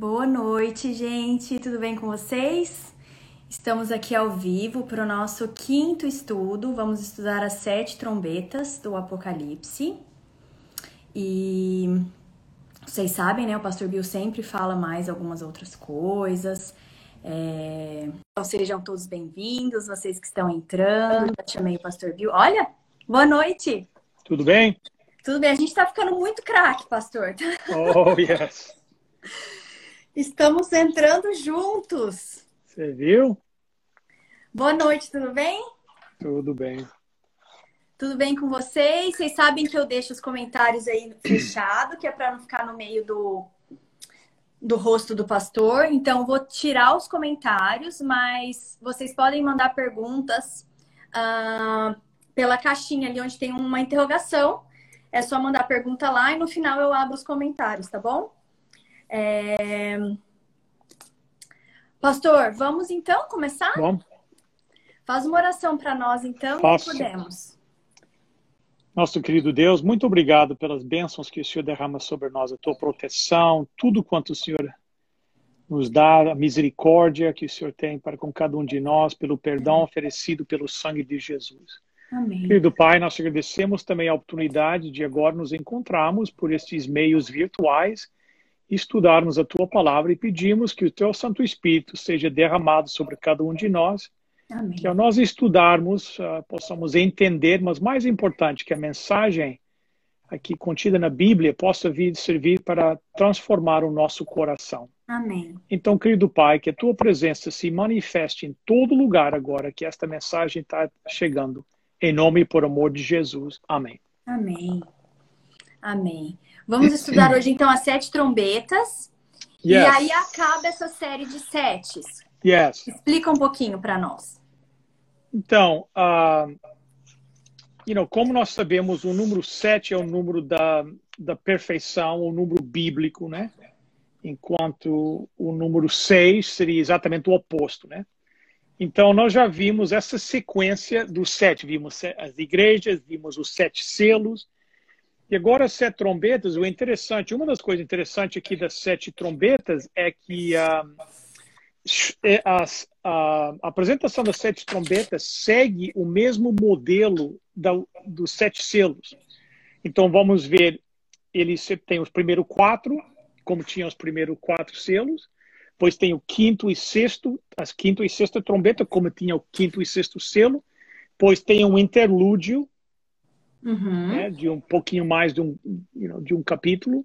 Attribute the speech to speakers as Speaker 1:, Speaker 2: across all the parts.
Speaker 1: Boa noite, gente. Tudo bem com vocês? Estamos aqui ao vivo para o nosso quinto estudo. Vamos estudar as sete trombetas do Apocalipse. E vocês sabem, né? O pastor Bill sempre fala mais algumas outras coisas. É... Então sejam todos bem-vindos, vocês que estão entrando. Já chamei o pastor Bill. Olha, boa noite.
Speaker 2: Tudo bem?
Speaker 1: Tudo bem, a gente está ficando muito craque, pastor.
Speaker 2: Oh, yes.
Speaker 1: Estamos entrando juntos.
Speaker 2: Você viu?
Speaker 1: Boa noite, tudo bem?
Speaker 2: Tudo bem.
Speaker 1: Tudo bem com vocês? Vocês sabem que eu deixo os comentários aí fechado, que é para não ficar no meio do, do rosto do pastor. Então, vou tirar os comentários, mas vocês podem mandar perguntas uh, pela caixinha ali onde tem uma interrogação. É só mandar pergunta lá e no final eu abro os comentários, tá bom? É... Pastor, vamos então começar?
Speaker 2: Vamos.
Speaker 1: Faz uma oração para nós, então,
Speaker 2: Faço.
Speaker 1: se podemos.
Speaker 2: Nosso querido Deus, muito obrigado pelas bênçãos que o Senhor derrama sobre nós, a tua proteção, tudo quanto o Senhor nos dá, a misericórdia que o Senhor tem para com cada um de nós, pelo perdão oferecido pelo sangue de Jesus.
Speaker 1: Amém.
Speaker 2: Querido Pai, nós agradecemos também a oportunidade de agora nos encontrarmos por estes meios virtuais estudarmos a tua palavra e pedimos que o teu Santo Espírito seja derramado sobre cada um de nós,
Speaker 1: Amém.
Speaker 2: que ao nós estudarmos uh, possamos entender, mas mais importante, que a mensagem aqui contida na Bíblia possa vir servir para transformar o nosso coração.
Speaker 1: Amém.
Speaker 2: Então, querido Pai, que a tua presença se manifeste em todo lugar agora que esta mensagem está chegando. Em nome e por amor de Jesus. Amém.
Speaker 1: Amém. Amém. Vamos estudar hoje, então, as sete trombetas. E
Speaker 2: Yes.
Speaker 1: aí acaba essa série de setes.
Speaker 2: Yes.
Speaker 1: Explica um pouquinho para nós.
Speaker 2: Então, ah, you know, como nós sabemos, o número 7 é o número da, da perfeição, o número bíblico, né? Enquanto o número 6 seria exatamente o oposto, né? Então, nós já vimos essa sequência do sete. Vimos as igrejas, vimos os sete selos. E agora as sete trombetas, o interessante, uma das coisas interessantes aqui das sete trombetas é que ah, é, as- a, a apresentação das sete trombetas segue o mesmo modelo da, dos sete selos. Então vamos ver, ele tem os primeiros quatro, como tinha os primeiros quatro selos, depois tem o quinto e sexto, as quinto e sexta trombeta, como tinha o quinto e sexto selo, depois tem um interlúdio,
Speaker 1: Uhum.
Speaker 2: né, de um pouquinho mais de um, you know, de um capítulo.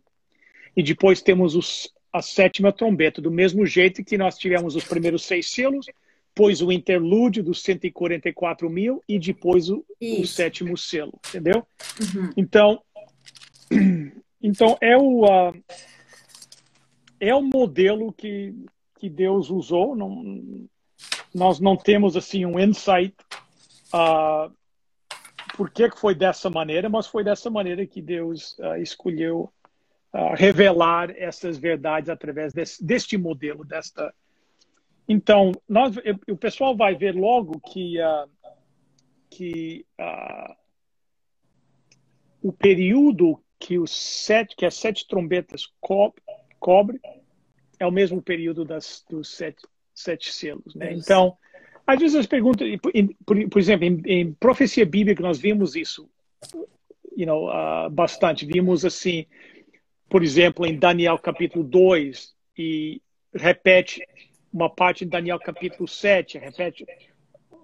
Speaker 2: E depois temos os, a sétima trombeta, do mesmo jeito que nós tivemos os primeiros seis selos, depois o interlúdio dos 144 mil e depois o, o sétimo selo, entendeu?
Speaker 1: Uhum.
Speaker 2: Então, então é o ah, é o modelo que que Deus usou. Não, nós não temos assim um insight ah, por que que foi dessa maneira, mas foi dessa maneira que Deus ah, escolheu ah, revelar essas verdades através desse, deste modelo, desta. Então, nós, o pessoal vai ver logo que ah, que o período que os sete que as sete trombetas co cobre é o mesmo período das dos sete, sete selos, né? Então, às vezes as perguntas, por, por, exemplo, em, em profecia bíblica nós vimos isso, you know, ah, bastante. Vimos assim, por exemplo, em Daniel capítulo 2 e repete uma parte em Daniel capítulo 7, repete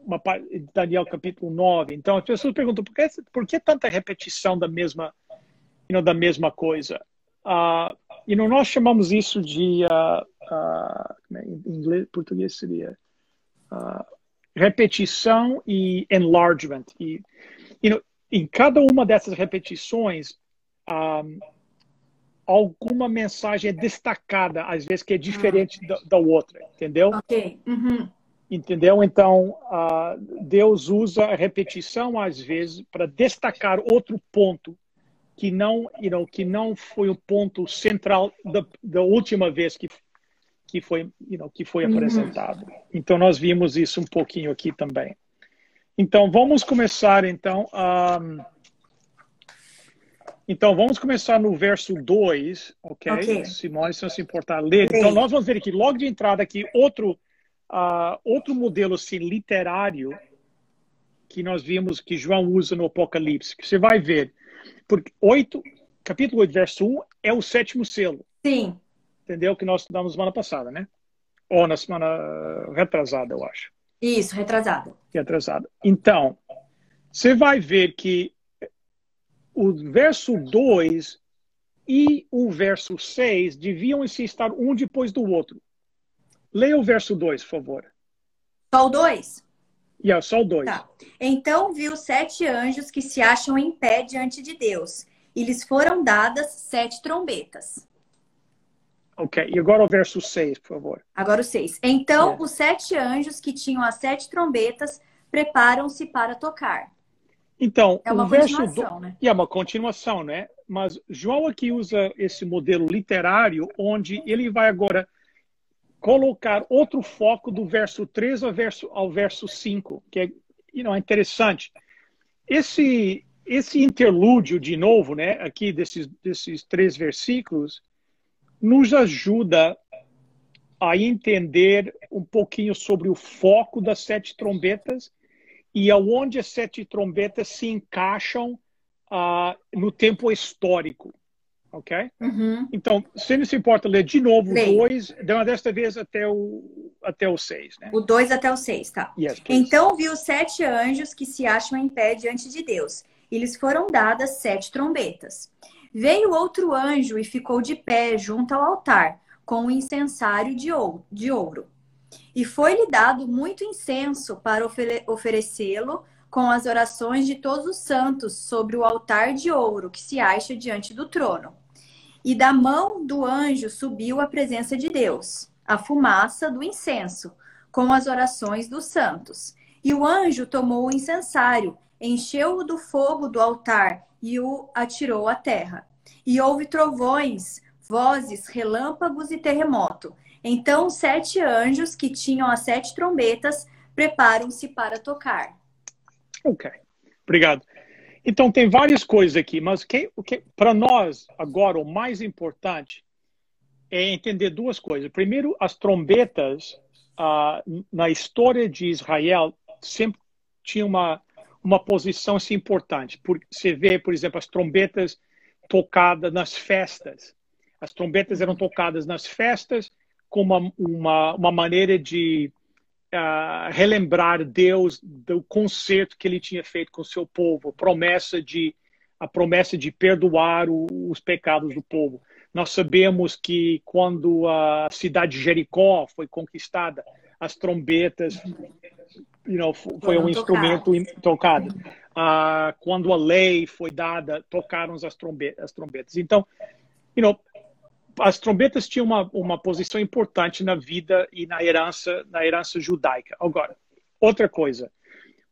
Speaker 2: uma parte em Daniel capítulo 9. Então as pessoas perguntam por que, por que tanta repetição da mesma, you know, da mesma coisa? Uh, you know, nós chamamos isso de, uh, uh, em inglês, português seria uh, repetição e enlargement. E, you know, em cada uma dessas repetições, um, alguma mensagem é destacada, às vezes que é diferente da, da outra, entendeu?
Speaker 1: Ok. Uhum.
Speaker 2: Entendeu? Então, uh, Deus usa a repetição, às vezes, para destacar outro ponto que não, you know, que não foi o ponto central da, da última vez que, que foi, you know, que foi
Speaker 1: Uhum.
Speaker 2: apresentado. Então, nós vimos isso um pouquinho aqui também. Então, vamos começar, então. Um, Então, vamos começar no verso 2, ok? okay. Simone, se não se importar, ler. Sim. Então, nós vamos ver aqui, logo de entrada aqui, outro, uh, outro modelo assim, literário que nós vimos que João usa no Apocalipse, que você vai ver. Porque 8, capítulo 8, verso 1 é o sétimo selo.
Speaker 1: Sim.
Speaker 2: Entendeu? Que nós estudamos semana passada, né? Ou na semana retrasada, eu acho.
Speaker 1: Isso, retrasada.
Speaker 2: Retrasada. Então, você vai ver que o verso 2 e o verso 6 deviam estar um depois do outro. Leia o verso 2, por favor.
Speaker 1: Só o 2?
Speaker 2: Yeah, só o 2. Tá.
Speaker 1: Então viu sete anjos que se acham em pé diante de Deus, e lhes foram dadas sete trombetas.
Speaker 2: Ok, e agora o verso 6, por favor.
Speaker 1: Agora o 6. Então é. os sete anjos que tinham as sete trombetas preparam-se para tocar.
Speaker 2: Então, é uma o verso do... né? É uma continuação, né? Mas João aqui usa esse modelo literário onde ele vai agora colocar outro foco do verso 3 ao verso, ao verso 5, que é, you know, é interessante. Esse, esse interlúdio, de novo, né, aqui desses, desses três versículos, nos ajuda a entender um pouquinho sobre o foco das sete trombetas e aonde as sete trombetas se encaixam uh, no tempo histórico. Ok?
Speaker 1: Uhum.
Speaker 2: Então, se não se importa ler de novo o dois, desta vez até o, até o seis, né?
Speaker 1: O dois até o seis, tá.
Speaker 2: Yes,
Speaker 1: então viu sete anjos que se acham em pé diante de Deus. E lhes foram dadas sete trombetas. Veio outro anjo e ficou de pé junto ao altar, com um incensário de ouro. E foi-lhe dado muito incenso para oferecê-lo com as orações de todos os santos sobre o altar de ouro que se acha diante do trono. E da mão do anjo subiu a presença de Deus, a fumaça do incenso, com as orações dos santos. E o anjo tomou o incensário, encheu-o do fogo do altar e o atirou à terra. E houve trovões, vozes, relâmpagos e terremoto. Então, sete anjos que tinham as sete trombetas preparam-se para tocar.
Speaker 2: Ok, obrigado. Então, tem várias coisas aqui, mas que, que, para nós, agora, o mais importante é entender duas coisas. Primeiro, as trombetas, uh, na história de Israel, sempre tinha uma, uma posição assim, importante. Por, você vê, por exemplo, as trombetas tocadas nas festas. As trombetas eram tocadas nas festas como uma, uma, uma maneira de uh, relembrar Deus do concerto que ele tinha feito com o seu povo, promessa de a promessa de perdoar o, os pecados do povo. Nós sabemos que quando a cidade de Jericó foi conquistada, as trombetas you know, foi um instrumento tocado. Uh, quando a lei foi dada, tocaram as trombetas. As trombetas. Então, you know, as trombetas tinham uma, uma posição importante na vida e na herança, na herança judaica. Agora, outra coisa,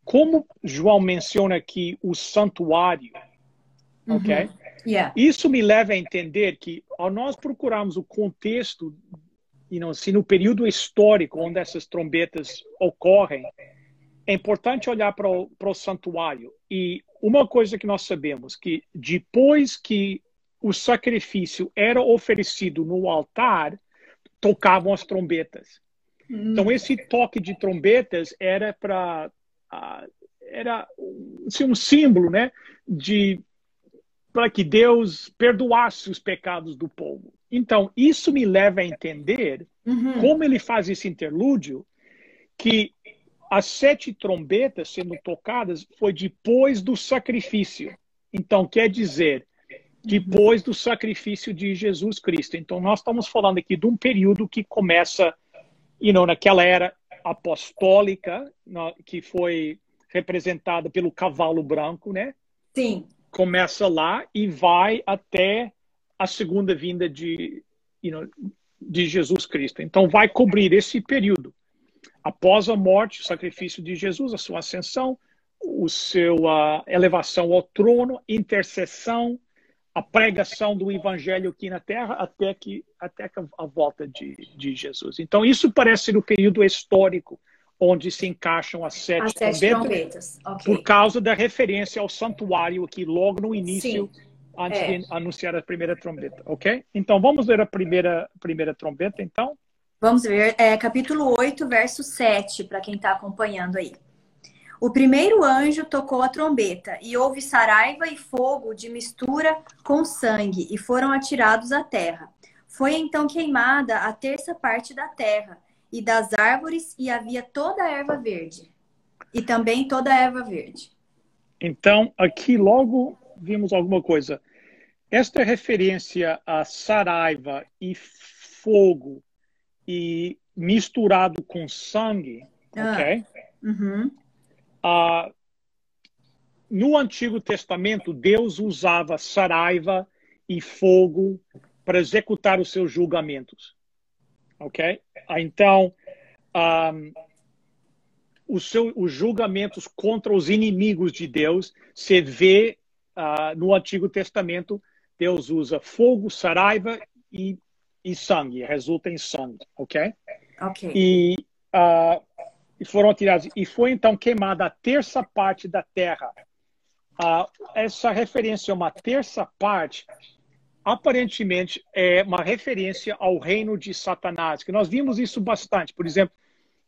Speaker 2: como João menciona aqui o santuário, uhum. ok?
Speaker 1: Yeah.
Speaker 2: Isso me leva a entender que ao nós procurarmos o contexto, you know, se no período histórico onde essas trombetas ocorrem, é importante olhar para o, para o santuário. E uma coisa que nós sabemos que depois que o sacrifício era oferecido no altar, tocavam as trombetas. Hum. Então esse toque de trombetas era para uh, era assim, um símbolo, né, de para que Deus perdoasse os pecados do povo. Então isso me leva a entender uhum. como ele faz esse interlúdio que as sete trombetas sendo tocadas foi depois do sacrifício. Então quer dizer depois do sacrifício de Jesus Cristo. Então, nós estamos falando aqui de um período que começa, you know, naquela era apostólica, que foi representada pelo cavalo branco, né?
Speaker 1: Sim.
Speaker 2: Começa lá e vai até a segunda vinda de, you know, de Jesus Cristo. Então, vai cobrir esse período. Após a morte, o sacrifício de Jesus, a sua ascensão, o seu a elevação ao trono, intercessão, a pregação do evangelho aqui na terra até que até a volta de, de Jesus. Então isso parece ser o período histórico onde se encaixam as sete,
Speaker 1: as sete trombetas,
Speaker 2: trombetas. Okay. por causa da referência ao santuário aqui logo no início antes é. de anunciar a primeira trombeta, ok? Então vamos ler a primeira, primeira trombeta, então?
Speaker 1: Vamos ver, é, capítulo 8, verso 7, para quem está acompanhando aí. O primeiro anjo tocou a trombeta, e houve saraiva e fogo de mistura com sangue, e foram atirados à terra. Foi então queimada a terça parte da terra, e das árvores, e havia toda a erva verde. E também toda a erva verde.
Speaker 2: Então, aqui logo vimos alguma coisa. Esta referência a saraiva e fogo e misturado com sangue, ah. ok?
Speaker 1: Uhum.
Speaker 2: Uh, no Antigo Testamento, Deus usava saraiva e fogo para executar os seus julgamentos. Ok? Então, um, os, seus, os julgamentos contra os inimigos de Deus se vê uh, no Antigo Testamento. Deus usa fogo, saraiva e, e sangue, resulta em sangue. Ok?
Speaker 1: Ok.
Speaker 2: E uh, e foram tirados. E foi então queimada a terça parte da terra. Ah, essa referência a uma terça parte, aparentemente, é uma referência ao reino de Satanás, que nós vimos isso bastante. Por exemplo,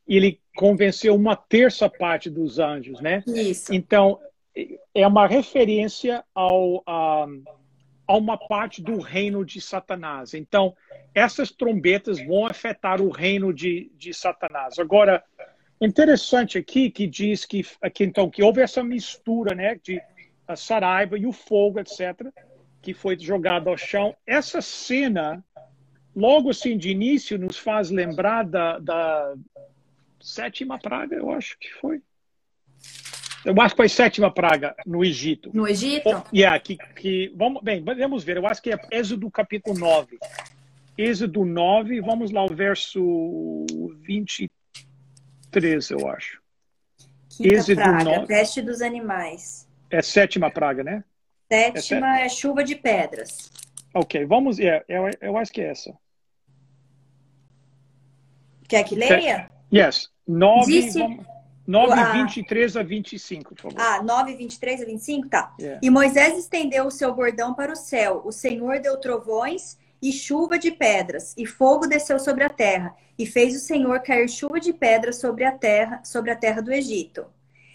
Speaker 2: ele convenceu uma terça parte dos anjos, né?
Speaker 1: Isso.
Speaker 2: Então, é uma referência ao, a, a uma parte do reino de Satanás. Então, essas trombetas vão afetar o reino de, de Satanás. Agora, Interessante aqui que diz que, aqui, então, que houve essa mistura né, de a saraiva e o fogo, etc., que foi jogado ao chão. Essa cena, logo assim de início, nos faz lembrar da, da sétima praga, eu acho que foi. Eu acho que foi a sétima praga no Egito.
Speaker 1: No Egito? Oh,
Speaker 2: yeah, que, que, vamos, bem, vamos ver. Eu acho que é Êxodo capítulo 9. Êxodo 9, vamos lá, o verso 23. 13, eu acho.
Speaker 1: Quinta Êxodo praga, 9. peste dos animais.
Speaker 2: É sétima praga, né?
Speaker 1: Sétima é, é chuva de pedras.
Speaker 2: Ok, vamos. É, eu, eu acho que é essa.
Speaker 1: Quer que leia?
Speaker 2: Yes. 9, Disse... vamos, 9 ah, 23 a 25, por favor.
Speaker 1: Ah, 9, 23 a 25? Tá. Yeah. E Moisés estendeu o seu bordão para o céu. O Senhor deu trovões e chuva de pedras, e fogo desceu sobre a terra, e fez o Senhor cair chuva de pedras sobre a terra, sobre a terra do Egito.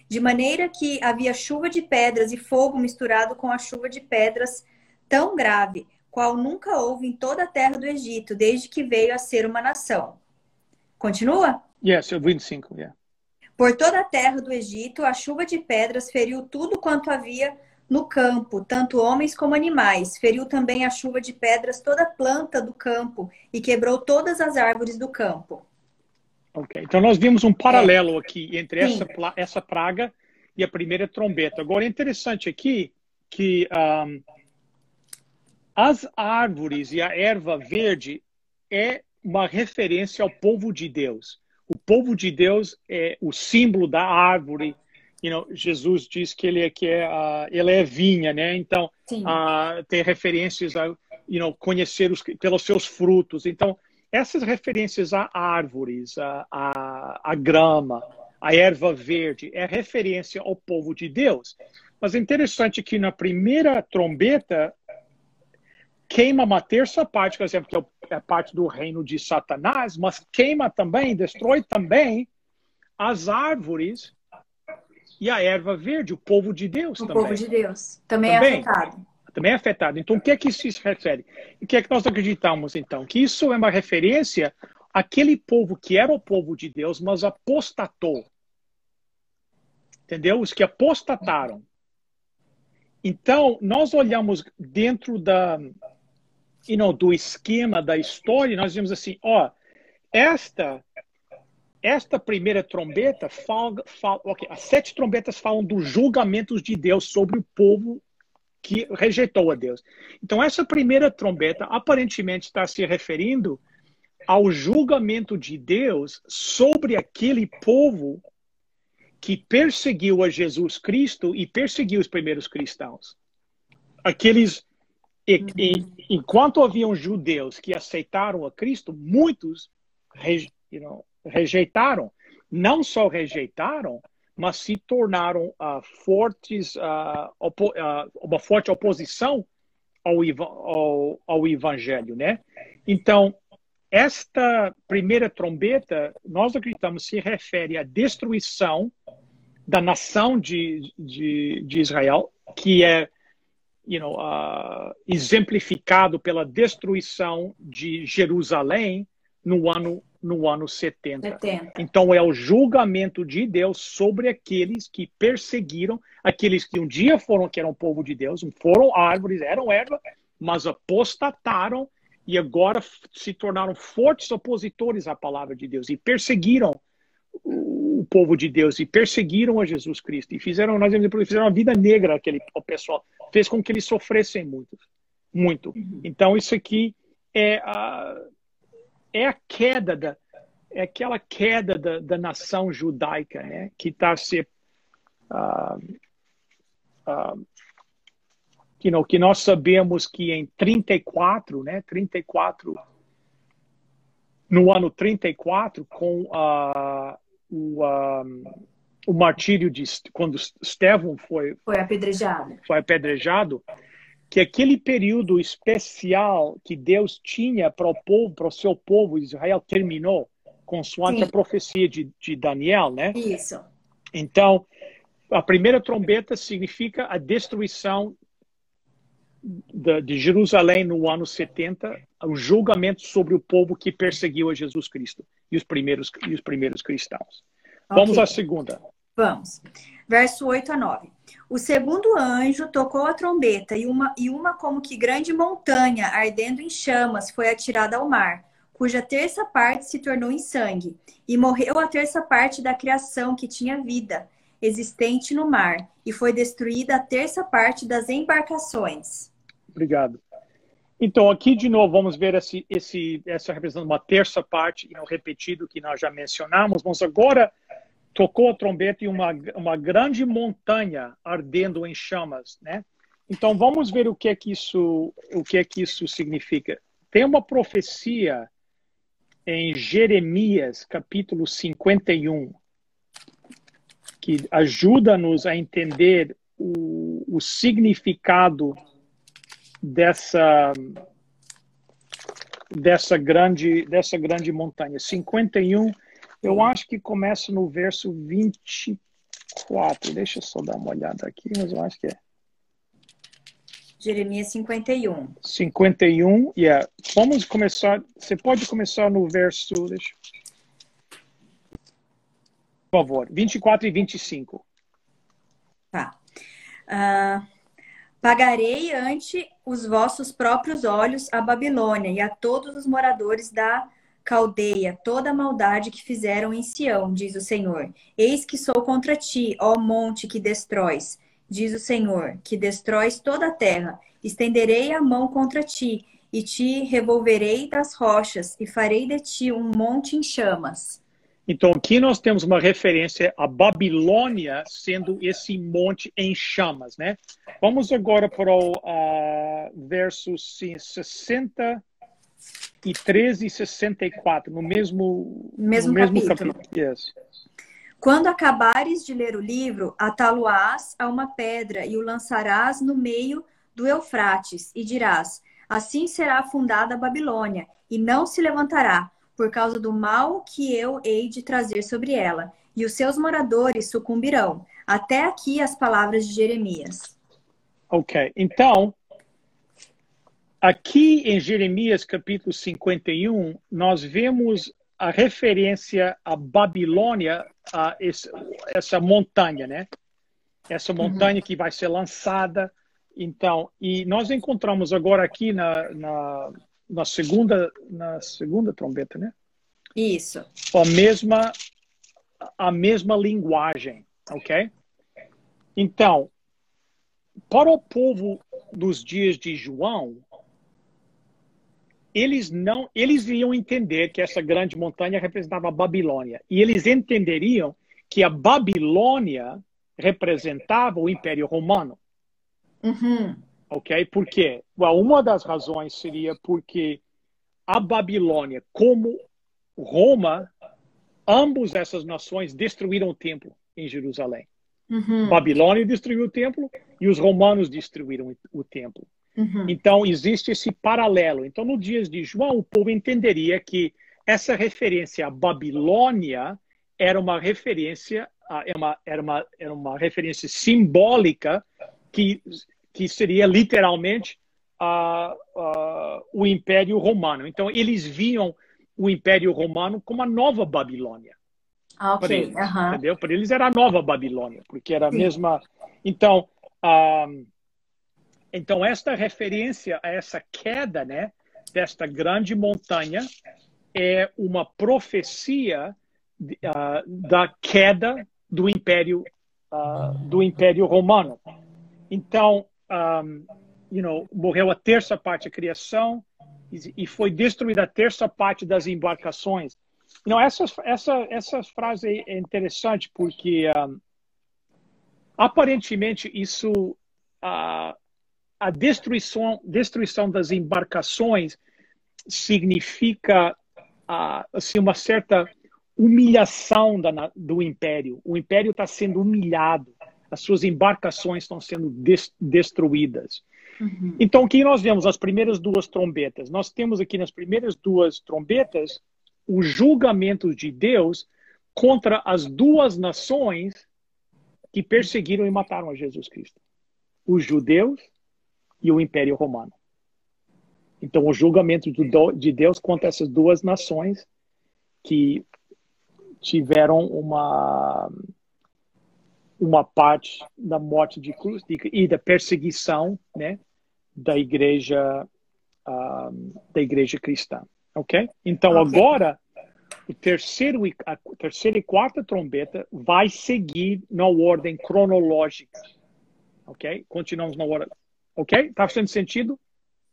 Speaker 1: De maneira que havia chuva de pedras e fogo misturado com a chuva de pedras tão grave, qual nunca houve em toda a terra do Egito, desde que veio a ser uma nação. Continua?
Speaker 2: Yes, 25, yeah.
Speaker 1: Por toda a terra do Egito, a chuva de pedras feriu tudo quanto havia no campo, tanto homens como animais. Feriu também a chuva de pedras toda a planta do campo e quebrou todas as árvores do campo.
Speaker 2: Ok, então nós vimos um paralelo é. aqui entre essa, essa praga e a primeira trombeta. Agora, é interessante aqui que um, as árvores e a erva verde é uma referência ao povo de Deus. O povo de Deus é o símbolo da árvore, you know, Jesus diz que ele é que é uh, ele é vinha, né? Então uh, tem referências a you know, conhecer os, pelos seus frutos. Então essas referências a árvores, a, a, a grama, a erva verde é referência ao povo de Deus. Mas é interessante que na primeira trombeta queima uma terça parte, por exemplo, que é, é parte do reino de Satanás, mas queima também, destrói também as árvores e a erva verde, o povo de Deus
Speaker 1: o
Speaker 2: também.
Speaker 1: O povo de Deus também, é também, é afetado.
Speaker 2: Também é afetado. Então, o que é que isso se refere? O que é que nós acreditamos, então? Que isso é uma referência àquele povo que era o povo de Deus, mas apostatou. Entendeu? Os que apostataram. Então, nós olhamos dentro da, you know, do esquema da história, nós vemos assim, ó, esta esta primeira trombeta fala, fala okay, as sete trombetas falam dos julgamentos de Deus sobre o povo que rejeitou a Deus. Então essa primeira trombeta aparentemente está se referindo ao julgamento de Deus sobre aquele povo que perseguiu a Jesus Cristo e perseguiu os primeiros cristãos. Aqueles e, e, enquanto haviam judeus que aceitaram a Cristo, muitos you know, rejeitaram. Não só rejeitaram, mas se tornaram uh, fortes, uh, uh, uma forte oposição ao, ao, ao Evangelho, né? Então, esta primeira trombeta, nós acreditamos, se refere à destruição da nação de, de, de Israel, que é you know, uh, exemplificado pela destruição de Jerusalém no ano no ano 70. 70. Então é o julgamento de Deus sobre aqueles que perseguiram, aqueles que um dia foram que eram povo de Deus, foram árvores, eram erva, mas apostataram e agora se tornaram fortes opositores à palavra de Deus e perseguiram o povo de Deus e perseguiram a Jesus Cristo e fizeram nós fizeram uma vida negra aquele pessoal fez com que eles sofressem muito muito. Então isso aqui é a é a queda da é aquela queda da, da nação judaica né que está se uh, uh, you know, que nós sabemos que em 34 né 34 no ano 34 com uh, o, um, o martírio de quando Estevão foi
Speaker 1: foi apedrejado.
Speaker 2: foi apedrejado que aquele período especial que Deus tinha para o povo para o seu povo Israel terminou consoante Sim. a profecia de, de Daniel né?
Speaker 1: Isso.
Speaker 2: Então a primeira trombeta significa a destruição de Jerusalém no ano 70, o julgamento sobre o povo que perseguiu a Jesus Cristo e os primeiros, e os primeiros cristãos. Okay. Vamos à segunda.
Speaker 1: Vamos. Verso 8 a 9. O segundo anjo tocou a trombeta e uma, e uma como que grande montanha, ardendo em chamas, foi atirada ao mar, cuja terça parte se tornou em sangue, e morreu a terça parte da criação que tinha vida, existente no mar, e foi destruída a terça parte das embarcações.
Speaker 2: Obrigado. Então, aqui de novo, vamos ver esse, esse, essa representando uma terça parte, não repetido, que nós já mencionamos. Mas agora tocou a trombeta e uma, uma grande montanha ardendo em chamas, né? Então, vamos ver o que é que isso, o que é que isso significa. Tem uma profecia em Jeremias, capítulo 51, que ajuda-nos a entender o, o significado dessa dessa grande dessa grande montanha. 51, eu acho que começa no verso 24. Deixa eu só dar uma olhada aqui, mas eu acho que é.
Speaker 1: Jeremias 51.
Speaker 2: 51, yeah. Vamos começar. Você pode começar no verso. Deixa. Por favor, 24 e 25.
Speaker 1: Tá. Uh, Pagarei ante os vossos próprios olhos a Babilônia e a todos os moradores da Caldeia toda a maldade que fizeram em Sião, diz o Senhor. Eis que sou contra ti, ó monte que destróis, diz o Senhor, que destróis toda a terra. Estenderei a mão contra ti e te revolverei das rochas e farei de ti um monte em chamas.
Speaker 2: Então, aqui nós temos uma referência a Babilônia sendo esse monte em chamas, né? Vamos agora para o uh, versos 63 e 64, no mesmo,
Speaker 1: mesmo, no mesmo capítulo. capítulo. Yes. Quando acabares de ler o livro, atá-lo-ás a uma pedra e o lançarás no meio do Eufrates, e dirás: Assim será fundada a Babilônia, e não se levantará por causa do mal que eu hei de trazer sobre ela, e os seus moradores sucumbirão. Até aqui as palavras de Jeremias.
Speaker 2: Ok, então, aqui em Jeremias capítulo 51, nós vemos a referência à Babilônia, a esse, essa montanha, né? Essa uhum. montanha uhum. que vai ser lançada. Então, e nós encontramos agora aqui na, na na segunda, na segunda trombeta, né?
Speaker 1: Isso.
Speaker 2: A mesma, a mesma linguagem, ok? Então, para o povo dos dias de João, eles não, eles iriam entender que essa grande montanha representava a Babilônia e eles entenderiam que a Babilônia representava o Império Romano.
Speaker 1: Uhum.
Speaker 2: Ok? Por quê? Well, uma das razões seria porque a Babilônia, como Roma, ambos essas nações destruíram o templo em Jerusalém.
Speaker 1: Uhum.
Speaker 2: Babilônia destruiu o templo e os romanos destruíram o templo. Uhum. Então, existe esse paralelo. Então, nos dias de João, o povo entenderia que essa referência à Babilônia era uma referência, era é uma, era uma, era uma referência simbólica que, que seria literalmente uh, uh, o Império Romano. Então, eles viam o Império Romano como a nova Babilônia.
Speaker 1: Ah, ok.
Speaker 2: Para eles,
Speaker 1: uhum.
Speaker 2: entendeu? Para eles era a nova Babilônia, porque era a Sim. mesma. Então, uh, então, esta referência a essa queda, né, desta grande montanha, é uma profecia da queda do Império do Império Romano. Então, um, you know, morreu a terça parte da criação e foi destruída a terça parte das embarcações. Não, essa, essa, essa frase é interessante porque um, aparentemente isso uh, a destruição, destruição das embarcações significa assim, uma certa humilhação da, do império. O império está sendo humilhado, as suas embarcações estão sendo des, destruídas. Uhum. Então, o que nós vemos nas primeiras duas trombetas? Nós temos aqui nas primeiras duas trombetas o julgamento de Deus contra as duas nações que perseguiram e mataram a Jesus Cristo: os judeus e o Império Romano. Então, o julgamento de Deus contra essas duas nações que tiveram uma uma parte da morte de cruz e da perseguição, né, da igreja da igreja cristã, ok? Então agora o terceiro a terceira e quarta trombeta vai seguir na ordem cronológica, ok? Continuamos na ordem Ok? Está fazendo sentido?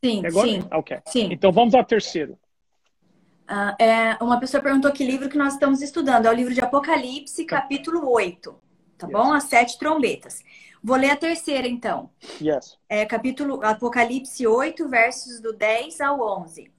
Speaker 1: Sim, Agora? sim.
Speaker 2: Ok.
Speaker 1: Sim.
Speaker 2: Então vamos ao terceiro.
Speaker 1: Uh, é, uma pessoa perguntou que livro que nós estamos estudando. É o livro de Apocalipse, tá. capítulo 8. Tá yes. bom? As sete trombetas. Vou ler a terceira, então.
Speaker 2: Yes.
Speaker 1: É capítulo Apocalipse 8, versos do 10 ao 11.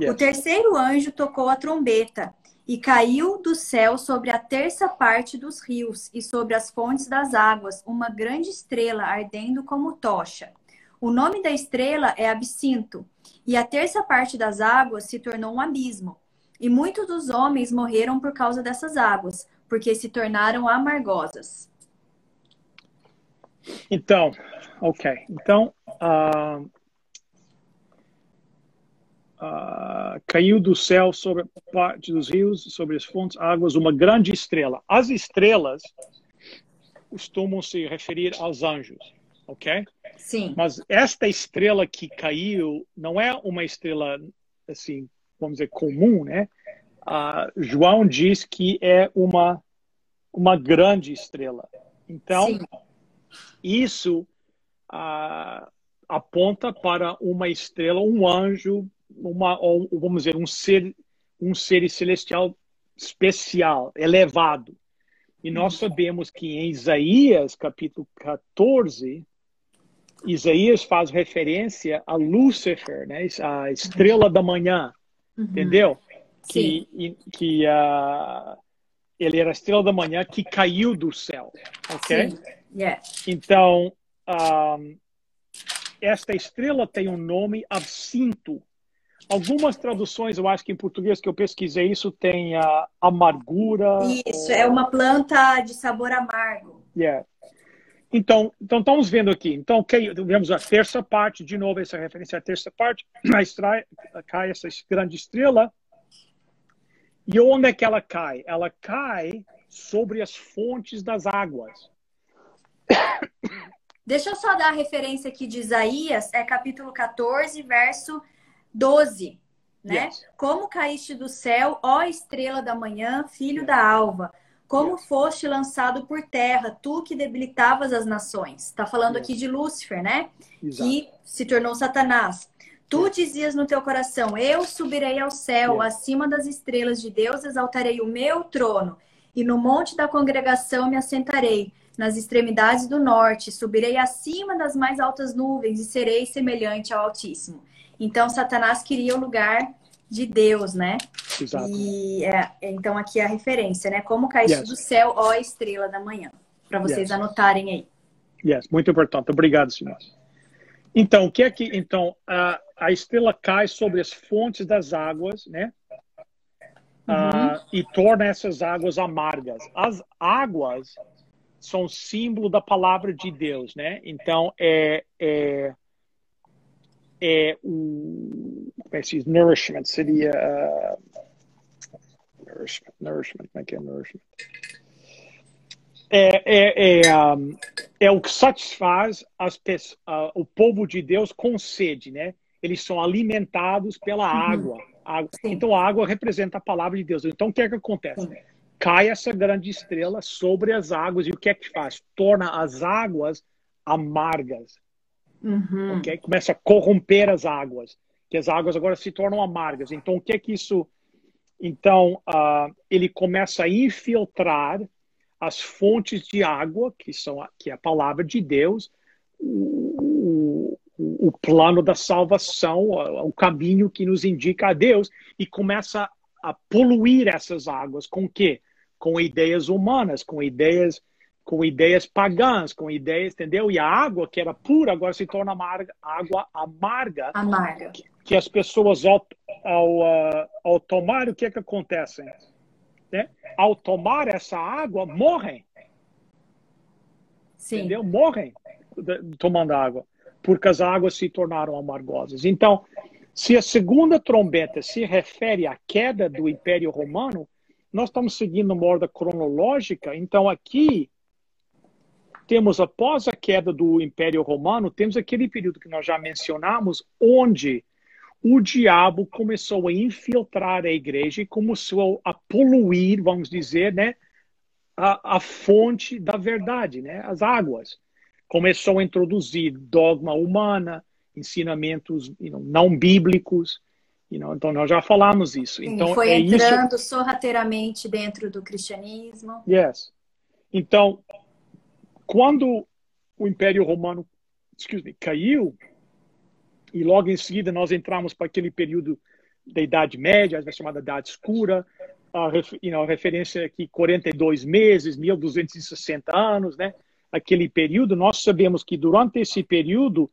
Speaker 1: Yes. O terceiro anjo tocou a trombeta e caiu do céu sobre a terça parte dos rios e sobre as fontes das águas uma grande estrela ardendo como tocha. O nome da estrela é Absinto, e a terça parte das águas se tornou um abismo. E muitos dos homens morreram por causa dessas águas, porque se tornaram amargosas.
Speaker 2: Então, ok. Então, uh, uh, caiu do céu sobre a parte dos rios, sobre as fontes, águas, uma grande estrela. As estrelas costumam se referir aos anjos ok?
Speaker 1: Sim.
Speaker 2: Mas esta estrela que caiu não é uma estrela, assim, vamos dizer, comum, né? Uh, João diz que é uma, uma grande estrela. Então, Sim. isso uh, aponta para uma estrela, um anjo, uma, ou, vamos dizer, um ser, um ser celestial especial, elevado. E nós sabemos que em Isaías, capítulo 14, Isaías faz referência a Lúcifer, né? a estrela da manhã, uhum. entendeu? Que, que uh, ele era a estrela da manhã que caiu do céu, ok?
Speaker 1: Sim. Yeah.
Speaker 2: Então, um, esta estrela tem um nome absinto. Algumas traduções, eu acho que em português que eu pesquisei isso tem a amargura.
Speaker 1: Isso, ou... é uma planta de sabor amargo.
Speaker 2: Yeah. Então, então estamos vendo aqui. Então, okay, vemos a terça parte, de novo, essa referência à terça parte, extrai, cai essa grande estrela. E onde é que ela cai? Ela cai sobre as fontes das águas.
Speaker 1: Deixa eu só dar a referência aqui de Isaías, é capítulo 14, verso 12. Né? Yes. Como caíste do céu, ó estrela da manhã, filho da alva como foste lançado por terra, tu que debilitavas as nações. Está falando aqui de Lúcifer, né?
Speaker 2: Exato.
Speaker 1: Que se tornou Satanás. Tu dizias no teu coração: Eu subirei ao céu, acima das estrelas de Deus, exaltarei o meu trono, e no monte da congregação me assentarei, nas extremidades do norte, subirei acima das mais altas nuvens e serei semelhante ao Altíssimo. Então, Satanás queria o lugar de Deus, né?
Speaker 2: Exato.
Speaker 1: E é, então aqui é a referência, né? Como caíste yes. do céu, ó estrela da manhã. Para vocês yes. anotarem aí.
Speaker 2: Yes, muito importante. Obrigado, senhor. Então, o que é que então a, a estrela cai sobre as fontes das águas, né? Uhum. Uh, e torna essas águas amargas. As águas são símbolo da palavra de Deus, né? Então é, é, é o como é que se diz? nourishment seria uh, nourishment, nourishment, como é que é nourishment? É, é, é, é o que satisfaz as pessoas, o povo de Deus com sede, né? Eles são alimentados pela uhum. água. água. Então a água representa a palavra de Deus. Então o que é que acontece? Sim. Cai essa grande estrela sobre as águas e o que é que faz? Torna as águas amargas. Uhum. Okay? Começa a corromper as águas, que as águas agora se tornam amargas. Então o que é que isso? Então uh, ele começa a infiltrar as fontes de água, que são a, que é a palavra de Deus, o, o, o plano da salvação, o, o caminho que nos indica a Deus, e começa a poluir essas águas com quê? Com ideias humanas, com ideias com ideias pagãs, com ideias, entendeu? E a água que era pura agora se torna amarga, água amarga.
Speaker 1: Amarga.
Speaker 2: Que, que as pessoas ao, ao, uh, ao tomar, o que é que acontece? Né, ao tomar essa água, morrem. Sim. Entendeu? Morrem tomando água, porque as águas se tornaram amargosas. Então, se a segunda trombeta se refere à queda do Império Romano, nós estamos seguindo uma ordem cronológica. Então, aqui temos, após a queda do Império Romano, temos aquele período que nós já mencionamos, onde o diabo começou a infiltrar a igreja e começou a poluir, vamos dizer, né, a, a fonte da verdade, né, as águas. Começou a introduzir dogma humana, ensinamentos you know, não bíblicos. You know, então, nós já falamos isso.
Speaker 1: Sim,
Speaker 2: então,
Speaker 1: foi é entrando isso... sorrateiramente dentro do cristianismo.
Speaker 2: Yes. Então, quando o Império Romano excuse me, caiu, e logo em seguida nós entramos para aquele período da Idade Média, a chamada Idade Escura, a, you a referência aqui 42 meses, 1260 anos, né? Aquele período, nós sabemos que durante esse período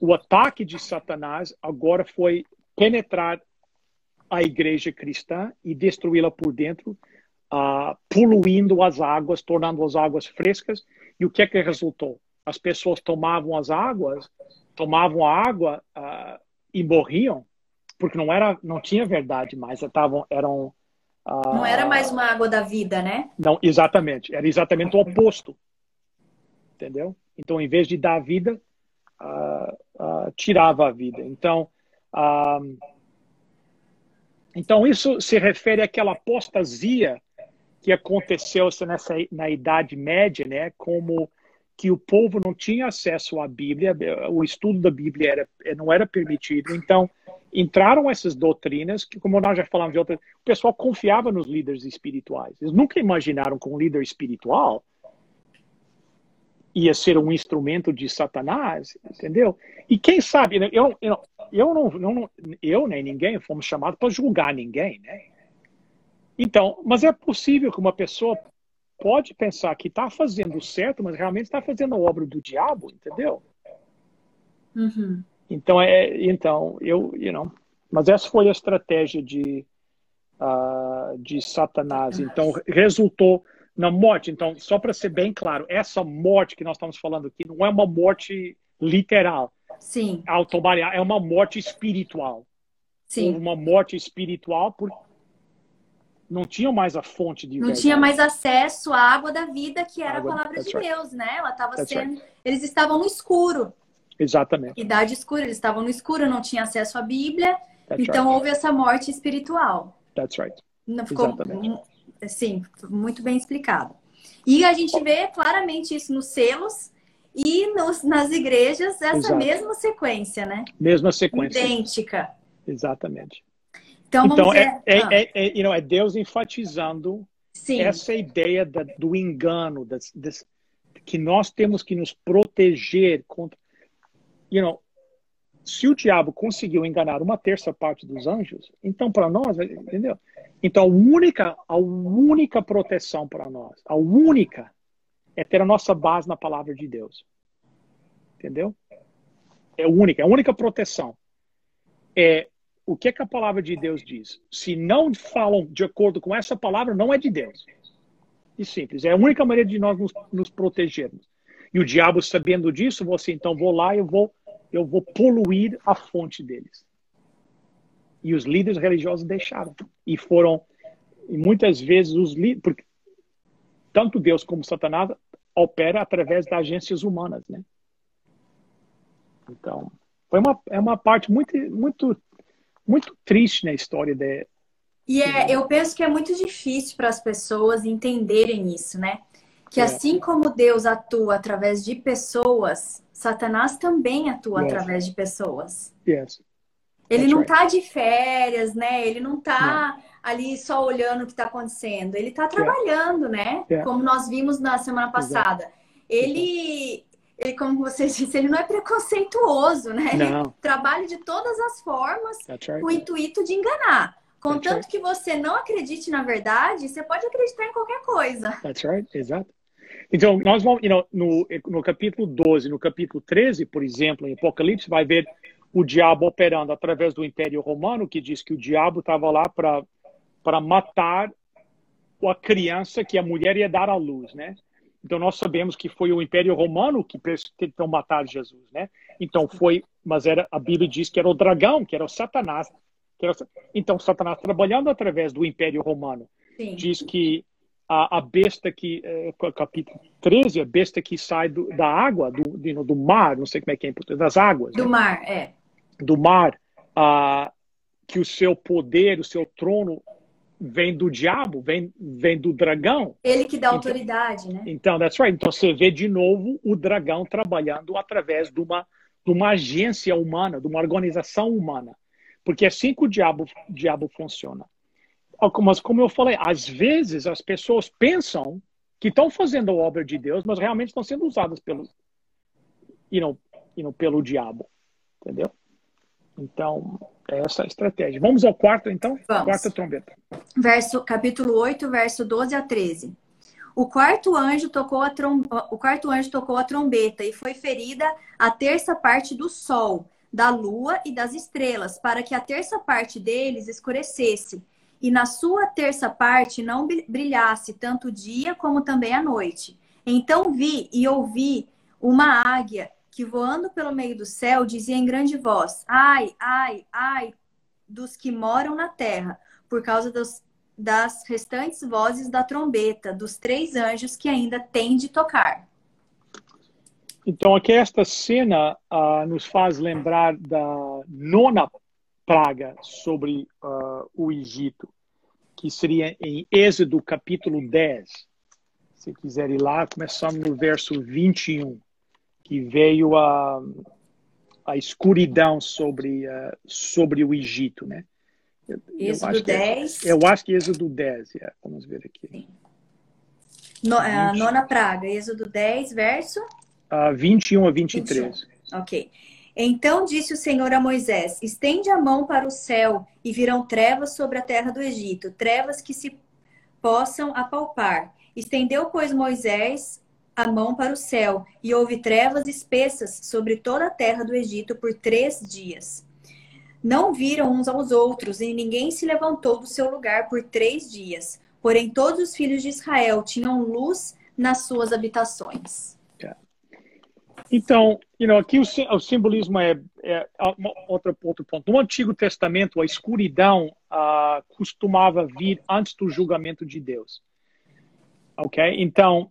Speaker 2: o ataque de Satanás agora foi penetrar a igreja cristã e destruí-la por dentro, uh, poluindo as águas, tornando as águas frescas. E o que é que resultou? As pessoas tomavam as águas tomavam água uh, e morriam porque não era não tinha verdade mais estavam eram
Speaker 1: uh, não era mais uma água da vida né?
Speaker 2: Não exatamente era exatamente o oposto entendeu? Então em vez de dar vida uh, tirava a vida. Então então isso se refere àquela apostasia que aconteceu nessa na idade média né? Como que o povo não tinha acesso à Bíblia, o estudo da Bíblia era, não era permitido. Então, entraram essas doutrinas que, como nós já falamos de outras, o pessoal confiava nos líderes espirituais. Eles nunca imaginaram que um líder espiritual ia ser um instrumento de Satanás, entendeu? E quem sabe, né, eu, eu, eu, não, eu, não, eu nem ninguém fomos chamados para julgar ninguém, né? Então, mas é possível que uma pessoa pode pensar que está fazendo certo, mas realmente está fazendo a obra do diabo, entendeu? Uhum. Então, é, então eu, you know, mas essa foi a estratégia de, uh, de Satanás. Então, resultou na morte. Então, só para ser bem claro, essa morte que nós estamos falando aqui não é uma morte literal.
Speaker 1: Sim.
Speaker 2: Automática, é uma morte espiritual.
Speaker 1: Sim.
Speaker 2: Uma morte espiritual por, não tinham mais a fonte de
Speaker 1: Não
Speaker 2: verdade.
Speaker 1: tinha mais acesso à água da vida, que era água, a palavra de right. Deus, né? Ela estava sendo. Right. Eles estavam no escuro.
Speaker 2: Exatamente.
Speaker 1: Idade escura, eles estavam no escuro, não tinham acesso à Bíblia. That's então right. houve essa morte espiritual.
Speaker 2: That's right.
Speaker 1: Não ficou, Exatamente. Sim, muito bem explicado. E a gente vê claramente isso nos selos e nos, nas igrejas, essa Exato. mesma sequência, né?
Speaker 2: Mesma sequência.
Speaker 1: Idêntica.
Speaker 2: Exatamente. Então, então é, é, ah. é, é, you know, é Deus enfatizando Sim. essa ideia da, do engano, das, das, que nós temos que nos proteger contra. You know, se o diabo conseguiu enganar uma terça parte dos anjos, então para nós, entendeu? Então a única, a única proteção para nós, a única, é ter a nossa base na palavra de Deus. Entendeu? é única, é a única proteção. É o que, é que a palavra de Deus diz. Se não falam de acordo com essa palavra, não é de Deus. E simples. É a única maneira de nós nos, nos protegermos. E o diabo, sabendo disso, você assim, então vou lá e eu vou, eu vou poluir a fonte deles. E os líderes religiosos deixaram. E foram, e muitas vezes, os líderes, porque tanto Deus como Satanás opera através das agências humanas, né? Então, foi uma, é uma parte muito, muito muito triste na história de.
Speaker 1: E é, eu penso que é muito difícil para as pessoas entenderem isso, né? Que é. assim como Deus atua através de pessoas, Satanás também atua yes. através de pessoas.
Speaker 2: Yes.
Speaker 1: Ele That's não está right. de férias, né? Ele não está ali só olhando o que está acontecendo. Ele está trabalhando, yeah. né? Yeah. Como nós vimos na semana passada. Ele, ele, como você disse, ele não é preconceituoso, né?
Speaker 2: Não.
Speaker 1: Ele trabalha de todas as formas right. com o intuito de enganar. Contanto right. que você não acredite na verdade, você pode acreditar em qualquer coisa.
Speaker 2: That's right, exato. Então, nós vamos, you know, no, no capítulo 12, no capítulo 13, por exemplo, em Apocalipse, vai ver o diabo operando através do Império Romano, que diz que o diabo estava lá para matar a criança que a mulher ia dar à luz, né? Então nós sabemos que foi o Império Romano que tentou matar Jesus, né? Então foi, mas era a Bíblia diz que era o dragão, que era o Satanás. Era, então Satanás trabalhando através do Império Romano Sim. diz que a, a besta que é, capítulo 13, a besta que sai do, da água, do, do mar, não sei como é que é em português, das águas.
Speaker 1: Do né? mar, é.
Speaker 2: Do mar, uh, que o seu poder, o seu trono vem do diabo, vem, vem do dragão.
Speaker 1: Ele que dá então, autoridade, né?
Speaker 2: Então, that's right. Então você vê de novo o dragão trabalhando através de uma, de uma agência humana, de uma organização humana. Porque é assim que o diabo, o diabo funciona. Mas como eu falei, às vezes as pessoas pensam que estão fazendo a obra de Deus, mas realmente estão sendo usadas pelo, you know, you know, pelo diabo. Entendeu? Então, é essa a estratégia. Vamos ao quarto, então?
Speaker 1: Vamos.
Speaker 2: Quarta trombeta.
Speaker 1: Verso, capítulo 8, verso 12 a 13. O quarto anjo tocou a trom... o quarto anjo tocou a trombeta e foi ferida a terça parte do sol, da lua e das estrelas, para que a terça parte deles escurecesse, e na sua terça parte não brilhasse tanto o dia como também a noite. Então vi e ouvi uma águia que voando pelo meio do céu dizia em grande voz: Ai, ai, ai dos que moram na terra, por causa dos, das restantes vozes da trombeta, dos três anjos que ainda têm de tocar.
Speaker 2: Então, aqui esta cena uh, nos faz lembrar da nona praga sobre uh, o Egito, que seria em Êxodo capítulo 10. Se quiser ir lá, começando no verso 21 que veio a, a escuridão sobre, uh, sobre o Egito, né?
Speaker 1: Eu, Êxodo 10.
Speaker 2: É, eu acho que Êxodo 10, é. vamos ver aqui. Sim.
Speaker 1: No, a nona praga, Êxodo 10, verso?
Speaker 2: Uh, 21 a 23.
Speaker 1: 21. Ok. Então disse o Senhor a Moisés: Estende a mão para o céu e virão trevas sobre a terra do Egito, trevas que se possam apalpar. Estendeu, pois, Moisés a mão para o céu, e houve trevas espessas sobre toda a terra do Egito por três dias. Não viram uns aos outros, e ninguém se levantou do seu lugar por três dias. Porém, todos os filhos de Israel tinham luz nas suas habitações.
Speaker 2: Então, you know, aqui o, o simbolismo é, é outro, outro ponto. No Antigo Testamento, a escuridão uh, costumava vir antes do julgamento de Deus. Ok? Então,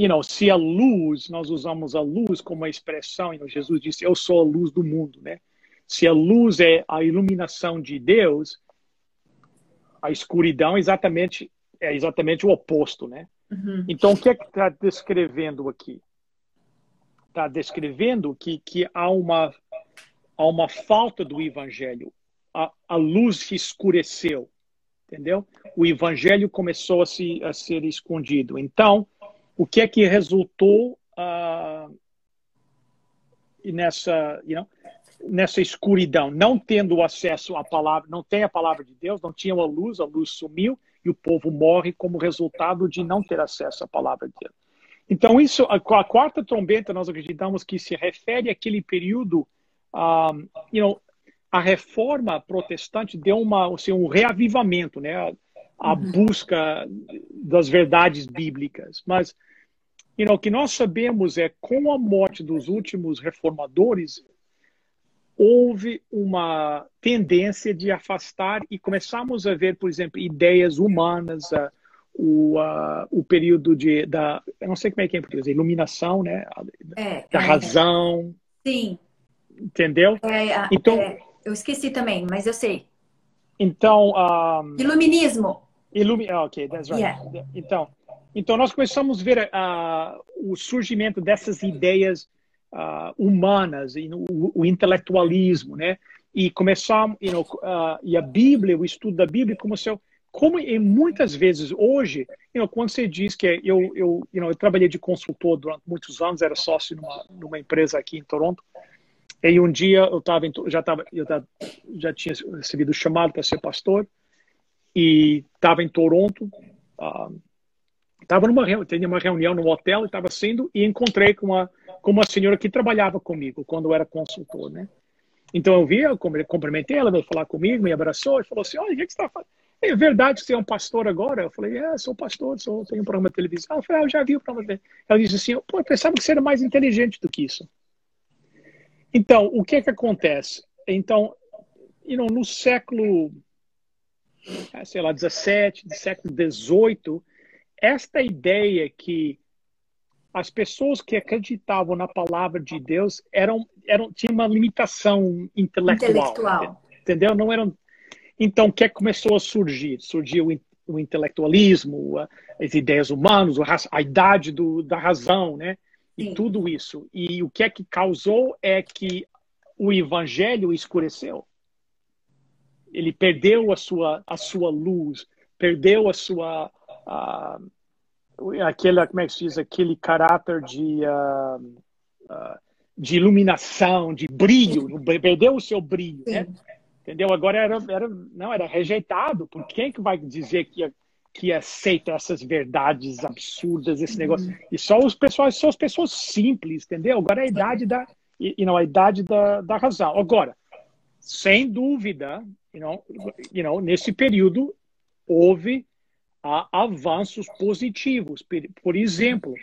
Speaker 2: you know, se a luz, nós usamos a luz como uma expressão, you know, Jesus disse, eu sou a luz do mundo, né? Se a luz é a iluminação de Deus, a escuridão é exatamente, é exatamente o oposto, né? Uhum. Então, o que é que está descrevendo aqui? Está descrevendo que, que há, uma, há uma falta do evangelho. A, a luz escureceu, entendeu? O evangelho começou a, se, a ser escondido. Então, o que é que resultou uh, nessa, you know, nessa escuridão, não tendo acesso à palavra, não tem a palavra de Deus, não tinha a luz, a luz sumiu e o povo morre como resultado de não ter acesso à palavra de Deus. Então, isso, a, a, quarta trombeta, nós acreditamos que se refere àquele período, um, you know, a reforma protestante deu uma, assim, um reavivamento, né? A, uhum. busca das verdades bíblicas. Mas, you know, o que nós sabemos é, com a morte dos últimos reformadores, houve uma tendência de afastar e começamos a ver, por exemplo, ideias humanas, uh, o, uh, o período de, da, eu não sei como é que é em português, iluminação, né?
Speaker 1: É,
Speaker 2: da
Speaker 1: é,
Speaker 2: razão.
Speaker 1: Sim.
Speaker 2: Entendeu?
Speaker 1: É, então, é, eu esqueci também, mas eu sei.
Speaker 2: Então. Um,
Speaker 1: Iluminismo.
Speaker 2: Ilumi ah, ok, that's right. Yeah. Então, então, nós começamos a ver uh, o surgimento dessas ideias uh, humanas e o, o, intelectualismo, né? E começar, you know, uh, e a Bíblia, o estudo da Bíblia, como seu, como e muitas vezes hoje, you know, quando você diz que eu, eu, you know, eu trabalhei de consultor durante muitos anos, era sócio numa, numa empresa aqui em Toronto, e um dia eu tava já tava, eu tava, já tinha recebido o chamado para ser pastor e estava em Toronto, estava uh, numa tinha uma reunião no hotel e estava sendo e encontrei com uma com uma senhora que trabalhava comigo quando eu era consultor, né? Então eu vi, eu cumprimentei, ela veio falar comigo, me abraçou e falou assim: Olha, o que você está fazendo? É verdade que você é um pastor agora? Eu falei: É, sou pastor, sou, tenho um programa de televisão. Ela falou: ah, Eu já vi o programa Ela disse assim: Pô, eu pensava que você era mais inteligente do que isso. Então, o que é que acontece? Então, you know, no século, sei lá, 17, século 18, esta ideia que as pessoas que acreditavam na palavra de Deus eram, eram tinham uma limitação intelectual, intelectual. entendeu? Não eram. Então, o que, é que começou a surgir? Surgiu o intelectualismo, as ideias humanas, a idade do, da razão, né? E Sim. tudo isso. E o que é que causou é que o evangelho escureceu. Ele perdeu a sua, a sua luz, perdeu a sua. Aquele, como é que se diz, aquele caráter de, uh, uh, de iluminação, de brilho, perdeu o seu brilho, né? Entendeu? Agora era, era, não, era rejeitado. Por quem que vai dizer que, que aceita essas verdades absurdas, esse negócio? Uhum. E só os pessoas, só as pessoas simples, entendeu? Agora é a idade da, e, não, a idade da, da razão. Agora, sem dúvida, you know, you know, nesse período houve há avanços positivos. Por exemplo,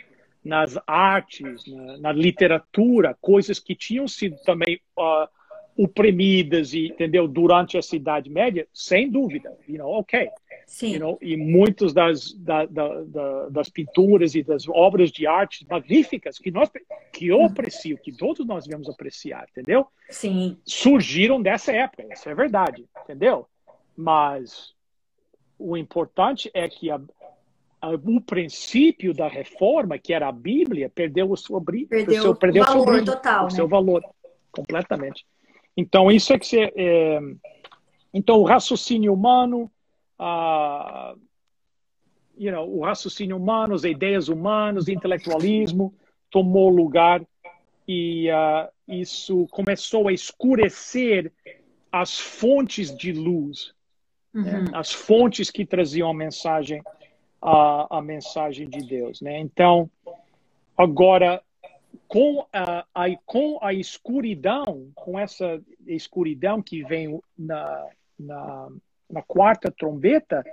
Speaker 2: nas artes, na, na literatura, coisas que tinham sido também uh, oprimidas e entendeu durante a Idade Média, sem dúvida, you know, ok.
Speaker 1: Sim.
Speaker 2: You know, e muitas das, da, da, da, das pinturas e das obras de arte magníficas que nós que eu aprecio, que todos nós devemos apreciar, entendeu?
Speaker 1: Sim.
Speaker 2: Surgiram dessa época, isso é verdade, entendeu? Mas o importante é que a, a, o princípio da reforma, que era a Bíblia, perdeu o seu brilho.
Speaker 1: Perdeu, seu, perdeu o valor seu brilho, total, o
Speaker 2: né? seu valor, completamente. Então, isso é que você, é, então, o raciocínio humano, uh, you know, o raciocínio humano, as ideias humanas, o intelectualismo tomou lugar e uh, isso começou a escurecer as fontes de luz né? uhum. né? as fontes que traziam a mensagem a, a mensagem de Deus, né? Então, agora com a, a, com a escuridão, com essa escuridão que vem na, na, na quarta trombeta,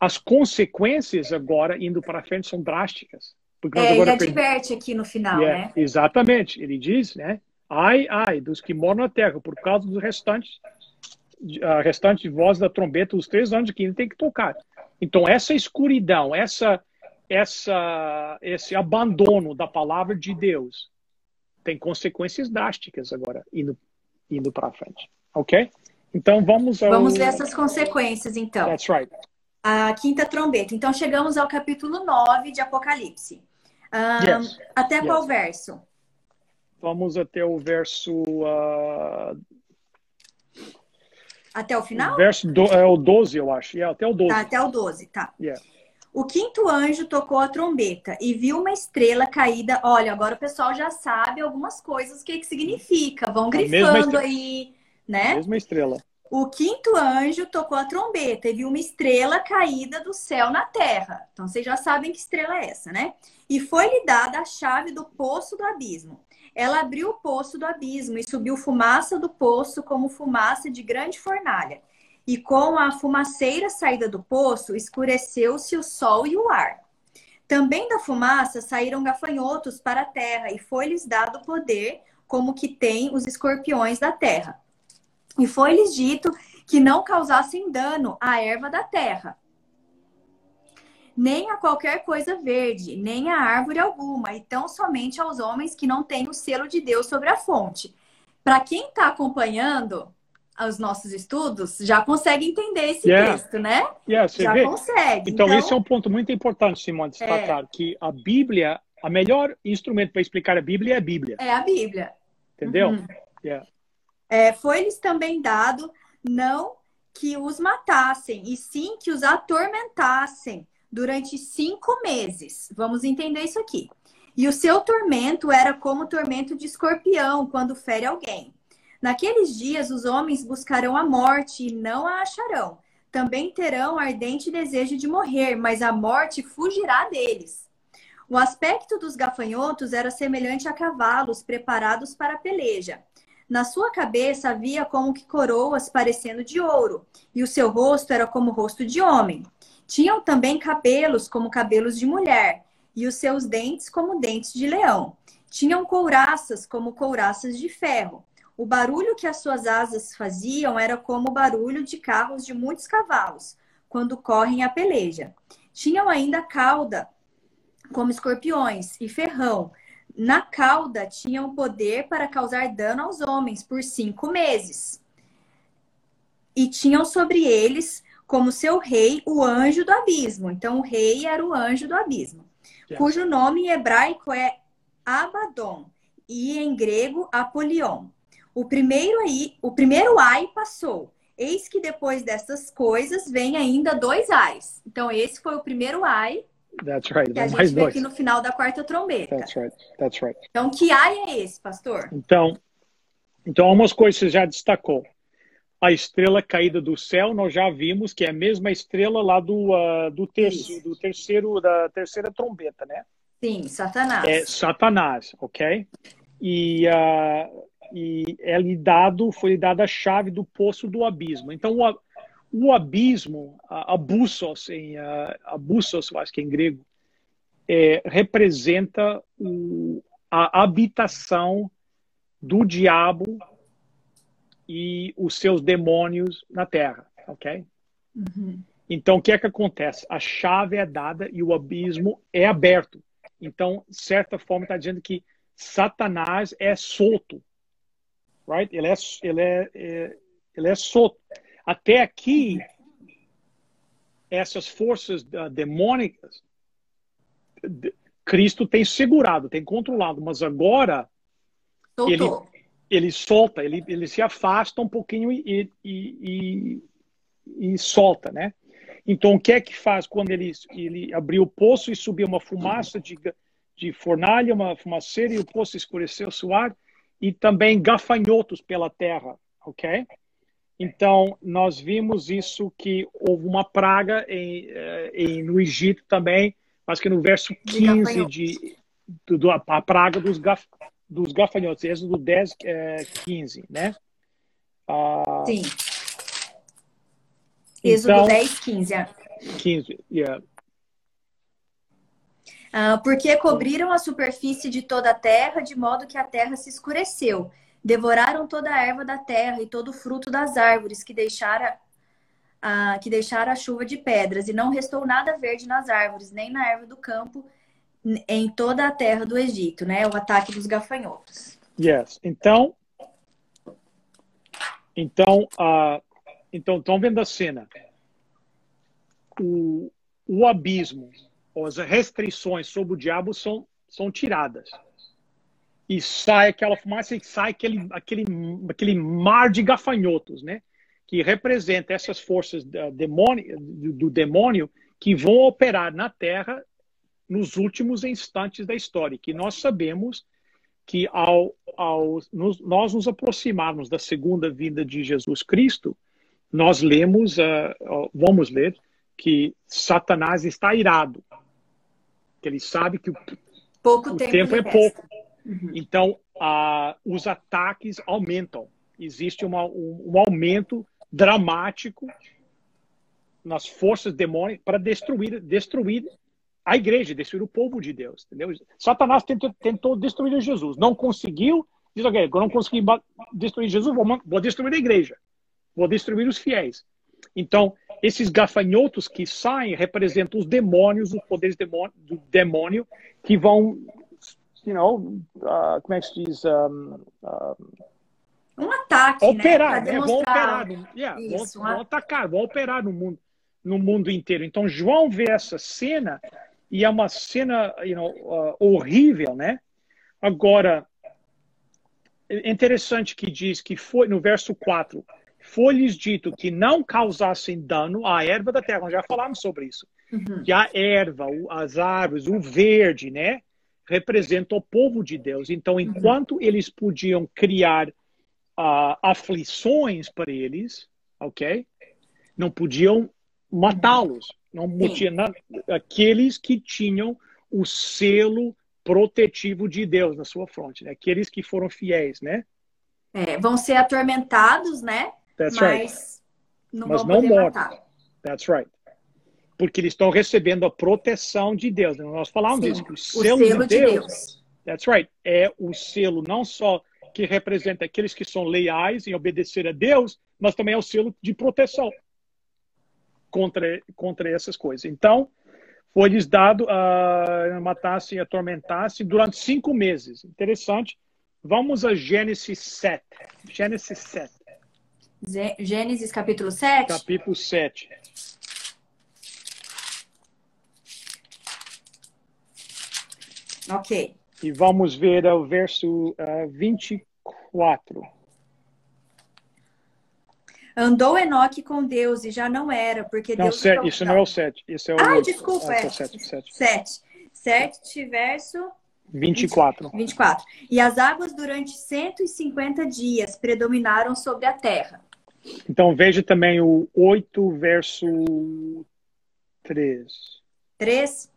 Speaker 2: as consequências agora indo para frente são drásticas.
Speaker 1: Porque é, ele adverte aqui no final, yeah, né?
Speaker 2: Exatamente. Ele diz, né? Ai, ai, dos que moram na terra, por causa dos restantes a restante voz da trombeta, os três anos que ele tem que tocar. Então, essa escuridão, essa, essa, esse abandono da palavra de Deus tem consequências drásticas agora, indo, indo para frente. Ok? Então, vamos ao...
Speaker 1: Vamos ver essas consequências, então.
Speaker 2: That's right.
Speaker 1: A quinta trombeta. Então, chegamos ao capítulo 9 de Apocalipse. Um, yes. Até yes. qual verso?
Speaker 2: Vamos até o verso uh,
Speaker 1: até o final?
Speaker 2: O verso do, é o 12, eu acho. É, até o 12.
Speaker 1: Tá, até o 12, tá.
Speaker 2: Yeah.
Speaker 1: O quinto anjo tocou a trombeta e viu uma estrela caída. Olha, agora o pessoal já sabe algumas coisas, o que, que significa. Vão grifando aí, né?
Speaker 2: Mesma estrela.
Speaker 1: o quinto anjo tocou a trombeta e viu uma estrela caída do céu na terra. Então vocês já sabem que estrela é essa, né? E foi-lhe dada a chave do poço do abismo. Ela abriu o poço do abismo e subiu fumaça do poço como fumaça de grande fornalha. E com a fumaceira saída do poço, escureceu-se o sol e o ar. Também da fumaça saíram gafanhotos para a terra, e foi-lhes dado poder, como que tem os escorpiões da terra. E foi-lhes dito que não causassem dano à erva da terra, nem a qualquer coisa verde, nem a árvore alguma, e tão somente aos homens que não têm o selo de Deus sobre a fonte. Para quem está acompanhando os nossos estudos, já consegue entender esse yeah. texto, né?
Speaker 2: Yeah,
Speaker 1: já
Speaker 2: vê?
Speaker 1: consegue.
Speaker 2: Então, então, esse é um ponto muito importante, Simone, destacar, é. que a Bíblia, a melhor instrumento para explicar a Bíblia é a Bíblia.
Speaker 1: É a Bíblia.
Speaker 2: Entendeu? Uhum.
Speaker 1: Yeah. É, Foi-lhes também dado não que os matassem, e sim que os atormentassem durante cinco meses. Vamos entender isso aqui. E o seu tormento era como o tormento de escorpião quando fere alguém. Naqueles dias os homens buscarão a morte e não a acharão. Também terão ardente desejo de morrer, mas a morte fugirá deles. O aspecto dos gafanhotos era semelhante a cavalos preparados para a peleja. Na sua cabeça havia como que coroas parecendo de ouro, e o seu rosto era como rosto de homem. Tinham também cabelos como cabelos de mulher, e os seus dentes como dentes de leão. Tinham couraças como couraças de ferro. O barulho que as suas asas faziam era como o barulho de carros de muitos cavalos, quando correm a peleja. Tinham ainda cauda, como escorpiões, e ferrão, na cauda tinham poder para causar dano aos homens por cinco meses. E tinham sobre eles, como seu rei, o anjo do abismo. Então, o rei era o anjo do abismo, yeah. cujo nome em hebraico é Abaddon e em grego Apolion. O primeiro aí, o primeiro ai passou. Eis que depois dessas coisas vem ainda dois ais. Então, esse foi o primeiro ai
Speaker 2: That's right.
Speaker 1: Que a gente vê aqui no final da quarta trombeta.
Speaker 2: That's right. That's right.
Speaker 1: Então, que ai é esse, pastor?
Speaker 2: Então, então algumas coisas você já destacou. A estrela caída do céu, nós já vimos que é a mesma estrela lá do, uh, do, do terceiro, da terceira trombeta, né?
Speaker 1: Sim, Satanás.
Speaker 2: É Satanás, ok? E, uh, e é lhe dado, foi lhe dada a chave do poço do abismo. Então, o, o abismo, abusos em abusos, acho que em grego, é, representa o, a habitação do diabo e os seus demônios na Terra, ok? Uhum. Então, o que é que acontece? A chave é dada e o abismo é aberto. Então, de certa forma, está dizendo que Satanás é solto, right? Ele é, ele é, é ele é solto. Até aqui, essas forças uh, demônicas, Cristo tem segurado, tem controlado, mas agora ele, ele solta, ele, ele se afasta um pouquinho e, e, e, e, solta, né? Então, o que é que faz quando ele, ele abriu o poço e subiu uma fumaça de, de fornalha, uma fumaceira, e o poço escureceu o ar, e também gafanhotos pela terra, ok? Então, nós vimos isso que houve uma praga em, eh, em, no Egito também, acho que no verso 15 de, do, a praga dos, gaf, dos gafanhotos, êxodo 10, é, 15, né?
Speaker 1: Ah, Sim. Êxodo então, 10, 15.
Speaker 2: 15, yeah.
Speaker 1: Ah, porque cobriram a superfície de toda a terra, de modo que a terra se escureceu Devoraram toda a erva da terra e todo o fruto das árvores que deixara a, que deixara a chuva de pedras, e não restou nada verde nas árvores, nem na erva do campo, em toda a terra do Egito, né? O ataque dos gafanhotos.
Speaker 2: Yes. Então, então, uh, então, estão vendo a cena. O, o abismo, as restrições sobre o diabo são, são tiradas e sai aquela fumaça e sai aquele, aquele, aquele mar de gafanhotos, né? Que representa essas forças demônio, do, do demônio que vão operar na Terra nos últimos instantes da história. Que nós sabemos que ao, ao nos, nós nos aproximarmos da segunda vinda de Jesus Cristo, nós lemos, uh, vamos ler, que Satanás está irado. Que ele sabe que o,
Speaker 1: pouco
Speaker 2: o
Speaker 1: tempo,
Speaker 2: tempo é pouco.
Speaker 1: Uhum.
Speaker 2: Então, os ataques aumentam. Existe uma, um, um aumento dramático nas forças demônicas para destruir, destruir a igreja, destruir o povo de Deus. Entendeu? Satanás tentou, tentou destruir Jesus, não conseguiu. Diz ok, eu não consegui destruir Jesus, vou, vou destruir a igreja, vou destruir os fiéis. Então, esses gafanhotos que saem representam os demônios, os poderes do demônio, que vão, you know, uh, como é que se diz? Um,
Speaker 1: um ataque,
Speaker 2: operar,
Speaker 1: né?
Speaker 2: né? Vão operar, yeah, Isso, vão, vão atacar, vão operar no mundo, no mundo inteiro. Então, João vê essa cena e é uma cena you know, uh, horrível, né? Agora, é interessante que diz que foi, no verso 4, foi-lhes dito que não causassem dano à erva da terra. Nós já falamos sobre isso.
Speaker 1: Uhum.
Speaker 2: Que a erva, as árvores, o verde, né? Representa o povo de Deus. Então,
Speaker 1: Uhum.
Speaker 2: enquanto eles podiam criar uh, aflições para eles, ok? Não podiam matá-los. Não podiam, aqueles que tinham o selo protetivo de Deus na sua fronte, né? aqueles que foram fiéis, né?
Speaker 1: É, vão ser atormentados, né?
Speaker 2: That's
Speaker 1: mas
Speaker 2: right.
Speaker 1: não
Speaker 2: mas
Speaker 1: vão
Speaker 2: não
Speaker 1: poder
Speaker 2: mortos.
Speaker 1: matar.
Speaker 2: That's right. Porque eles estão recebendo a proteção de Deus. Nós falamos
Speaker 1: Sim,
Speaker 2: disso. Que o
Speaker 1: o
Speaker 2: selo,
Speaker 1: selo
Speaker 2: de,
Speaker 1: de
Speaker 2: Deus,
Speaker 1: Deus.
Speaker 2: That's right. É o selo não só que representa aqueles que são leais em obedecer a Deus, mas também é o selo de proteção contra, contra essas coisas. Então, foi-lhes dado a uh, matasse e atormentasse durante cinco meses. Interessante. Vamos a Gênesis 7. Gênesis 7.
Speaker 1: Gênesis capítulo 7?
Speaker 2: Capítulo 7.
Speaker 1: Ok.
Speaker 2: E vamos ver o verso uh, 24.
Speaker 1: Andou Enoque com Deus e já não era, porque
Speaker 2: não,
Speaker 1: Deus.
Speaker 2: Sete, isso não é o 7. Isso é o
Speaker 1: Ah,
Speaker 2: 8.
Speaker 1: desculpa,
Speaker 2: ah,
Speaker 1: é.
Speaker 2: 7, 7.
Speaker 1: 7. 7, verso
Speaker 2: 24.
Speaker 1: 24. E as águas durante 150 dias predominaram sobre a terra.
Speaker 2: Então veja também o 8, verso 3.
Speaker 1: 3.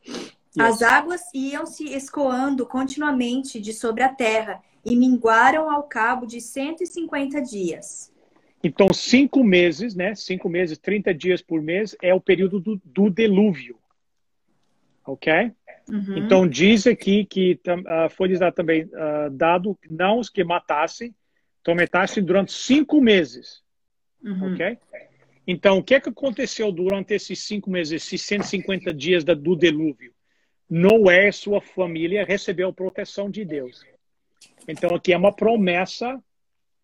Speaker 1: As águas iam se escoando continuamente de sobre a terra e minguaram ao cabo de 150 dias.
Speaker 2: Então, cinco meses, né? Cinco meses, 30 dias por mês, é o período do, do dilúvio. Ok?
Speaker 1: Uhum.
Speaker 2: Então, diz aqui que uh, foi também uh, dado não os que matassem, tormentassem durante cinco meses.
Speaker 1: Uhum.
Speaker 2: Ok? Então, o que, é que aconteceu durante esses cinco meses, esses 150 dias da, do dilúvio? Noé e sua família recebeu a proteção de Deus. Então, aqui é uma promessa,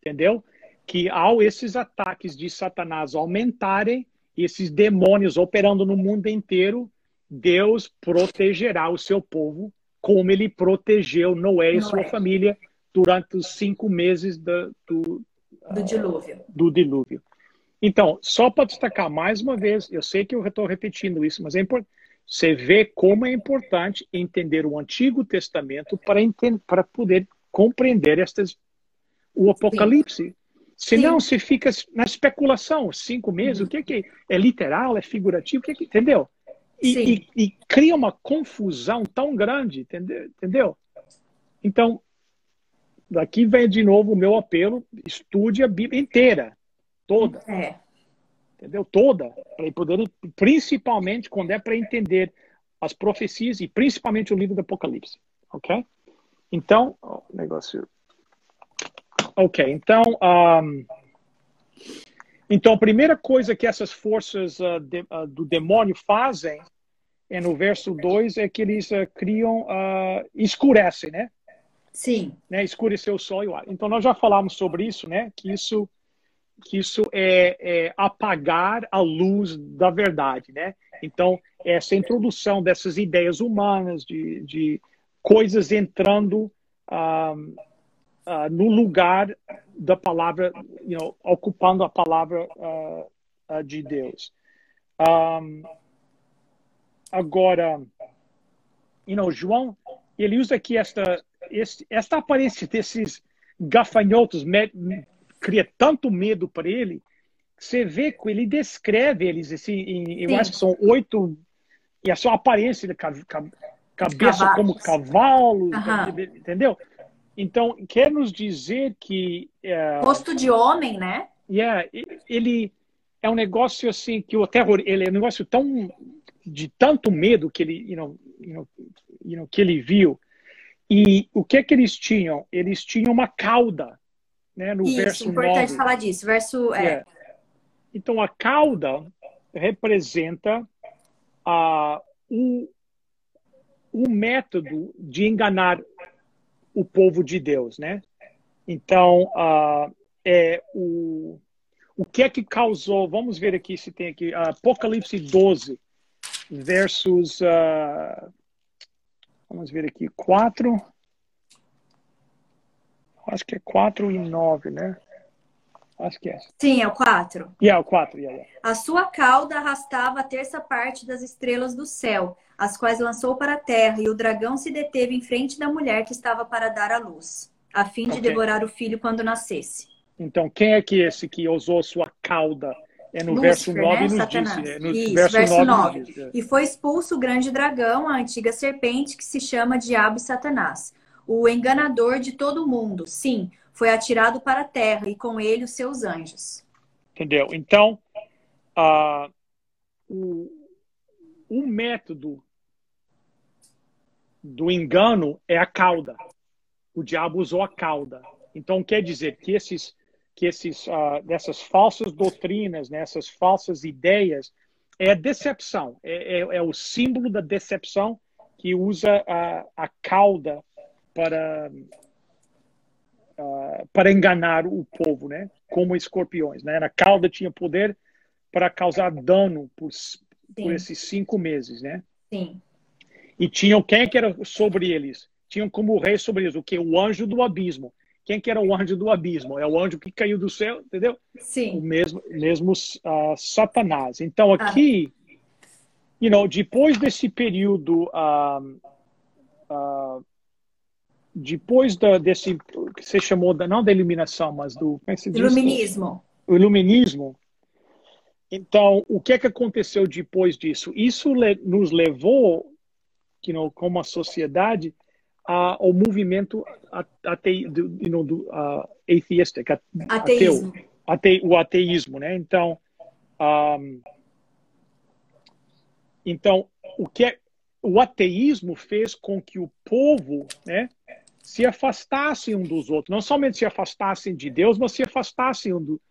Speaker 2: entendeu? Que ao esses ataques de Satanás aumentarem, esses demônios operando no mundo inteiro, Deus protegerá o seu povo como ele protegeu Noé e
Speaker 1: Noé.
Speaker 2: sua família durante os cinco meses do, do,
Speaker 1: do dilúvio.
Speaker 2: do dilúvio. Então, só para destacar mais uma vez, eu sei que eu estou repetindo isso, mas é importante. Você vê como é importante entender o Antigo Testamento para, entender, para poder compreender estas, o Apocalipse.
Speaker 1: Sim.
Speaker 2: Senão você fica na especulação, cinco meses, uhum. o que é, que é literal, é figurativo, o que é que, entendeu? E, e, e, cria uma confusão tão grande, entendeu? entendeu? Então, daqui vem de novo o meu apelo, estude a Bíblia inteira, toda.
Speaker 1: É.
Speaker 2: Entendeu? Toda, para poder, principalmente quando é para entender as profecias e principalmente o livro do Apocalipse, ok? Então, oh, negócio. Ok, então, um, então a primeira coisa que essas forças uh, de, uh, do demônio fazem é no verso 2 é que eles uh, criam, escurecem, né?
Speaker 1: Sim.
Speaker 2: Né? Escurecer o sol e o ar. Então nós já falamos sobre isso, né? Que isso que isso é, é, apagar a luz da verdade, né? Então, essa introdução dessas ideias humanas, de, de coisas entrando um, uh, no lugar da palavra, you know, ocupando a palavra uh, de Deus. Agora, you know, João, ele usa aqui esta, esta aparência desses gafanhotos cria tanto medo para ele você vê que ele descreve eles assim, em, eu acho que são oito e a sua aparência de cabeça como cavalo, uhum. entendeu? Então quer nos dizer que
Speaker 1: uh, rosto de homem, né?
Speaker 2: Yeah, ele é um negócio assim que o terror, ele é um negócio tão de tanto medo que ele, you know, you know, you know, que ele viu. E o que é que eles tinham? Eles tinham uma cauda, né, no
Speaker 1: Isso,
Speaker 2: verso
Speaker 1: importante 9. falar disso. Verso é.
Speaker 2: Yeah. Então a cauda representa a o, o método de enganar o povo de Deus, né? Então, uh, é o o que é que causou? Vamos ver aqui se tem aqui Apocalipse 12 versos uh, vamos ver aqui 4 acho que é 4 e 9, né? Acho que é.
Speaker 1: Sim, é o 4.
Speaker 2: E yeah, é o 4, yeah, yeah.
Speaker 1: A sua cauda arrastava a terça parte das estrelas do céu, as quais lançou para a terra, e o dragão se deteve em frente da mulher que estava para dar à luz, a fim de okay. devorar o filho quando nascesse.
Speaker 2: Então, quem é que esse que usou sua cauda? É no Lúcifer, verso 9 né? nos Satanás. disse. É no
Speaker 1: Isso, verso, verso 9. 9. É. E foi expulso o grande dragão, a antiga serpente, que se chama Diabo e Satanás, o enganador de todo mundo. Sim, foi atirado para a terra e com ele os seus anjos.
Speaker 2: Entendeu? Então, uh, o, o método do engano é a cauda. O diabo usou a cauda. Então, quer dizer que esses que esses, uh, dessas falsas doutrinas, né, essas falsas ideias, é a decepção, é, é, é o símbolo da decepção que usa a, a cauda para, uh, para enganar o povo, né, como escorpiões. Né? A cauda tinha poder para causar dano por, por esses cinco meses, né?
Speaker 1: Sim.
Speaker 2: E tinham quem é que era sobre eles? Tinham como rei sobre eles o que? O anjo do abismo. Quem que era o anjo do abismo? É o anjo que caiu do céu, entendeu?
Speaker 1: Sim.
Speaker 2: O mesmo, mesmo uh, Satanás. Então aqui, ah. you know, depois desse período, uh, uh, depois da, desse que você chamou da, não da iluminação, mas do como é que
Speaker 1: iluminismo.
Speaker 2: O iluminismo. Então, o que é que aconteceu depois disso? Isso le, nos levou, you know, como a sociedade, ao movimento ate, do, you know, do, uh, atheistic,
Speaker 1: ateísmo.
Speaker 2: Ateu, ate, o ateísmo, né? Então, um, então o que é, o ateísmo fez com que o povo, né, se afastassem um dos outros, não somente se afastassem de Deus, mas se afastassem um, do,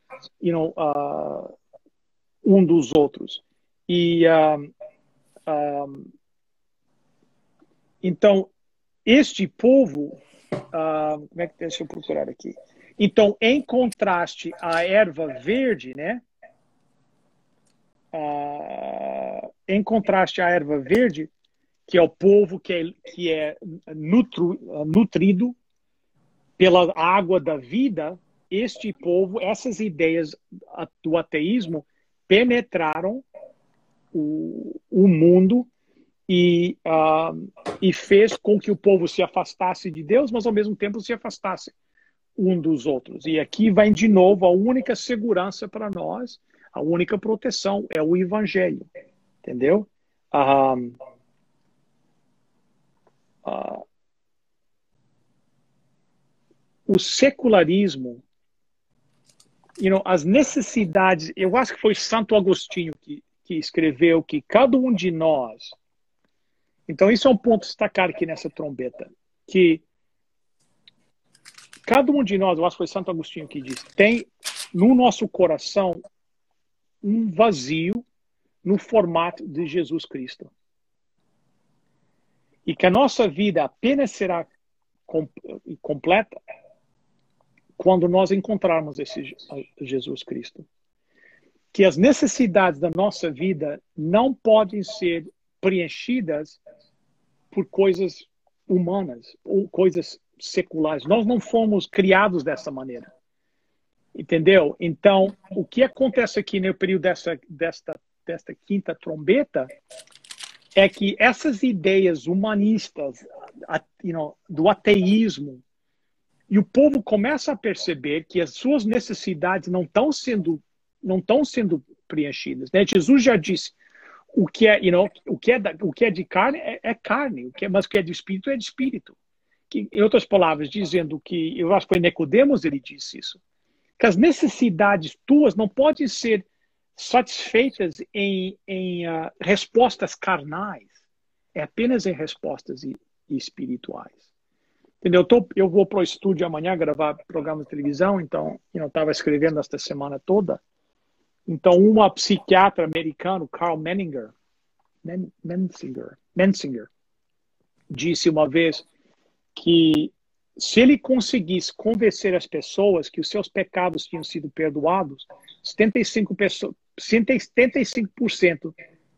Speaker 2: you know, uh, um dos outros. E então este povo, uh, como é que deixa eu procurar aqui? Então, em contraste à erva verde, né? Uh, em contraste à erva verde, que é o povo que é, que é nutru, nutrido pela água da vida, este povo, essas ideias do ateísmo penetraram o, o mundo e, uh, e fez com que o povo se afastasse de Deus, mas ao mesmo tempo se afastasse um dos outros. E aqui vem de novo a única segurança para nós, a única proteção é o Evangelho, entendeu? Uh, uh, o secularismo, you know, as necessidades, eu acho que foi Santo Agostinho que, que escreveu que cada um de nós então, isso é um ponto destacar aqui nessa trombeta, que cada um de nós, eu acho que foi Santo Agostinho que disse, tem no nosso coração um vazio no formato de Jesus Cristo. E que a nossa vida apenas será completa quando nós encontrarmos esse Jesus Cristo. Que as necessidades da nossa vida não podem ser preenchidas por coisas humanas ou coisas seculares. Nós não fomos criados dessa maneira. Entendeu? Então, o que acontece aqui no período dessa, desta, desta quinta trombeta é que essas ideias humanistas you know, do ateísmo e o povo começa a perceber que as suas necessidades não estão sendo não estão sendo preenchidas. Né? Jesus já disse o que é, you know, o que é, da, o que é de carne é, é carne, o que é, mas o que é de espírito é de espírito. Que, em outras palavras, dizendo que eu acho que foi Nicodemos ele disse isso, que as necessidades tuas não podem ser satisfeitas em, em uh, respostas carnais, é apenas em respostas espirituais. Entendeu? Eu, tô, eu vou para o estúdio amanhã gravar programa de televisão, então eu estava escrevendo esta semana toda. Então, uma psiquiatra americana, Carl Menninger, Men, Mensinger, disse uma vez que se ele conseguisse convencer as pessoas que os seus pecados tinham sido perdoados, 75%, pessoas, 75%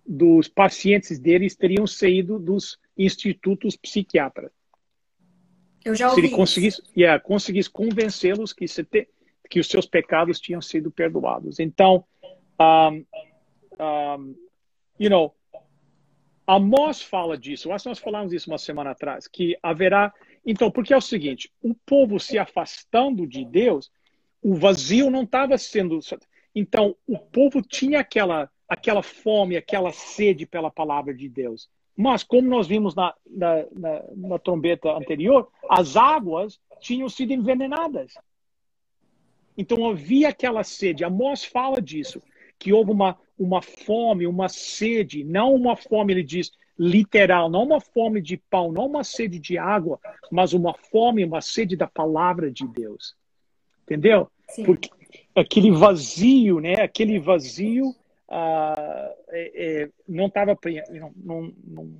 Speaker 2: dos pacientes deles teriam saído dos institutos psiquiátricos.
Speaker 1: Eu já ouvi.
Speaker 2: Se ele conseguisse, yeah, conseguisse convencê-los que, te, que os seus pecados tinham sido perdoados. Então, um, um, you know, Amós fala disso. Acho que nós falamos isso uma semana atrás, que haverá. Então, porque é o seguinte: o povo se afastando de Deus, o vazio não estava sendo. Então, o povo tinha aquela, aquela fome, aquela sede pela palavra de Deus. Mas, como nós vimos na, na, na, na trombeta anterior, as águas tinham sido envenenadas. Então, havia aquela sede. Amós fala disso, que houve uma, uma fome, uma sede, não uma fome, ele diz, literal, não uma fome de pão, não uma sede de água, mas uma fome, uma sede da palavra de Deus. Entendeu? Sim. Porque aquele vazio, né? Aquele vazio uh, é, é, não estava não, não, não,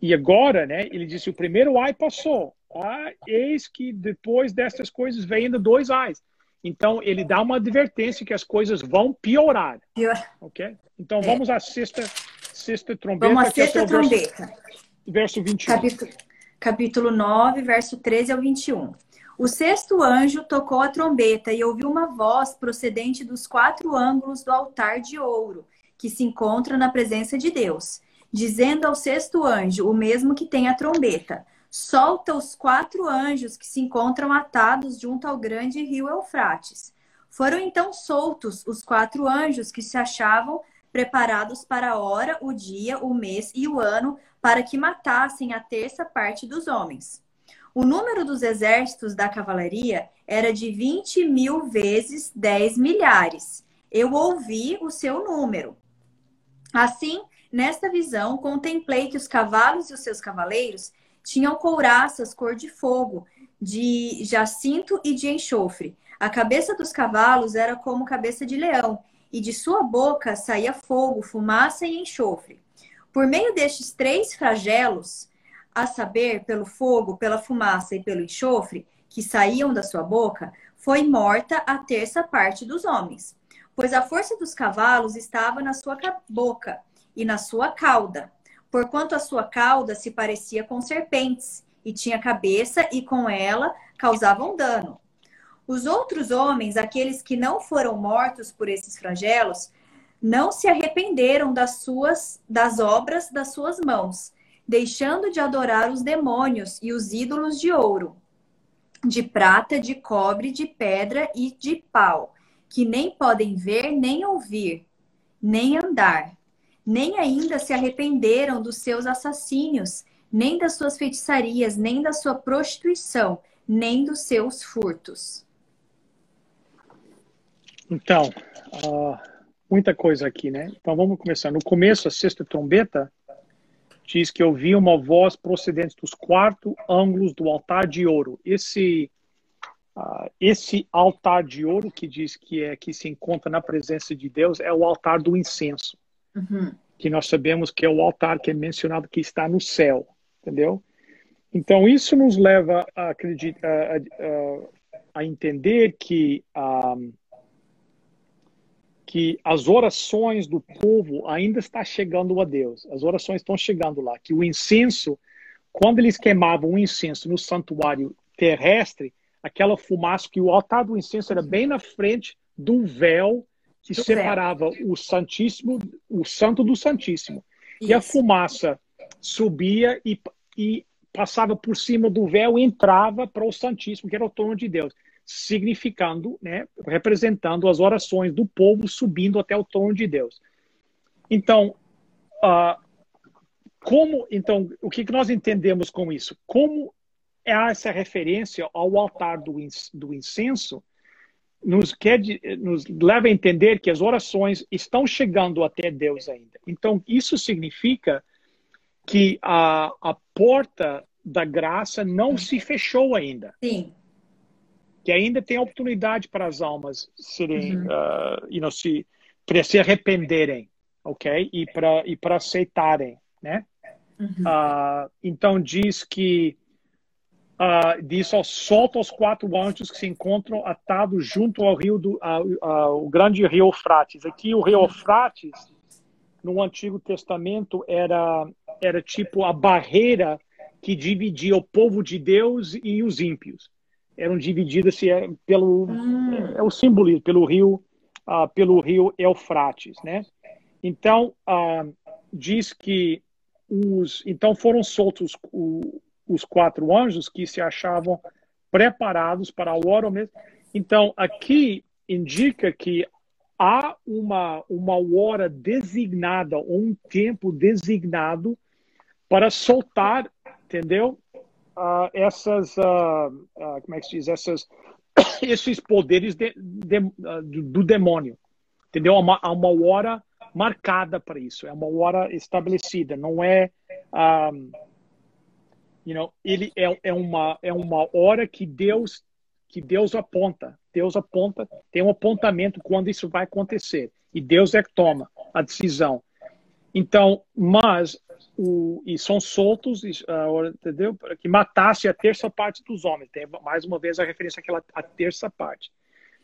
Speaker 2: e agora, né? Ele disse o primeiro ai passou. Ah, eis que depois dessas coisas vem ainda dois ais. Então ele dá uma advertência que as coisas vão piorar. Pior. Ok? Então é. vamos à sexta, sexta trombeta.
Speaker 1: Vamos à sexta é trombeta.
Speaker 2: Verso, verso 21.
Speaker 1: Capítulo, capítulo 9, verso 13 ao 21. O sexto anjo tocou a trombeta e ouviu uma voz procedente dos quatro ângulos do altar de ouro, que se encontra na presença de Deus, dizendo ao sexto anjo, o mesmo que tem a trombeta: Solta os quatro anjos que se encontram atados junto ao grande rio Eufrates. Foram então soltos os quatro anjos que se achavam preparados para a hora, o dia, o mês e o ano, para que matassem a terça parte dos homens. O número dos exércitos da cavalaria era de 20 mil vezes 10 milhares. Eu ouvi o seu número. Assim, nesta visão, contemplei que os cavalos e os seus cavaleiros tinham couraças cor de fogo, de jacinto e de enxofre. A cabeça dos cavalos era como cabeça de leão, e de sua boca saía fogo, fumaça e enxofre. Por meio destes três flagelos, a saber, pelo fogo, pela fumaça e pelo enxofre que saíam da sua boca, foi morta a terça parte dos homens. Pois a força dos cavalos estava na sua boca e na sua cauda, porquanto a sua cauda se parecia com serpentes, e tinha cabeça, e com ela causavam dano. Os outros homens, aqueles que não foram mortos por esses flagelos, não se arrependeram das suas das obras das suas mãos, deixando de adorar os demônios e os ídolos de ouro, de prata, de cobre, de pedra e de pau, que nem podem ver, nem ouvir, nem andar, nem ainda se arrependeram dos seus assassínios, nem das suas feitiçarias, nem da sua prostituição, nem dos seus furtos.
Speaker 2: Então, uh, muita coisa aqui, né? Então vamos começar. No começo, a sexta trombeta diz que ouvi uma voz procedente dos quatro ângulos do altar de ouro. Esse uh, esse altar de ouro que diz que é que se encontra na presença de Deus é o altar do incenso, uhum. que nós sabemos que é o altar que é mencionado que está no céu, entendeu? Então isso nos leva a acreditar, a, a, a entender que um, ah, que as orações do povo ainda está chegando a Deus. As orações estão chegando lá. Que o incenso, quando eles queimavam o incenso no santuário terrestre, aquela fumaça que o altar do incenso era bem na frente do véu que do separava véu. o Santíssimo, o Santo do Santíssimo. Isso. E a fumaça subia e, e passava por cima do véu e entrava para o Santíssimo, que era o trono de Deus. Significando, né, representando as orações do povo subindo até o trono de Deus. Então, uh, como, então, o que nós entendemos com isso? Como é essa referência ao altar do, do incenso nos, quer, nos leva a entender que as orações estão chegando até Deus ainda. Então, isso significa que a, a porta da graça não se fechou ainda.
Speaker 1: Sim.
Speaker 2: Que ainda tem oportunidade para as almas serem, uhum. uh, you know, se, para se arrependerem, ok? E para e para aceitarem, né? Uhum. Uh, então diz que uh, diz ao solta os quatro anjos que se encontram atados junto ao rio do o grande rio Eufrates. Aqui o rio Eufrates no Antigo Testamento era era tipo a barreira que dividia o povo de Deus e os ímpios. Eram divididas assim, é, pelo hum. é, o simbolismo pelo rio uh, pelo rio Eufrates, né? Então uh, diz que os então foram soltos o, os quatro anjos que se achavam preparados para a hora mesmo. Então, aqui indica que há uma, uma hora designada, ou um tempo designado para soltar, entendeu? Uh, essas, uh, uh, como é que se diz? Essas, esses poderes de, de, do, do, demônio, entendeu? Há uma, há uma hora marcada para isso, é uma hora estabelecida, não é um, you know, ele é, é uma é uma hora que Deus que Deus aponta. Deus aponta, tem um apontamento quando isso vai acontecer. E Deus é que toma a decisão. Então, mas o, e são soltos, uh, entendeu? Que matasse a terça parte dos homens. Tem mais uma vez a referência àquela a terça parte.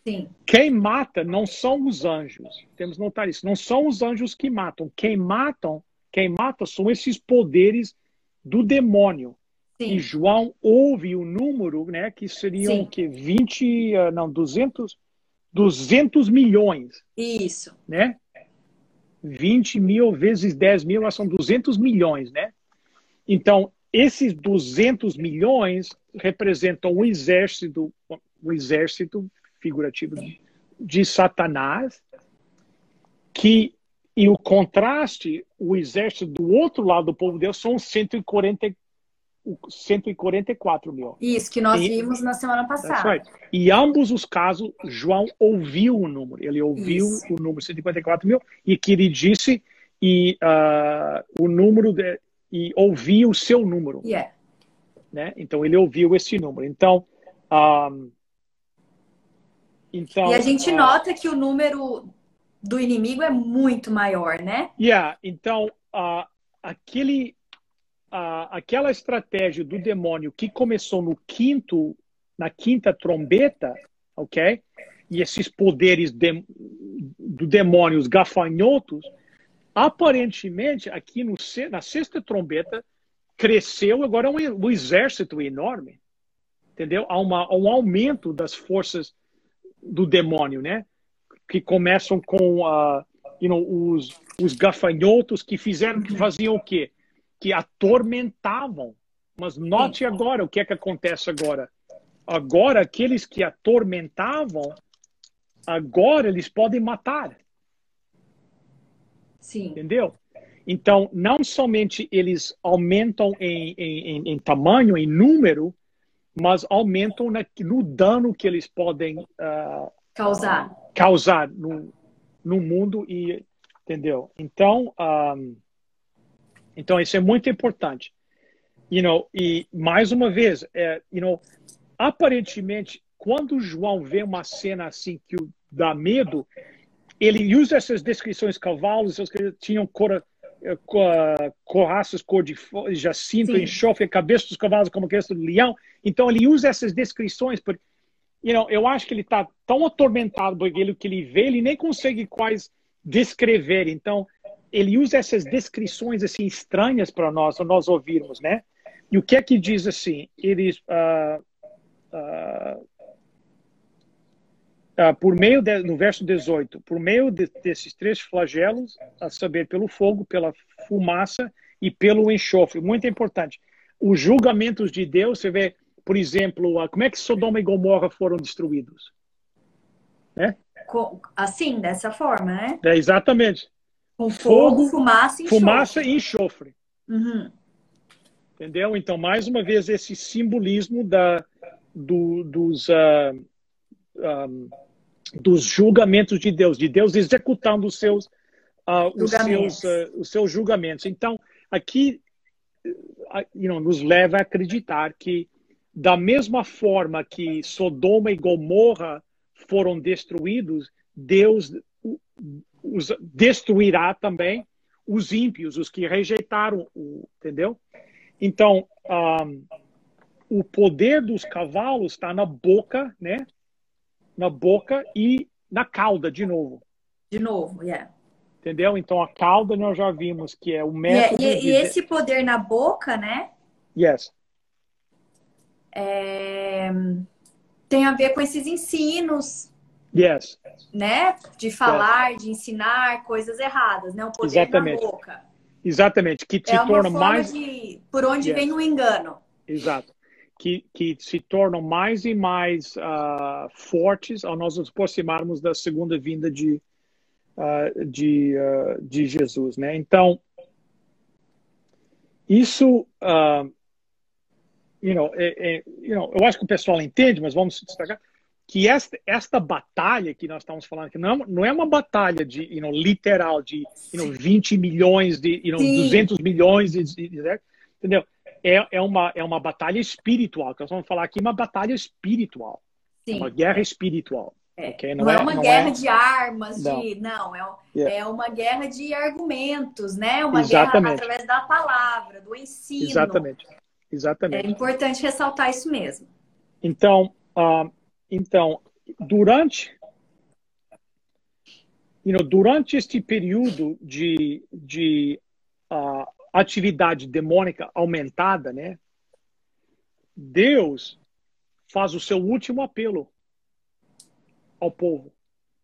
Speaker 1: Sim.
Speaker 2: Quem mata não são os anjos. Temos que notar isso. Não são os anjos que matam. Quem matam, quem mata são esses poderes do demônio Sim. E João ouve o número, né, que seriam que 20, ah, não, 200, 200 milhões.
Speaker 1: Isso.
Speaker 2: Né? 20 mil vezes 10 mil, são 200 milhões, né? Então, esses 200 milhões representam o exército, o exército figurativo de, Satanás, que e o contraste, o exército do outro lado do povo de Deus são 140 144 mil.
Speaker 1: Isso, que nós e, vimos na semana passada.
Speaker 2: Right. E ambos os casos, João ouviu o número. Ele ouviu Isso. o número 154 mil e que ele disse e uh, o número de, e ouviu o seu número.
Speaker 1: Yeah.
Speaker 2: Né? Então ele ouviu esse número. Então, um,
Speaker 1: então e a gente uh, nota que o número do inimigo é muito maior, né?
Speaker 2: Yeah. Então uh, aquele a, aquela estratégia do demônio que começou no quinto, na quinta trombeta, ok? E esses poderes de, do demônio, os gafanhotos, aparentemente aqui no, na sexta trombeta cresceu agora um, um exército enorme, entendeu? Há, uma, um aumento das forças do demônio, né? Que começam com uh, you know, os, os gafanhotos que fizeram, que faziam o quê? Que atormentavam. Mas note agora o que é que acontece agora. Agora, aqueles que atormentavam, agora eles podem matar.
Speaker 1: Sim.
Speaker 2: Entendeu? Então, não somente eles aumentam em, em, em tamanho, em número, mas aumentam na, no dano que eles podem uh,
Speaker 1: causar,
Speaker 2: causar no, no mundo e entendeu? Então, um, ah, então, isso é muito importante. You know, e mais uma vez, é, you know, aparentemente, quando João vê uma cena assim que dá medo, ele usa essas descrições cavalos, que tinham cor, eh, coraças cor de jacinto, Sim. enxofre, cabeça dos cavalos como a cabeça do leão. Então ele usa essas descrições porque you know, eu acho que ele está tão atormentado por aquilo que ele vê, ele nem consegue quase descrever. Então ele usa essas descrições assim estranhas para nós, nós ouvirmos, né? E o que é que diz assim? Eles uh, uh, uh, por meio de, no verso 18, por meio de, desses três flagelos, a saber, pelo fogo, pela fumaça e pelo enxofre. Muito importante. Os julgamentos de Deus, você vê, por exemplo, como é que Sodoma e Gomorra foram destruídos?
Speaker 1: Né? Assim, dessa forma, né?
Speaker 2: É, exatamente.
Speaker 1: Com fogo, fogo fumaça e enxofre.
Speaker 2: Fumaça e enxofre.
Speaker 1: Uhum.
Speaker 2: Entendeu? Então, mais uma vez, esse simbolismo da, do, dos, uh, ah, um, dos julgamentos de Deus, de Deus executando os seus, uh, os, seus, uh, os seus julgamentos. Então, aqui you know, nos leva a acreditar que, da mesma forma que Sodoma e Gomorra foram destruídos, Deus os destruirá também os ímpios, os que rejeitaram o, entendeu? Então, um, o poder dos cavalos está na boca, né? Na boca e na cauda, de novo.
Speaker 1: De novo, yeah.
Speaker 2: Entendeu? Então, a cauda nós já vimos que é o
Speaker 1: é,
Speaker 2: método...
Speaker 1: E, e, de... e esse poder na boca, né?
Speaker 2: Yes.
Speaker 1: É... Tem a ver com esses ensinos.
Speaker 2: Yes.
Speaker 1: Né? De falar, yes. de ensinar coisas erradas, né? O poder
Speaker 2: Exatamente.
Speaker 1: na boca.
Speaker 2: Exatamente, que se
Speaker 1: é
Speaker 2: torna mais.
Speaker 1: De... Por onde yes. vem o engano.
Speaker 2: Exato. Que, que se tornam mais e mais uh, fortes ao nós nos aproximarmos da segunda vinda de, uh, de, uh, de Jesus. Né? Então, isso. you know, é, é, you know, eu acho que o pessoal entende, mas vamos destacar que esta, esta batalha que nós estamos falando aqui não é, não é uma batalha de, you know, literal, de you know, 20 milhões, de you know, 200 milhões, de, de, de, entendeu? É, é, uma, é uma batalha espiritual, que nós vamos falar aqui, uma batalha espiritual. É uma guerra espiritual.
Speaker 1: É. Okay? Não, não, é, uma não guerra é... de armas, não. de não, é, yeah. é uma guerra de argumentos, né? Uma
Speaker 2: Exatamente.
Speaker 1: guerra através da palavra, do ensino.
Speaker 2: Exatamente. Exatamente.
Speaker 1: É importante ressaltar isso mesmo.
Speaker 2: Então, uh, então, durante you know, durante este período de, de uh, atividade demônica aumentada, né, Deus faz o seu último apelo ao povo.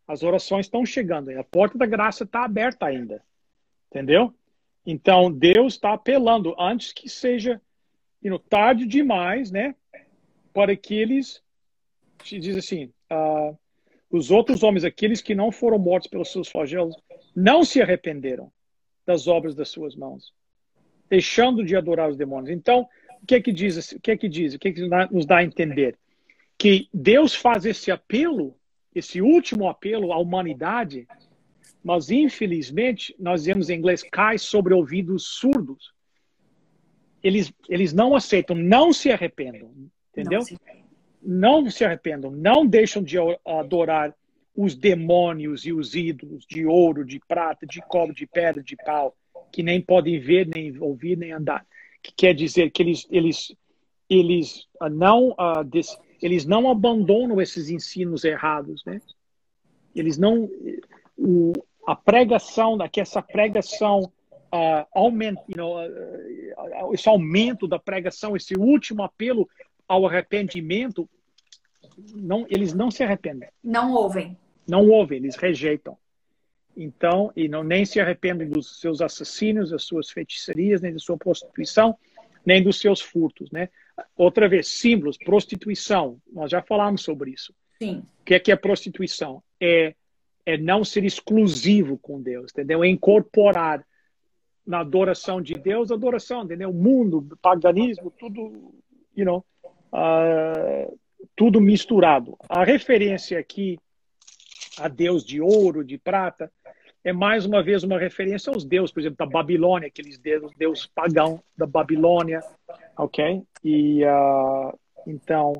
Speaker 2: As orações estão chegando, a porta da graça está aberta ainda, entendeu? Então Deus está apelando antes que seja you know, tarde demais, né, para que eles diz assim: uh, os outros homens, aqueles que não foram mortos pelos seus flagelos, não se arrependeram das obras das suas mãos, deixando de adorar os demônios. Então, o que é que diz? O que é que diz? O que é que nos dá a entender? Que Deus faz esse apelo, esse último apelo à humanidade, mas infelizmente nós vemos em inglês cai sobre ouvidos surdos. Eles, eles não aceitam, não se arrependam, entendeu? Não se não se arrependam, não deixam de adorar os demônios e os ídolos de ouro, de prata, de cobre, de pedra, de pau, que nem podem ver, nem ouvir, nem andar. Que quer dizer que eles, eles, eles, ah, não, uh, des, eles não abandonam esses ensinos errados, né? Eles não. O, a pregação, que essa pregação uh, aumenta, you know, uh, esse aumento da pregação, esse último apelo ao arrependimento, não, eles não se arrependem.
Speaker 1: Não ouvem.
Speaker 2: Não ouvem, eles rejeitam. Então, e não nem se arrependem dos seus assassinos, das suas feitiçarias, nem da sua prostituição, nem dos seus furtos, né? Outra vez, símbolos, prostituição. Nós já falamos sobre isso.
Speaker 1: Sim.
Speaker 2: O que é que é prostituição? É é não ser exclusivo com Deus, entendeu? É incorporar na adoração de Deus, adoração, entendeu? O mundo, paganismo, tudo, you know, uh, tudo misturado. A referência aqui a Deus de ouro, de prata, é mais uma vez uma referência aos deuses, por exemplo, da Babilônia, aqueles deuses, deus pagão da Babilônia, ok? E uh, então,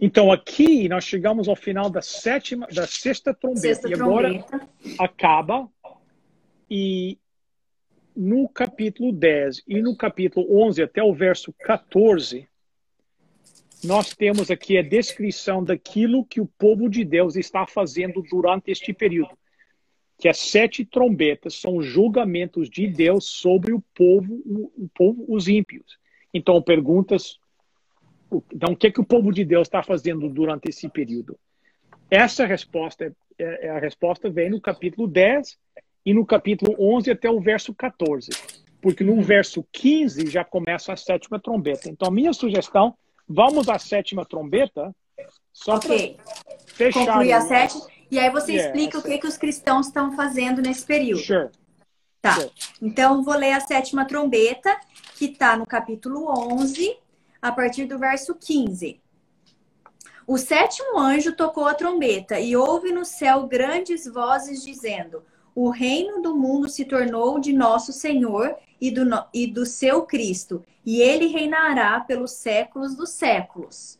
Speaker 2: então aqui nós chegamos ao final da sétima, da sexta trombeta
Speaker 1: sexta
Speaker 2: e agora
Speaker 1: trombeta.
Speaker 2: acaba e no capítulo 10 e no capítulo 11 até o verso 14 nós temos aqui a descrição daquilo que o povo de Deus está fazendo durante este período. Que as sete trombetas são julgamentos de Deus sobre o povo, o, povo, os ímpios. Então, perguntas. Então, o que, é que o povo de Deus está fazendo durante esse período? Essa resposta, é, é, a resposta vem no capítulo 10 e no capítulo 11 até o verso 14. Porque no verso 15 já começa a sétima trombeta. Então, a minha sugestão vamos à sétima trombeta. Só
Speaker 1: ok.
Speaker 2: Fechar
Speaker 1: Concluir a sétima. E aí você
Speaker 2: Yeah,
Speaker 1: explica o que, que os cristãos estão fazendo nesse período.
Speaker 2: Sure.
Speaker 1: Tá.
Speaker 2: Sure.
Speaker 1: Então, vou ler a sétima trombeta, que está no capítulo 11, a partir do verso 15. O sétimo anjo tocou a trombeta e houve no céu grandes vozes dizendo: O reino do mundo se tornou de nosso Senhor e do, e do seu Cristo, e ele reinará pelos séculos dos séculos.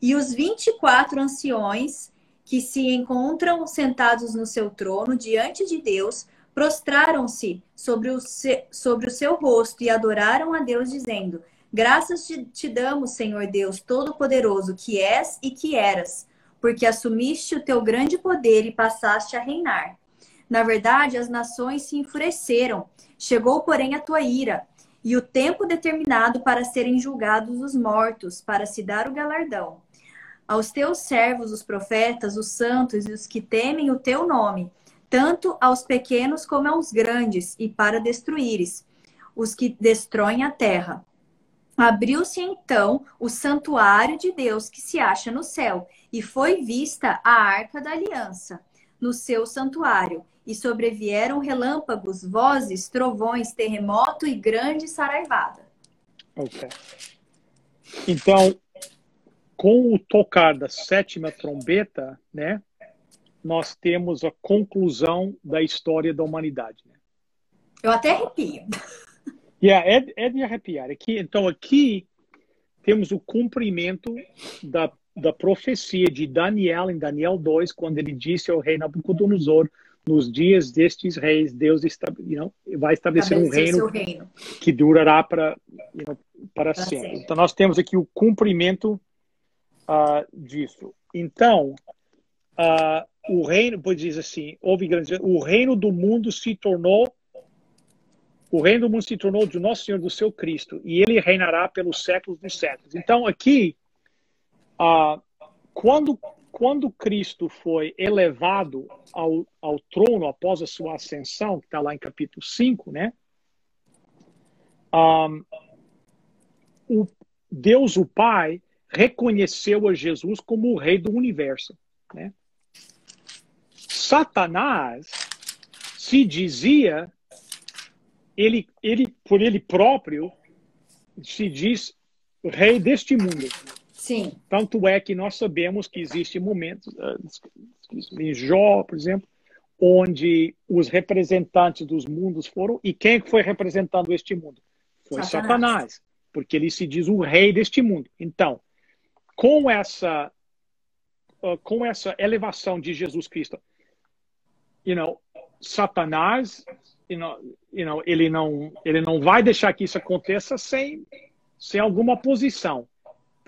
Speaker 1: E os vinte e quatro anciões que se encontram sentados no seu trono diante de Deus prostraram-se sobre, o se- sobre o seu rosto e adoraram a Deus, dizendo: Graças te, te damos, Senhor Deus Todo-Poderoso, que és e que eras, porque assumiste o teu grande poder e passaste a reinar. Na verdade, as nações se enfureceram, chegou, porém, a tua ira, e o tempo determinado para serem julgados os mortos, para se dar o galardão. Aos teus servos, os profetas, os santos e os que temem o teu nome, tanto aos pequenos como aos grandes, e para destruíres os que destroem a terra. Abriu-se então o santuário de Deus que se acha no céu, e foi vista a arca da aliança no seu santuário, e sobrevieram relâmpagos, vozes, trovões, terremoto e grande saraivada.
Speaker 2: Ok. Então, com o tocar da sétima trombeta, né, nós temos a conclusão da história da humanidade. Né?
Speaker 1: Eu até arrepio.
Speaker 2: Yeah, é, é de arrepiar. Aqui, então, aqui temos o cumprimento da, da profecia de Daniel, em Daniel 2, quando ele disse ao rei Nabucodonosor, nos dias destes reis, Deus está, you know, vai estabelecer um reino
Speaker 1: reino.
Speaker 2: que durará para, you know, para,
Speaker 1: Para
Speaker 2: sempre.
Speaker 1: sempre.
Speaker 2: Então, nós temos aqui o cumprimento ah, disso. Então, ah, o reino, pois diz assim, houve grande, o reino do mundo se tornou o reino do mundo se tornou de nosso Senhor do seu Cristo e ele reinará pelos séculos dos séculos. Então aqui, ah, quando quando Cristo foi elevado ao, ao trono após a sua ascensão, que está lá em capítulo 5, né? Ah, o Deus, o Pai, reconheceu a Jesus como o rei do universo. Né? Satanás se dizia, ele, ele, por ele próprio, se diz rei deste mundo.
Speaker 1: Sim.
Speaker 2: Tanto é que nós sabemos que existem momentos, uh, em Jó, por exemplo, onde os representantes dos mundos foram, e quem foi representando este mundo? Foi Satanás. Satanás, porque ele se diz o rei deste mundo. Então, com essa, uh, com essa elevação de Jesus Cristo, you know, Satanás, you know, you know, ele não, ele não vai deixar que isso aconteça sem, sem alguma posição,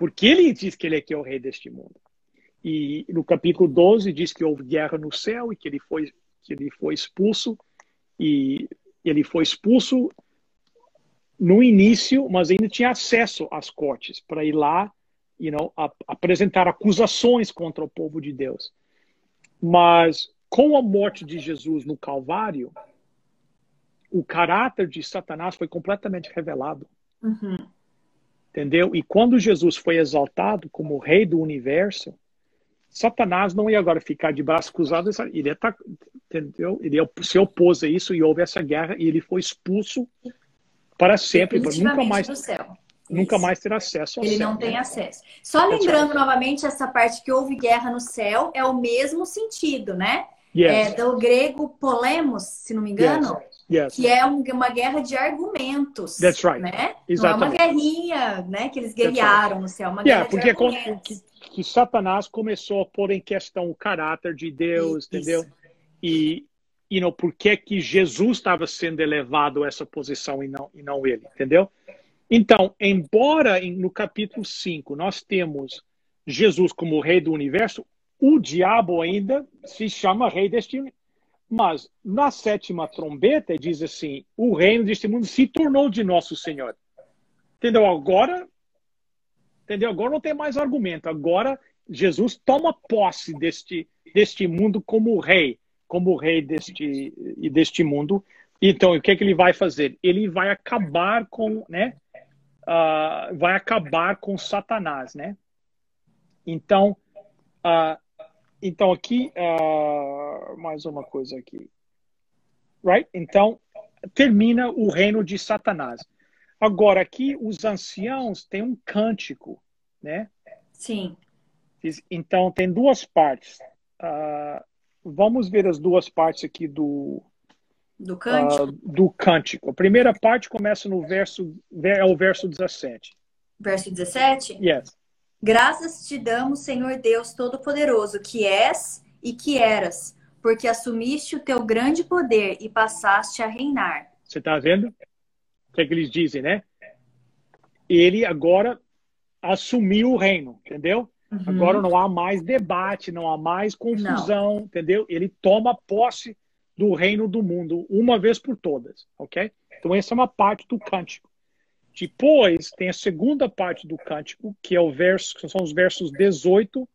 Speaker 2: porque ele diz que ele é que é o rei deste mundo. E no capítulo 12 diz que houve guerra no céu e que ele foi, que ele foi expulso e ele foi expulso no início, mas ainda tinha acesso às cortes para ir lá, you know, apresentar acusações contra o povo de Deus. Mas com a morte de Jesus no Calvário, o caráter de Satanás foi completamente revelado.
Speaker 1: Uhum.
Speaker 2: Entendeu? E quando Jesus foi exaltado como rei do universo, Satanás não ia agora ficar de braço cruzado, ele ia, tá, entendeu? Ele se opôs a isso e houve essa guerra e ele foi expulso para sempre, para nunca mais,
Speaker 1: do céu.
Speaker 2: nunca mais ter acesso ao
Speaker 1: Ele
Speaker 2: céu.
Speaker 1: não tem acesso. Só lembrando novamente essa parte que houve guerra no céu é o mesmo sentido, né?
Speaker 2: Yes.
Speaker 1: É do grego polemos, se não me engano,
Speaker 2: Yes.
Speaker 1: Que é um- uma guerra de argumentos.
Speaker 2: That's right.
Speaker 1: Né?
Speaker 2: Exatamente.
Speaker 1: Não é uma guerrinha, né? Que eles guerrearam no céu, é uma
Speaker 2: Yeah,
Speaker 1: guerra
Speaker 2: porque
Speaker 1: de argumentos.
Speaker 2: que, que Satanás começou a pôr em questão o caráter de Deus,
Speaker 1: Isso.
Speaker 2: entendeu? E, you know, por que que Jesus estava sendo elevado a essa posição e não, e não ele, entendeu? Então, embora em- no capítulo 5 nós temos Jesus como o rei do universo, o diabo ainda se chama rei deste universo. Mas na sétima trombeta diz assim: o reino deste mundo se tornou de nosso Senhor. Entendeu? Agora, entendeu? Agora não tem mais argumento. Agora Jesus toma posse deste deste mundo como rei, como rei deste e deste mundo. Então, o que é que ele vai fazer? Ele vai acabar com, né, uh, vai acabar com Satanás, né? Então, uh, então aqui uh, mais uma coisa aqui, right? Então termina o reino de Satanás. Agora aqui os anciãos têm um cântico, né?
Speaker 1: Sim.
Speaker 2: Então tem duas partes. vamos ver as duas partes aqui do
Speaker 1: do cântico? Uh,
Speaker 2: do cântico. A primeira parte começa no verso, é o verso 17.
Speaker 1: Verso 17?
Speaker 2: Yes.
Speaker 1: Graças te damos, Senhor Deus Todo-Poderoso, que és e que eras, porque assumiste o teu grande poder e passaste a reinar.
Speaker 2: Você está vendo? O que, é que eles dizem, né? Ele agora assumiu o reino, entendeu? Uhum. Agora não há mais debate, não há mais confusão, não. entendeu? Ele toma posse do reino do mundo, uma vez por todas, ok? Então essa é uma parte do cântico. Depois tem a segunda parte do cântico, que é o verso, que são os versos 18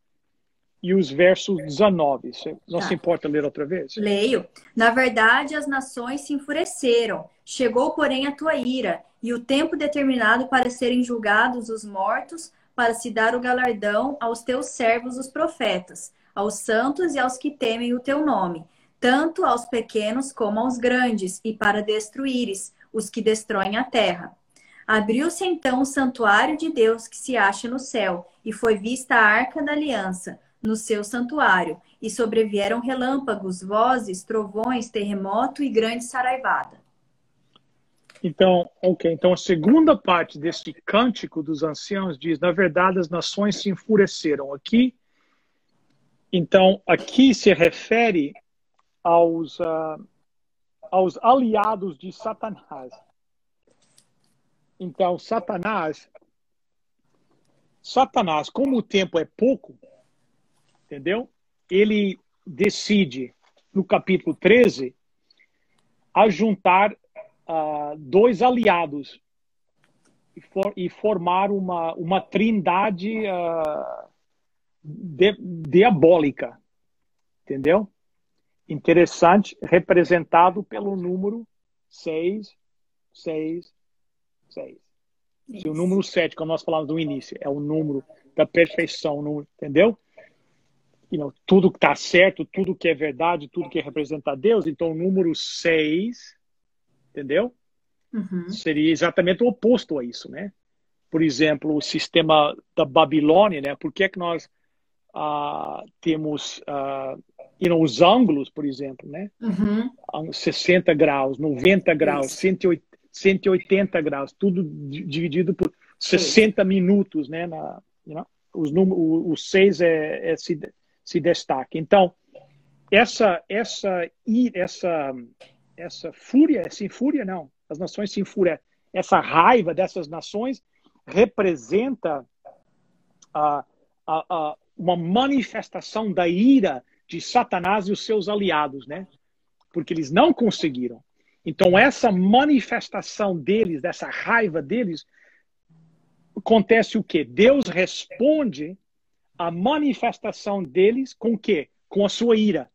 Speaker 2: e os versos 19. Você não tá. se importa ler outra vez?
Speaker 1: Leio. Na verdade, as nações se enfureceram. Chegou, porém, a tua ira, e o tempo determinado para serem julgados os mortos, para se dar o galardão aos teus servos, os profetas, aos santos e aos que temem o teu nome tanto aos pequenos como aos grandes, e para destruíres os que destroem a terra. Abriu-se então o santuário de Deus que se acha no céu, e foi vista a arca da aliança no seu santuário, e sobrevieram relâmpagos, vozes, trovões, terremoto e grande saraivada.
Speaker 2: Então, ok. Então, a segunda parte desse cântico dos anciãos diz: na verdade, as nações se enfureceram. Aqui, então, aqui se refere aos, uh, aos aliados de Satanás. Então, Satanás, Satanás, como o tempo é pouco, entendeu? Ele decide, no capítulo 13, a juntar uh, dois aliados e, for, e, formar uma, uma trindade uh, de, diabólica, entendeu? interessante, representado pelo número 6, 6, 6. E o número 7, como nós falamos no início, é o número da perfeição, número, entendeu? You know, tudo que está certo, tudo que é verdade, tudo que representa Deus. Então, o número 6, entendeu? Uhum. Seria exatamente o oposto a isso, né? Por exemplo, o sistema da Babilônia, né? Por que, é que nós uh, temos uh, you know, os ângulos, por exemplo, né? Uhum. 60 graus, 90 graus, 180, 180 graus, tudo dividido por 60 Sim. minutos, né? Na, you know, os o, o 6 é, é, se, se destaca. Então, essa, essa, essa, essa fúria, essa fúria não, as nações se infuriam, essa raiva dessas nações representa a, a, a, uma manifestação da ira de Satanás e os seus aliados, né? Porque eles não conseguiram. Então, essa manifestação deles, dessa raiva deles, acontece o quê? Deus responde à manifestação deles com o quê? Com a sua ira.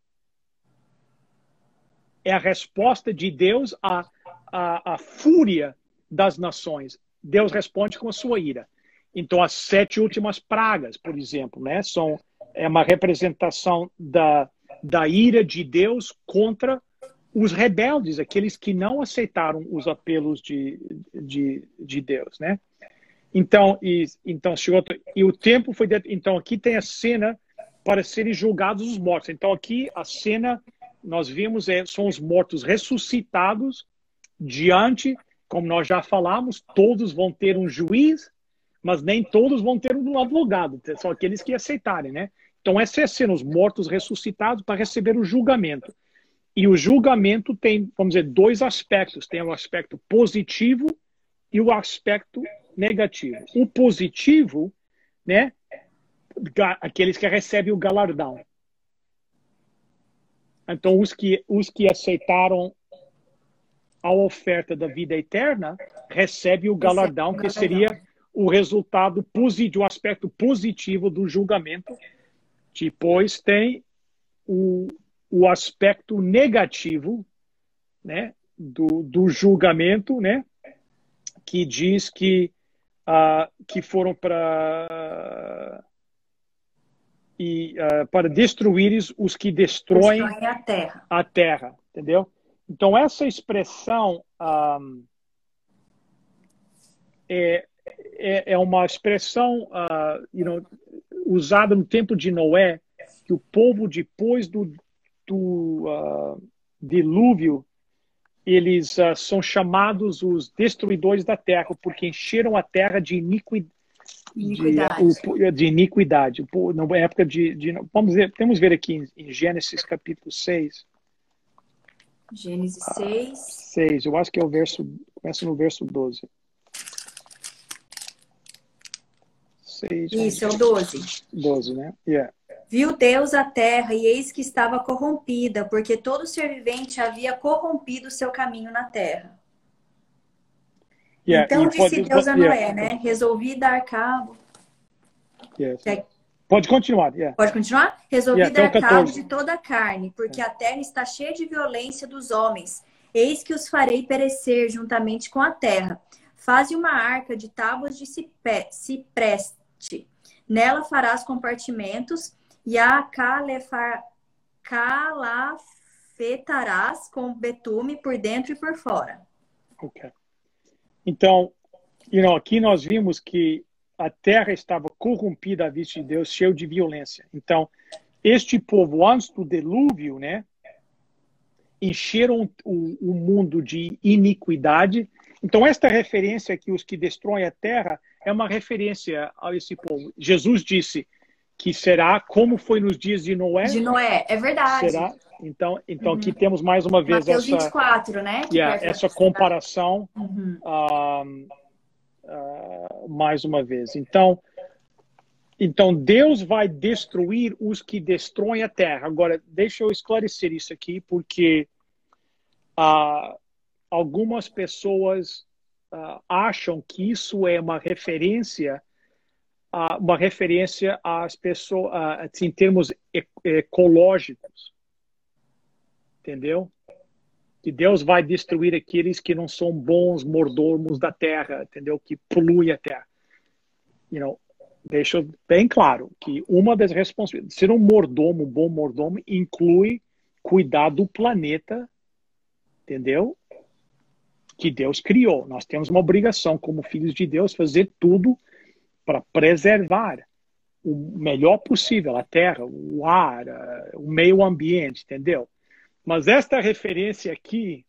Speaker 2: É a resposta de Deus à, à, à fúria das nações. Deus responde com a sua ira. Então, as sete últimas pragas, por exemplo, né, são é uma representação da, da ira de Deus contra os rebeldes, aqueles que não aceitaram os apelos de, de, de Deus, né? Então, e, então chegou, e o tempo foi. Então, aqui tem a cena para serem julgados os mortos. Então, aqui a cena, nós vimos, é, são os mortos ressuscitados diante, como nós já falamos, todos vão ter um juiz, mas nem todos vão ter um advogado, são aqueles que aceitarem, né? Então, essa é a cena, os mortos ressuscitados para receber o julgamento. E o julgamento tem, vamos dizer, dois aspectos. Tem o aspecto positivo e o aspecto negativo. O positivo, né, aqueles que recebem o galardão. Então, os que, os que aceitaram a oferta da vida eterna recebem o galardão, que seria o resultado positivo, o aspecto positivo do julgamento depois tem o, o aspecto negativo né, do, do julgamento, né, que diz que uh, que foram para e uh, para destruir os que destroem,
Speaker 1: destroem a terra.
Speaker 2: a terra, entendeu? Então essa expressão um, é, é, é, uma expressão uh, you know, usada no tempo de Noé, que o povo depois do, do uh, dilúvio eles uh, são chamados os destruidores da terra, porque encheram a terra de iniquidade. De, de iniquidade. Na época de, de, Vamos ver, temos ver aqui em Gênesis capítulo 6.
Speaker 1: Gênesis 6. Ah,
Speaker 2: 6, eu acho que é o verso. Começa no verso 12.
Speaker 1: 6. Isso, é o 12.
Speaker 2: 12, né? Yeah.
Speaker 1: Viu Deus a terra e eis que estava corrompida, porque todo ser vivente havia corrompido o seu caminho na terra. Yeah, então disse Deus a Noé, yeah. né? Resolvi dar cabo.
Speaker 2: Yes. Pode continuar. Yeah.
Speaker 1: Pode continuar? Resolvi dar cabo de toda a carne, porque a terra está cheia de violência dos homens. Eis que os farei perecer juntamente com a terra. Faze uma arca de tábuas de cipreste. Nela farás compartimentos e a calafetarás com betume por dentro e por fora.
Speaker 2: Ok. Então, you know, aqui nós vimos que a terra estava corrompida à vista de Deus, cheio de violência. Então, este povo, antes do dilúvio, né, encheram o, o mundo de iniquidade. Então, esta referência aqui, os que destroem a terra, é uma referência a esse povo. Jesus disse: que será como foi nos dias de Noé.
Speaker 1: De Noé, é verdade.
Speaker 2: Será? Então, então uhum. aqui temos mais uma vez
Speaker 1: Mateus
Speaker 2: essa
Speaker 1: 24, né?
Speaker 2: Yeah, essa comparação uhum. uh, uh, mais uma vez. Então, então Deus vai destruir os que destroem a terra. Agora, deixa eu esclarecer isso aqui, porque uh, algumas pessoas acham que isso é uma referência uma referência às pessoas, assim, em termos ecológicos. Entendeu? Que Deus vai destruir aqueles que não são bons mordomos da terra, entendeu? Que poluem a terra. You know, deixa bem claro que uma das responsabilidades, ser um mordomo, um bom mordomo, inclui cuidar do planeta, entendeu? Que Deus criou. Nós temos uma obrigação, como filhos de Deus, fazer tudo para preservar o melhor possível a terra, o ar, o meio ambiente, entendeu? Mas esta referência aqui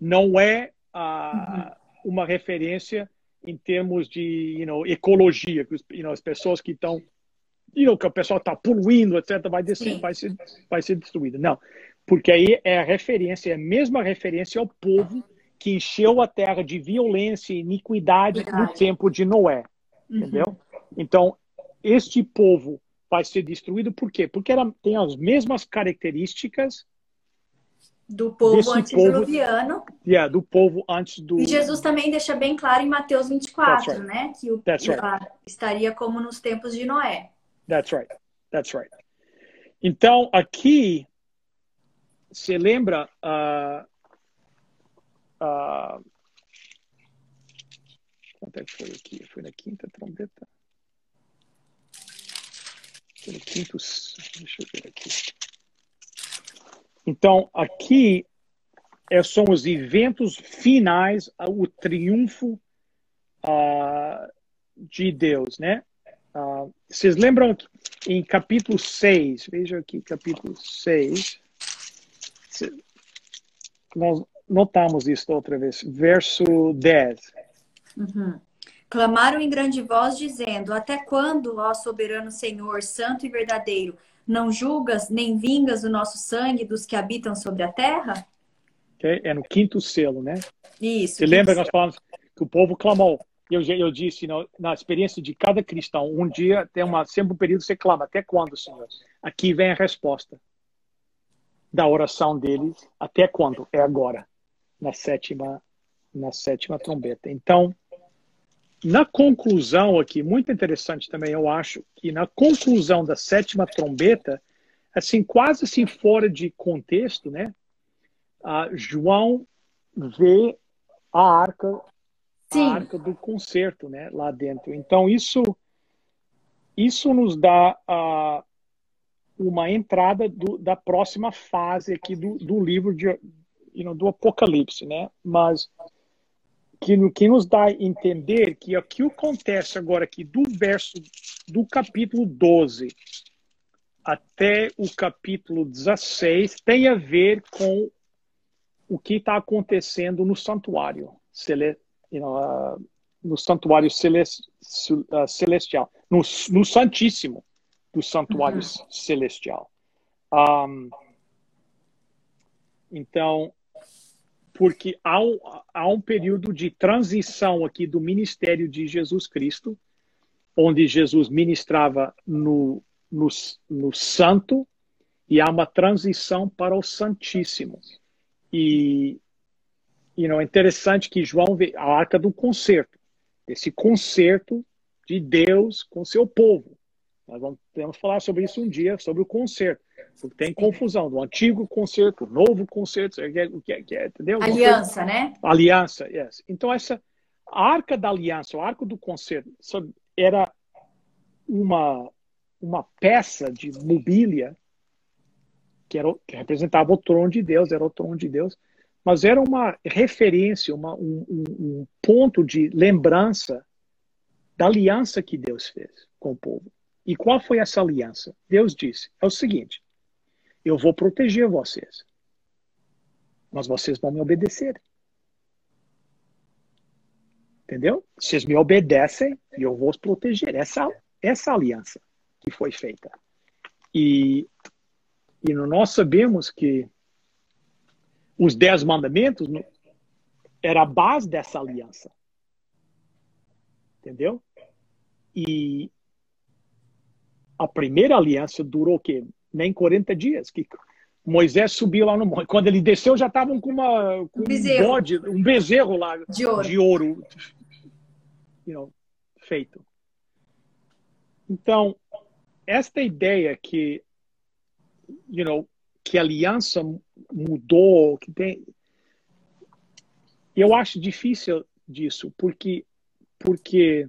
Speaker 2: não é uh, uma referência em termos de you know, ecologia, que you know, as pessoas que estão, you know, que o pessoal está poluindo, etc., vai, descer, vai, ser, vai ser destruída. Não, porque aí é a referência, é a mesma referência ao povo que encheu a terra de violência e iniquidade Verdade. no tempo de Noé. Uhum. Entendeu? Então, este povo vai ser destruído por quê? Porque ela tem as mesmas características
Speaker 1: do povo antediluviano.
Speaker 2: Yeah, do povo antes do.
Speaker 1: E Jesus também deixa bem claro em Mateus 24, right. né? Que o right. estaria como nos tempos de Noé.
Speaker 2: That's right. That's right. Então, aqui, você lembra uh, Uh, quanto é que foi aqui? Foi na quinta trombeta? Foi no quinto. Deixa eu ver aqui. Então, aqui é, são os eventos finais, o triunfo uh, de Deus, né? Uh, vocês lembram que em capítulo 6, veja aqui, capítulo 6, nós, notamos isso outra vez. Verso 10.
Speaker 1: Uhum. Clamaram em grande voz, dizendo: Até quando, ó soberano Senhor, santo e verdadeiro, não julgas nem vingas o nosso sangue dos que habitam sobre a terra?
Speaker 2: Okay. É no quinto selo, né?
Speaker 1: Isso.
Speaker 2: Você lembra que nós falamos que o povo clamou? Eu, eu disse, na, na experiência de cada cristão, um dia tem uma, sempre um período que você clama. Até quando, Senhor? Aqui vem a resposta da oração deles. Até quando? É agora na sétima, na sétima trombeta. Então, na conclusão aqui, muito interessante também, eu acho, que na conclusão da sétima trombeta, assim, quase assim fora de contexto, né? Uh, João vê a arca Sim. a arca do concerto, né, lá dentro. Então isso isso nos dá uma entrada do, da próxima fase aqui do, do livro de, you know, do Apocalipse, né? Mas que, que nos dá a entender que o que acontece agora aqui do verso do capítulo 12 até o capítulo 16 tem a ver com o que está acontecendo no santuário, you know, uh, no santuário uh, celestial, no, no Santíssimo do santuário uhum. celestial. Um, então, porque há um, há um período de transição aqui do ministério de Jesus Cristo, onde Jesus ministrava no, no, no santo, e há uma transição para o Santíssimo. E you know, é interessante que João vê a arca do concerto, esse concerto de Deus com seu povo. Nós vamos falar sobre isso um dia, sobre o concerto. Porque tem confusão do antigo concerto, novo concerto, o que é, que é, entendeu?
Speaker 1: Aliança, né?
Speaker 2: Aliança, yes. Então, essa arca da aliança, o arco do concerto, era uma, uma peça de mobília que, era, que representava o trono de Deus, era o trono de Deus, mas era uma referência, uma, um, um, ponto de lembrança da aliança que Deus fez com o povo. E qual foi essa aliança? Deus disse: é o seguinte, eu vou proteger vocês, mas vocês vão me obedecer. Entendeu? Vocês me obedecem e eu vou os proteger. Essa, essa aliança que foi feita. E, e nós sabemos que os dez mandamentos era a base dessa aliança. Entendeu? E a primeira aliança durou o quê? Nem 40 dias. Que Moisés subiu lá no monte. Quando ele desceu, já estavam com, uma, com um, bezerro. um bode, um bezerro lá
Speaker 1: de ouro,
Speaker 2: de ouro you know, feito. Então, esta ideia que, you know, que a aliança mudou, que tem. Eu acho difícil disso, porque, porque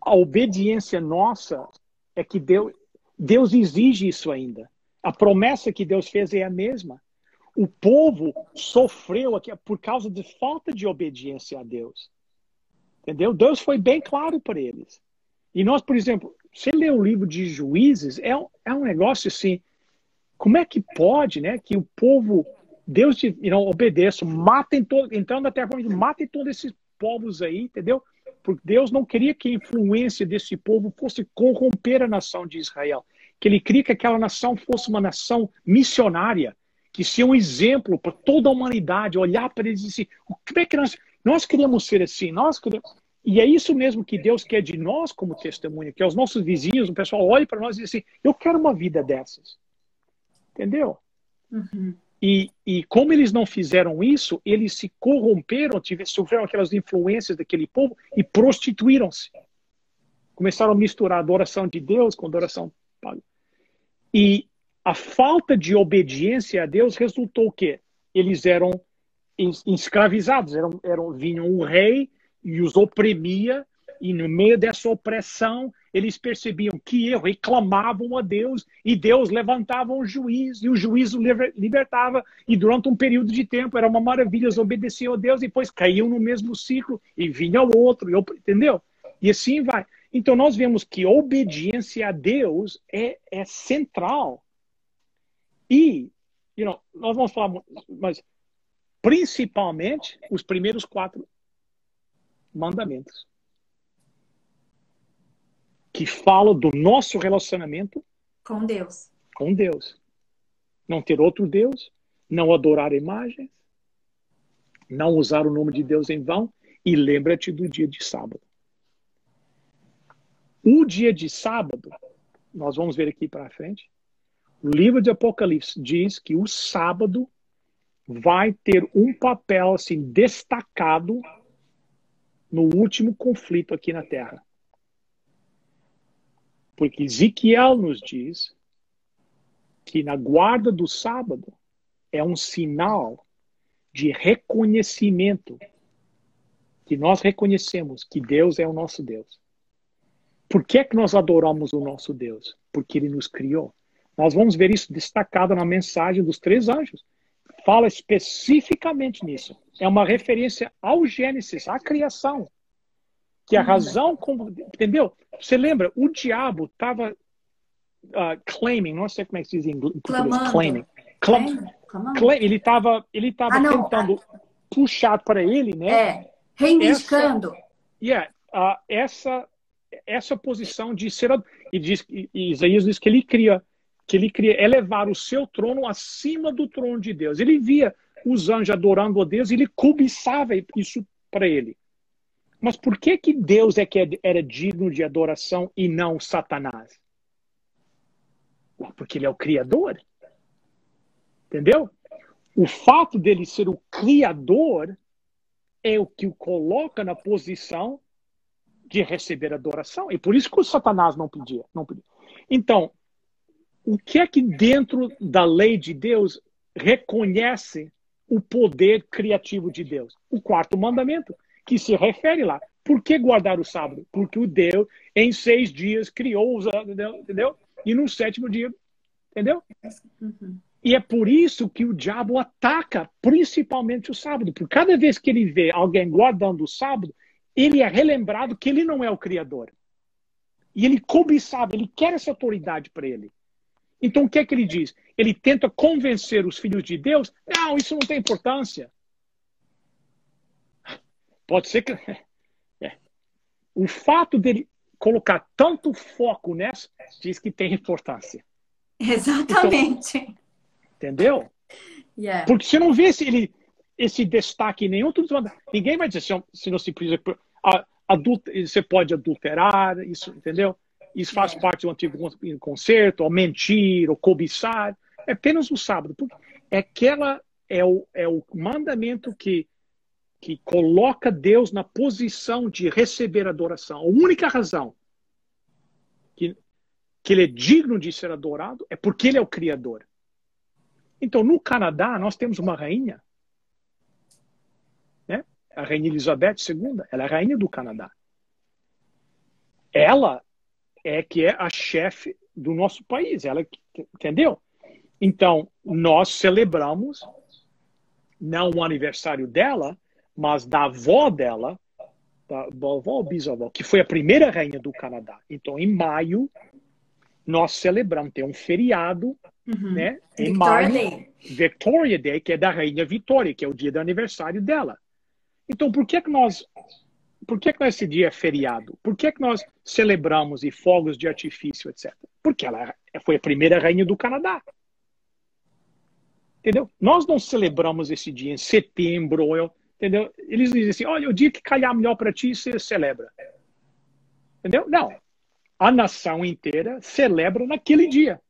Speaker 2: a obediência nossa é que Deus, Deus exige isso ainda. A promessa que Deus fez é a mesma. O povo sofreu aqui por causa de falta de obediência a Deus. Entendeu? Deus foi bem claro para eles. E nós, por exemplo, você lê o livro de Juízes, é um, é um negócio assim, como é que pode, né, que o povo, Deus te, you know, obedeça, matem todos, entrando até a matem todos esses povos aí, entendeu? Porque Deus não queria que a influência desse povo fosse corromper a nação de Israel. Que ele queria que aquela nação fosse uma nação missionária, que seja um exemplo para toda a humanidade, olhar para eles e dizer, como é que nós, nós queremos ser assim, nós queremos... E é isso mesmo que Deus quer de nós como testemunha, que os nossos vizinhos, o pessoal olhe para nós e diz assim, eu quero uma vida dessas. Entendeu? Uhum. E, e como eles não fizeram isso, eles se corromperam, tiveram, sofreram aquelas influências daquele povo e prostituíram-se. Começaram a misturar a adoração de Deus com a adoração paga. E a falta de obediência a Deus resultou que eles eram escravizados, eram, eram, vinham um rei e os oprimia, e no meio dessa opressão eles percebiam que erro e clamavam a Deus, e Deus levantava um juiz, e o juiz o libertava, e durante um período de tempo era uma maravilha, eles obedeciam a Deus, e depois caíam no mesmo ciclo, e vinha o outro, entendeu? E assim vai. Então nós vemos que obediência a Deus é, é central. E, you know, nós vamos falar, mas principalmente os primeiros quatro mandamentos que fala do nosso relacionamento
Speaker 1: com Deus.
Speaker 2: Com Deus. Não ter outro Deus, não adorar imagens, não usar o nome de Deus em vão e lembra-te do dia de sábado. O dia de sábado, nós vamos ver aqui para frente, o livro de Apocalipse diz que o sábado vai ter um papel assim destacado no último conflito aqui na Terra. Porque Ezequiel nos diz que na guarda do sábado é um sinal de reconhecimento que nós reconhecemos que Deus é o nosso Deus. Por que, é que nós adoramos o nosso Deus? Porque Ele nos criou. Nós vamos ver isso destacado na mensagem dos três anjos. Fala especificamente nisso. É uma referência ao Gênesis, à criação. Que a uhum. razão, como, entendeu? Você lembra? O diabo estava uh, claiming, não sei como é que se diz em inglês. Claiming. Clam, claim, ele estava ele tava ah, tentando puxar para ele, né?
Speaker 1: É, reivindicando.
Speaker 2: Essa, yeah, uh, essa, essa posição de ser. E, diz, e Isaías diz que ele cria que ele queria elevar o seu trono acima do trono de Deus. Ele via os anjos adorando a Deus e ele cobiçava isso para ele. Mas por que que Deus é que era digno de adoração e não Satanás? Porque ele é o criador. Entendeu? O fato dele ser o criador é o que o coloca na posição de receber adoração. E por isso que o Satanás não pedia, não pedia. Então, o que é que dentro da lei de Deus reconhece o poder criativo de Deus? O quarto mandamento, que se refere lá. Por que guardar o sábado? Porque o Deus, em seis dias, criou os entendeu? E no sétimo dia, entendeu? Uhum. E é por isso que o diabo ataca principalmente o sábado. Por cada vez que ele vê alguém guardando o sábado, ele é relembrado que ele não é o Criador. E ele cobiçava, ele quer essa autoridade para ele. Então o que é que ele diz? Ele tenta convencer os filhos de Deus: não, isso não tem importância. Pode ser que. É. O fato dele colocar tanto foco nessa diz que tem importância.
Speaker 1: Exatamente. Então,
Speaker 2: entendeu? Yeah. Porque se não vê esse, ele, esse destaque nenhum, tudo, ninguém vai dizer se não se precisa. Adulter, você pode adulterar, isso, entendeu? Isso faz parte do antigo concerto, ou mentir, ou cobiçar. É apenas o sábado. É aquela é o, é o mandamento que, que coloca Deus na posição de receber adoração. A única razão que, que ele é digno de ser adorado é porque ele é o Criador. Então, no Canadá, nós temos uma rainha, né? a Rainha Elizabeth II, ela é a rainha do Canadá. Ela é que é a chefe do nosso país, ela entendeu? Então, nós celebramos não o aniversário dela, mas da avó dela, da avó ou bisavó, que foi a primeira rainha do Canadá. Então, em maio, nós celebramos, tem um feriado, uhum. né? Em Victoria maio, Day. Victoria Day, que é da rainha Vitória, que é o dia do aniversário dela. Então, por que que nós por que, que esse dia é feriado? Por que, que nós celebramos e fogos de artifício, etc? Porque ela foi a primeira rainha do Canadá. Entendeu? Nós não celebramos esse dia em setembro, entendeu? Eles dizem assim, olha, o dia que calhar melhor para ti, você celebra. Entendeu? Não. A nação inteira celebra naquele dia.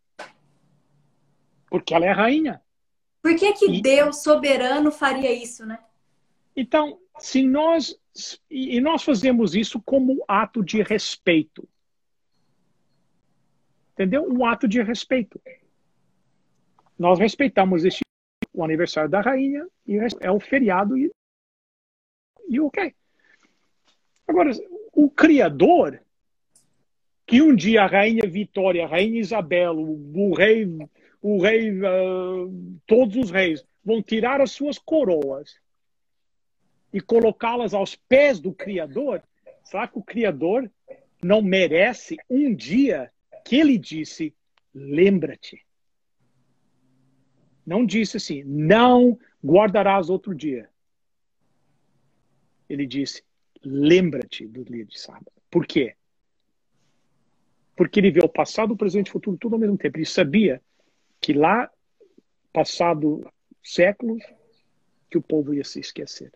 Speaker 2: Porque ela é rainha.
Speaker 1: Por que que e... Deus soberano faria isso, né?
Speaker 2: Então, se nós e nós fazemos isso como ato de respeito. Entendeu? Um ato de respeito. Nós respeitamos este, o aniversário da rainha e é o feriado e, e ok. Agora, o Criador, que um dia a rainha Vitória, a rainha Isabel, o, o rei, o rei, uh, todos os reis vão tirar as suas coroas e colocá-las aos pés do Criador, será que o Criador não merece um dia que ele disse: lembra-te? Não disse assim, não guardarás outro dia. Ele disse: lembra-te do dia de sábado. Por quê? Porque ele vê o passado, o presente e o futuro tudo ao mesmo tempo. Ele sabia que lá, passado séculos, que o povo ia se esquecer.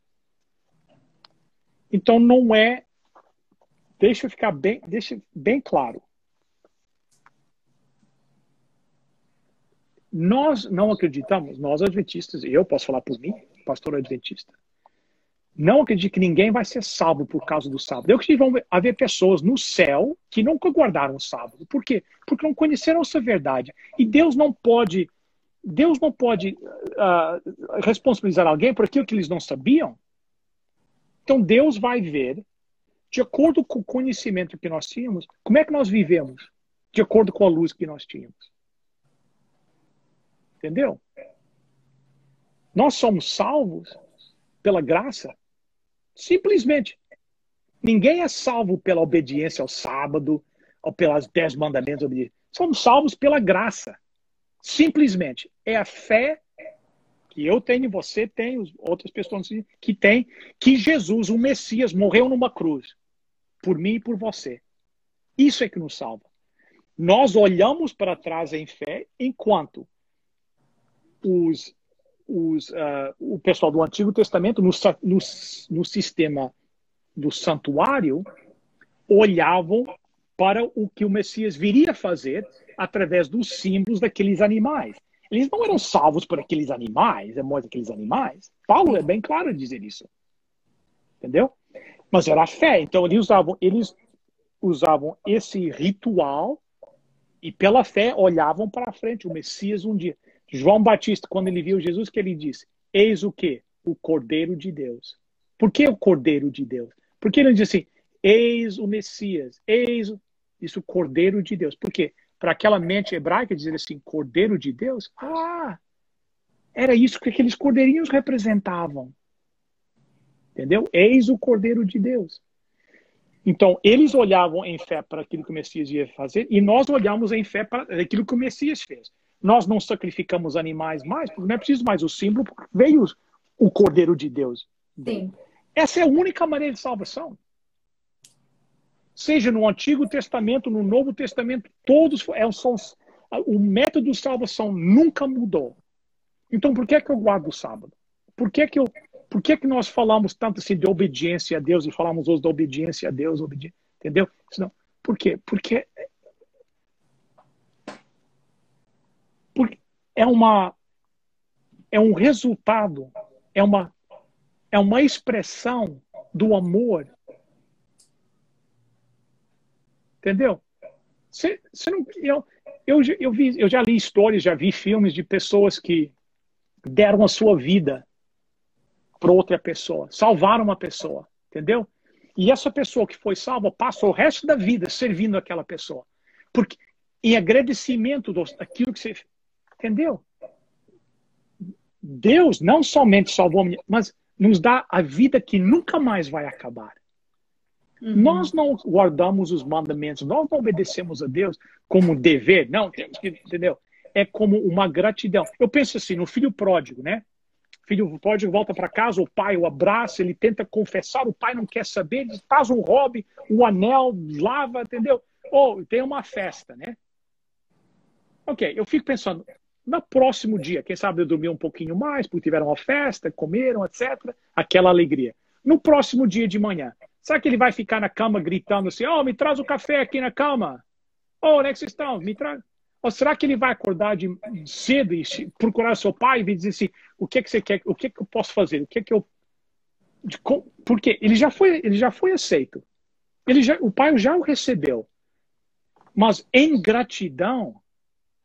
Speaker 2: Então não é. Deixa eu ficar bem, deixa bem claro. Nós não acreditamos, nós adventistas, eu posso falar por mim, pastor adventista, não acredito que ninguém vai ser salvo por causa do sábado. Eu acredito que vão haver pessoas no céu que nunca guardaram o sábado. Por quê? Porque não conheceram essa verdade. E Deus não pode, Deus não pode uh, responsabilizar alguém por aquilo que eles não sabiam. Então Deus vai ver, de acordo com o conhecimento que nós tínhamos, como é que nós vivemos, de acordo com a luz que nós tínhamos. Entendeu? Nós somos salvos pela graça. Simplesmente. Ninguém é salvo pela obediência ao sábado ou pelas dez mandamentos. Somos salvos pela graça. Simplesmente. É a fé que eu tenho, você tem, outras pessoas que têm, que Jesus, o Messias, morreu numa cruz. Por mim e por você. Isso é que nos salva. Nós olhamos para trás em fé enquanto os, os, uh, o pessoal do Antigo Testamento, no, no, no sistema do santuário, olhavam para o que o Messias viria fazer através dos símbolos daqueles animais. Eles não eram salvos por aqueles animais, amor daqueles animais. Paulo é bem claro em dizer isso. Entendeu? Mas era a fé. Então eles usavam, eles usavam esse ritual e pela fé olhavam para frente o Messias um dia. João Batista, quando ele viu Jesus, que ele disse: Eis o que? O Cordeiro de Deus. Por que o Cordeiro de Deus? Porque ele diz assim: Eis o Messias, eis o... isso, Cordeiro de Deus. Por quê? Para aquela mente hebraica dizer assim: Cordeiro de Deus? Ah, era isso que aqueles cordeirinhos representavam. Entendeu? Eis o Cordeiro de Deus. Então, eles olhavam em fé para aquilo que o Messias ia fazer e nós olhamos em fé para aquilo que o Messias fez. Nós não sacrificamos animais mais, porque não é preciso mais o símbolo, porque veio o Cordeiro de Deus.
Speaker 1: Sim.
Speaker 2: Essa é a única maneira de salvação. Seja no Antigo Testamento, no Novo Testamento, todos é, são, o método de salvação nunca mudou. Então, por que é que eu guardo o sábado? Por que, que, eu, por que, que nós falamos tanto assim de obediência a Deus e falamos hoje da obediência a Deus, obedi entendeu? Não. Por quê? Porque é uma é um resultado, é uma é uma expressão do amor. Entendeu? Você, você não, eu, eu, eu, vi, eu já li histórias, já vi filmes de pessoas que deram a sua vida para outra pessoa, salvaram uma pessoa, entendeu? E essa pessoa que foi salva passa o resto da vida servindo aquela pessoa. Porque em agradecimento daquilo que você Entendeu? Deus não somente salvou, mas nos dá a vida que nunca mais vai acabar. Uhum. Nós não guardamos os mandamentos, nós não obedecemos a Deus como dever, não, temos que, entendeu? É como uma gratidão. Eu penso assim, no filho pródigo, né? O filho pródigo volta para casa, o pai o abraça, ele tenta confessar, o pai não quer saber, ele faz um hobby, o anel, lava, entendeu? Ou tem uma festa, né? Ok, eu fico pensando, no próximo dia, quem sabe dormir um pouquinho mais, porque tiveram uma festa, comeram, etc. Aquela alegria. No próximo dia de manhã, será que ele vai ficar na cama gritando assim: Oh, me traz o café aqui na cama? Oh, onde é que vocês estão? Me traz. Ou será que ele vai acordar de cedo e procurar seu pai e dizer assim: O que é que você quer? O que é que eu posso fazer? O que é que eu. Porque ele já foi, ele já foi aceito. Ele já, o pai já o recebeu. Mas em gratidão,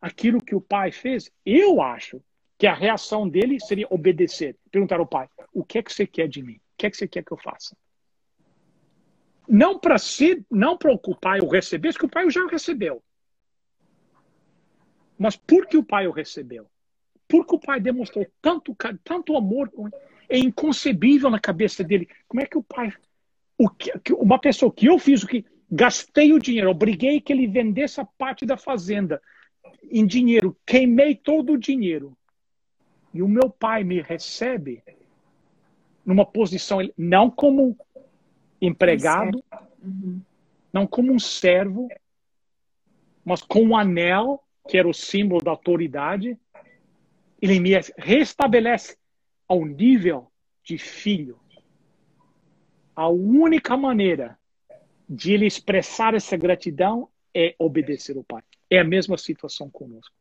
Speaker 2: aquilo que o pai fez, eu acho que a reação dele seria obedecer. Perguntar ao pai: o que é que você quer de mim? O que é que você quer que eu faça? Não para si, não para o pai o receber, porque o pai já o recebeu. Mas por que o pai o recebeu? Porque o pai demonstrou tanto, tanto amor, é inconcebível na cabeça dele. Como é que o pai, o que, uma pessoa que eu fiz o que gastei o dinheiro, obriguei que ele vendesse a parte da fazenda, em dinheiro, queimei todo o dinheiro. E o meu pai me recebe numa posição, não como empregado, uhum. não como um servo, mas com um anel, que era o símbolo da autoridade. Ele me restabelece ao nível de filho. A única maneira de ele expressar essa gratidão é obedecer ao pai. É a mesma situação conosco.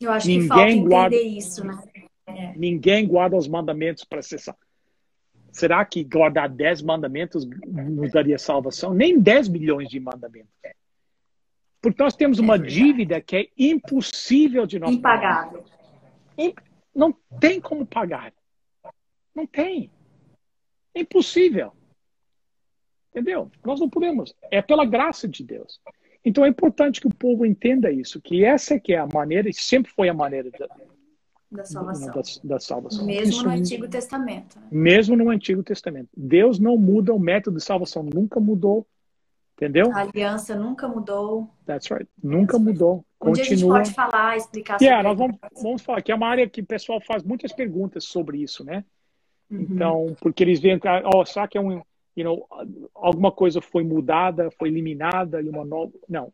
Speaker 1: Eu acho ninguém que falta entender guarda, isso, né?
Speaker 2: É. Ninguém guarda os mandamentos para cessar. Será que guardar 10 mandamentos nos daria salvação? Nem 10 milhões de mandamentos. Porque nós temos uma é dívida que é impossível de nós
Speaker 1: Impagável.
Speaker 2: pagar. Não tem como pagar. Não tem. É impossível. Entendeu? Nós não podemos. É pela graça de Deus. Então é importante que o povo entenda isso, que essa que é a maneira, e sempre foi a maneira da,
Speaker 1: da salvação.
Speaker 2: Da, da salvação.
Speaker 1: Mesmo isso, no Antigo Testamento. Né?
Speaker 2: Mesmo no Antigo Testamento. Deus não muda, o método de salvação nunca mudou. Entendeu?
Speaker 1: A aliança nunca mudou.
Speaker 2: That's right. Nunca mudou.
Speaker 1: Um Continua. dia a gente pode falar, explicar
Speaker 2: yeah, sobre nós vamos, vamos falar que é uma área que o pessoal faz muitas perguntas sobre isso, né? Uhum. Então, porque eles veem que, oh, será que é um, you know, alguma coisa foi mudada, foi eliminada e uma nova. Não.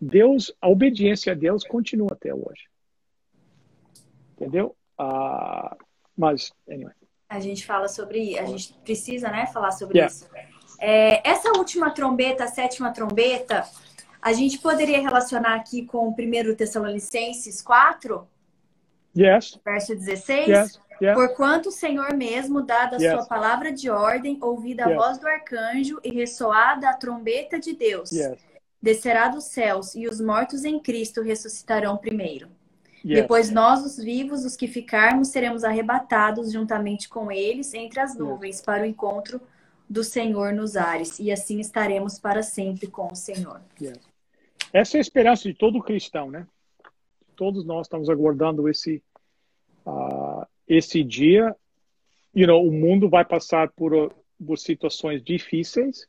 Speaker 2: Deus, a obediência a Deus continua até hoje. Entendeu? Uh, mas, anyway.
Speaker 1: A gente fala sobre, a gente precisa, né, falar sobre yeah. isso. É, essa última trombeta, a sétima trombeta, a gente poderia relacionar aqui com o 1 Tessalonicenses 4?
Speaker 2: Yes.
Speaker 1: Verso 16? Yes. Yeah. Porquanto o Senhor mesmo, dada a yes. sua palavra de ordem, ouvida a yes. voz do arcanjo e ressoada a trombeta de Deus, yes. descerá dos céus e os mortos em Cristo ressuscitarão primeiro. Depois nós, os vivos, os que ficarmos, seremos arrebatados juntamente com eles entre as nuvens para o encontro do Senhor nos ares, e assim estaremos para sempre com o Senhor.
Speaker 2: Essa é a esperança de todo cristão, né? Todos nós estamos aguardando esse uh, esse dia. You know, o mundo vai passar por, por situações difíceis,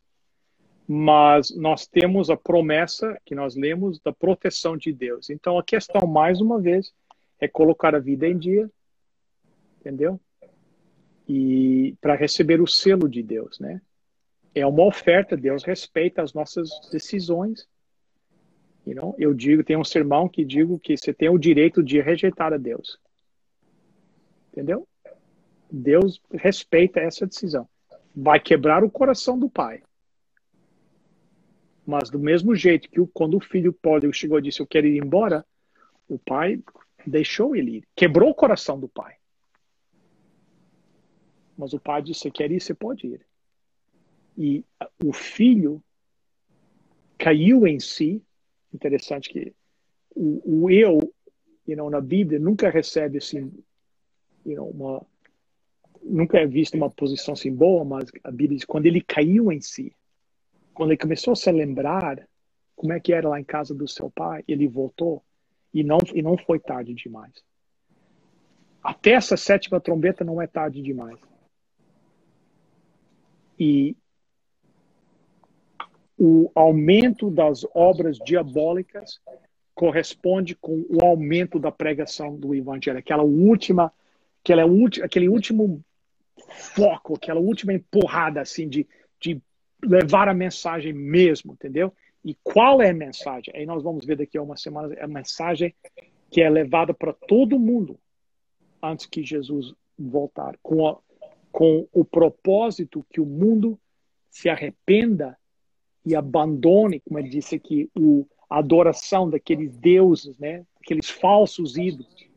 Speaker 2: mas nós temos a promessa que nós lemos da proteção de Deus. Então a questão, mais uma vez, é colocar a vida em dia, entendeu? e para receber o selo de Deus, né? É uma oferta, Deus respeita as nossas decisões. You know? Eu digo, tem um sermão que digo que você tem o direito de rejeitar a Deus. Entendeu? Deus respeita essa decisão. Vai quebrar o coração do pai. Mas do mesmo jeito que quando o filho pródigo chegou e disse eu quero ir embora, o pai deixou ele ir. Quebrou o coração do pai. Mas o pai disse: Você quer ir? Você pode ir. E o filho caiu em si. Interessante que o, o eu, you know, na Bíblia, nunca recebe assim, you know, uma, nunca é visto uma posição assim boa, mas a Bíblia diz quando ele caiu em si, quando ele começou a se lembrar como é que era lá em casa do seu pai, ele voltou e não e não foi tarde demais. Até essa sétima trombeta não é tarde demais. E o aumento das obras diabólicas corresponde com o aumento da pregação do evangelho, aquela última, aquela aquele último foco, aquela última empurrada assim de, de levar a mensagem mesmo, entendeu? E qual é a mensagem? Aí nós vamos ver daqui a uma semana é a mensagem que é levada para todo mundo antes que Jesus voltar, com a, com o propósito que o mundo se arrependa e abandone, como ele disse aqui, o, a adoração daqueles deuses, né? aqueles falsos ídolos,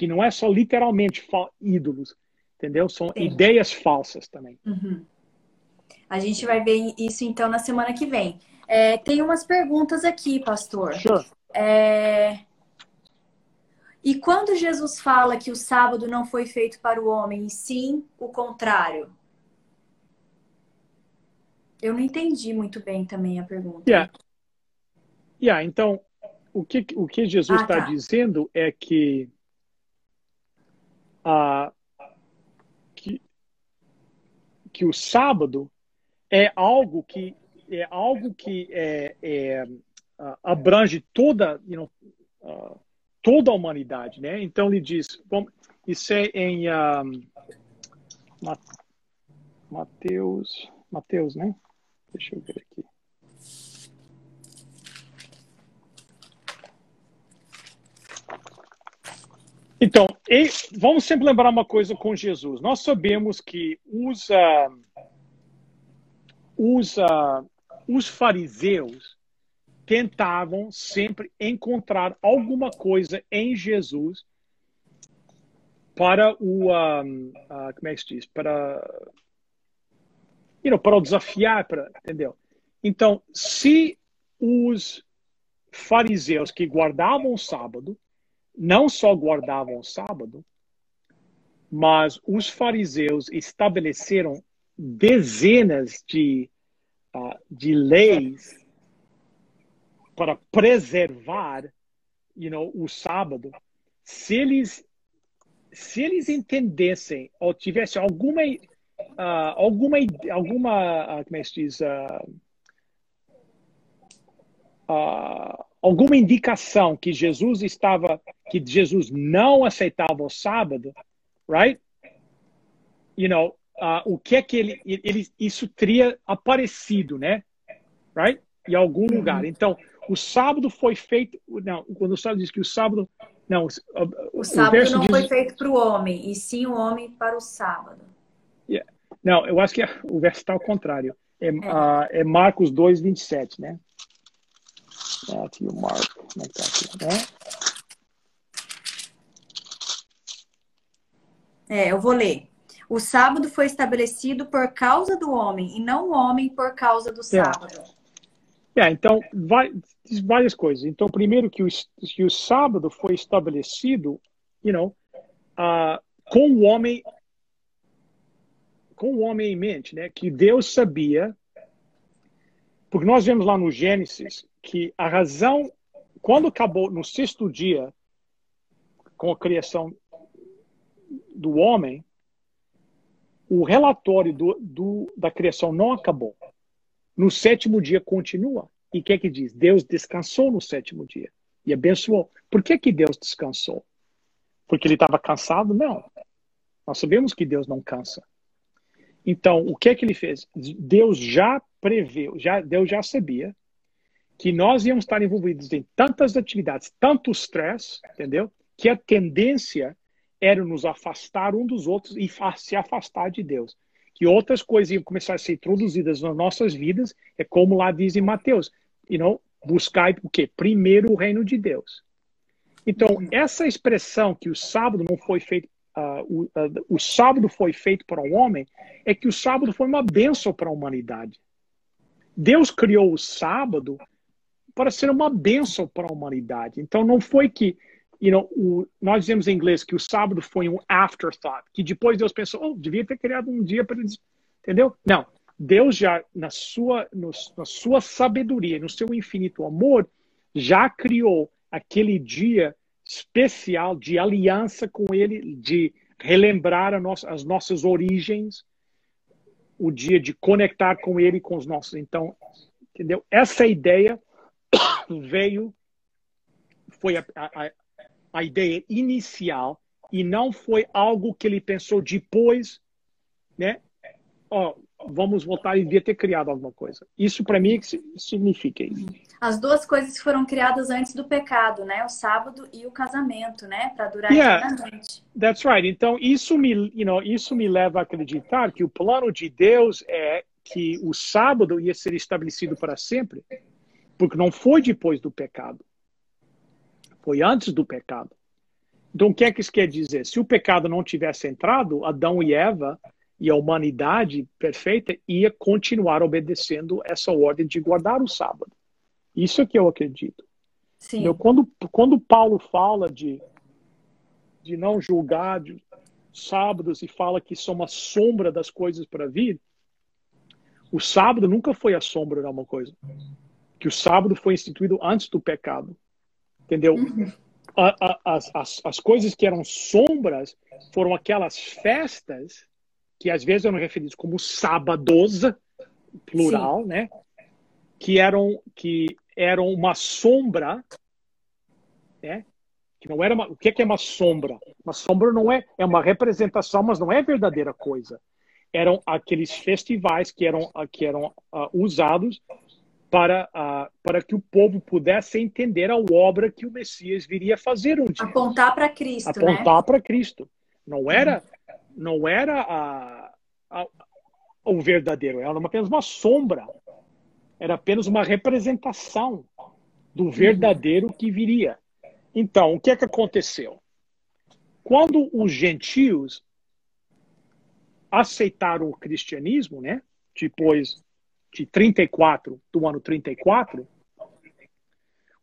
Speaker 2: que não é só literalmente ídolos, entendeu? São Sim. ideias falsas também.
Speaker 1: Uhum. A gente vai ver isso então na semana que vem. É, tem umas perguntas aqui, pastor.
Speaker 2: Sure.
Speaker 1: É, e quando Jesus fala que o sábado não foi feito para o homem, e sim o contrário? Eu não entendi muito bem também a pergunta.
Speaker 2: Yeah. Yeah, então, o que, o que Jesus está ah, tá. dizendo é que, que, que o sábado é algo que é algo que é, é abrange toda you know, toda a humanidade, né? Então ele diz, vamos, isso é em um, Mateus, Mateus, né? Deixa eu ver aqui. Então, vamos sempre lembrar uma coisa com Jesus. Nós sabemos que os, uh, os, uh, os fariseus tentavam sempre encontrar alguma coisa em Jesus para o um, uh, como é que se diz para you know, para o desafiar para entendeu então se os fariseus que guardavam o sábado não só guardavam o sábado mas os fariseus estabeleceram dezenas de, uh, de leis para preservar you know, o sábado, se eles se eles entendessem ou tivessem alguma uh, alguma alguma uh, como é que se diz uh, alguma indicação que Jesus estava que Jesus não aceitava o sábado right you know o que é que ele, ele isso teria aparecido né right em algum lugar então o sábado foi feito. Não, quando o sábado diz que o sábado. Não,
Speaker 1: o, o sábado não diz, foi feito para o homem, e sim o homem para o sábado.
Speaker 2: Yeah. Não, eu acho que é, o verso está ao contrário. É, é. Uh, é Marcos 2, 27, né? O Marcos. Como é que tá aqui, né?
Speaker 1: É, eu vou ler. O sábado foi estabelecido por causa do homem e não o homem por causa do sábado.
Speaker 2: É, então, vai, várias coisas. Então, primeiro que o, que o sábado foi estabelecido, you know, uh, com o homem com o homem em mente, né? Que Deus sabia, porque nós vemos lá no Gênesis que a razão, quando acabou no sexto dia, com a criação do homem, o relatório do, do, da criação não acabou. No sétimo dia continua. E o que é que diz? Deus descansou no sétimo dia e abençoou. Por que, que Deus descansou? Porque ele estava cansado? Não. Nós sabemos que Deus não cansa. Então, o que é que ele fez? Deus já preveu, já, Deus já sabia que nós íamos estar envolvidos em tantas atividades, tanto estresse, entendeu? Que a tendência era nos afastar um dos outros e se afastar de Deus que outras coisas iam começar a ser introduzidas nas nossas vidas, é como lá diz em Mateus, you know, buscar o quê? Primeiro o reino de Deus. Então, essa expressão que o sábado não foi feito, uh, o, uh, o sábado foi feito para o homem, é que o sábado foi uma bênção para a humanidade. Deus criou o sábado para ser uma bênção para a humanidade. Então, não foi que you know, o, nós dizemos em inglês que o sábado foi um afterthought, que depois Deus pensou, oh, devia ter criado um dia para eles, entendeu? Não, Deus já, na sua, no, na sua sabedoria, no seu infinito amor, já criou aquele dia especial de aliança com Ele, de relembrar nossa, as nossas origens, o dia de conectar com Ele, com os nossos. Então, entendeu? Essa ideia veio, foi a, a, a ideia inicial e não foi algo que ele pensou depois, né? Oh, vamos voltar e devia ter criado alguma coisa. Isso para mim é significa isso.
Speaker 1: As duas coisas foram criadas antes do pecado, né? O sábado e o casamento, né? Para durar
Speaker 2: yeah, eternamente. That's right. Então isso me, you know, isso me leva a acreditar que o plano de Deus é que o sábado ia ser estabelecido para sempre, porque não foi depois do pecado. Foi antes do pecado. Então, o que é que isso quer dizer? Se o pecado não tivesse entrado, Adão e Eva e a humanidade perfeita ia continuar obedecendo essa ordem de guardar o sábado. Isso é que eu acredito. Sim. Quando, quando Paulo fala de, de não julgar de sábados e fala que são uma sombra das coisas para vir, o sábado nunca foi a sombra de uma coisa. Que o sábado foi instituído antes do pecado. Entendeu? Uhum. A, a, as, as, as coisas que eram sombras foram aquelas festas que às vezes eram referidas como sábados, plural, Sim. né? Que eram, que eram uma sombra, né? Que não era uma, o que é, que é uma sombra? Uma sombra não é, é uma representação, mas não é verdadeira coisa. Eram aqueles festivais que eram, que eram uh, usados para, uh, para que o povo pudesse entender a obra que o Messias viria fazer um dia.
Speaker 1: Apontar para Cristo,
Speaker 2: Apontar
Speaker 1: né?
Speaker 2: para Cristo. Não era, não era a, a, o verdadeiro, era apenas uma sombra. Era apenas uma representação do verdadeiro que viria. Então, o que é que aconteceu? Quando os gentios aceitaram o cristianismo, né? Depois de 34, do ano 34, o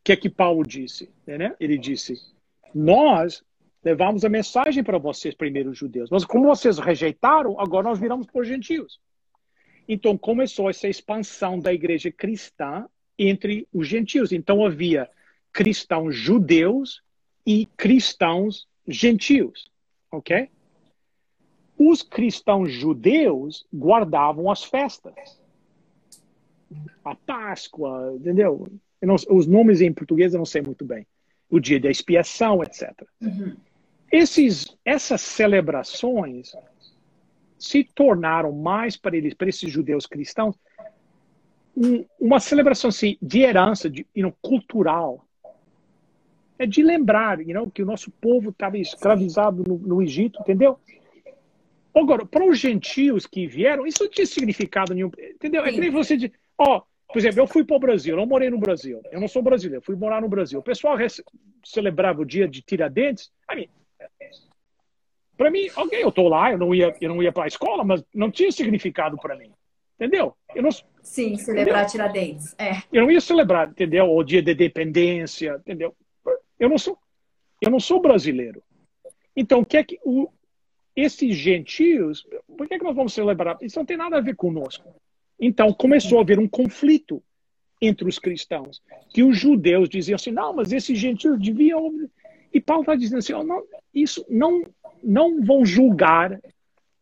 Speaker 2: que é que Paulo disse? Né? Ele disse: Nós levamos a mensagem para vocês, primeiros judeus, mas como vocês rejeitaram, agora nós viramos por gentios. Então começou essa expansão da igreja cristã entre os gentios. Então havia cristãos judeus e cristãos gentios, ok? Os cristãos judeus guardavam as festas, a Páscoa, entendeu? Não, os nomes em português eu não sei muito bem. O dia da expiação, etc. Uhum. Esses, essas celebrações se tornaram mais para eles, para esses judeus cristãos, um, uma celebração assim, de herança, de, you know, cultural. É de lembrar you know, que o nosso povo estava escravizado no, no, Egito, entendeu? Agora, para os gentios que vieram, isso não tinha significado nenhum, entendeu? É que nem você diz, ó, oh, por exemplo, eu fui para o Brasil, eu não morei no Brasil, eu não sou brasileiro, fui morar no Brasil. O pessoal celebrava o dia de Tiradentes, I mean, para mim, ok, eu estou lá, eu não ia, eu não ia para a escola, mas não tinha significado para mim. Entendeu? Eu não,
Speaker 1: Sim, celebrar entendeu? Tiradentes. É.
Speaker 2: Eu não ia celebrar, entendeu? O dia de dependência, entendeu? Eu não sou, eu não sou brasileiro. Então, o que é que o, esses gentios, por que, é que nós vamos celebrar? Isso não tem nada a ver conosco. Então, começou a haver um conflito entre os cristãos, que os judeus diziam assim, não, mas esses gentios deviam... E Paulo está dizendo assim, oh, não, isso não não vão julgar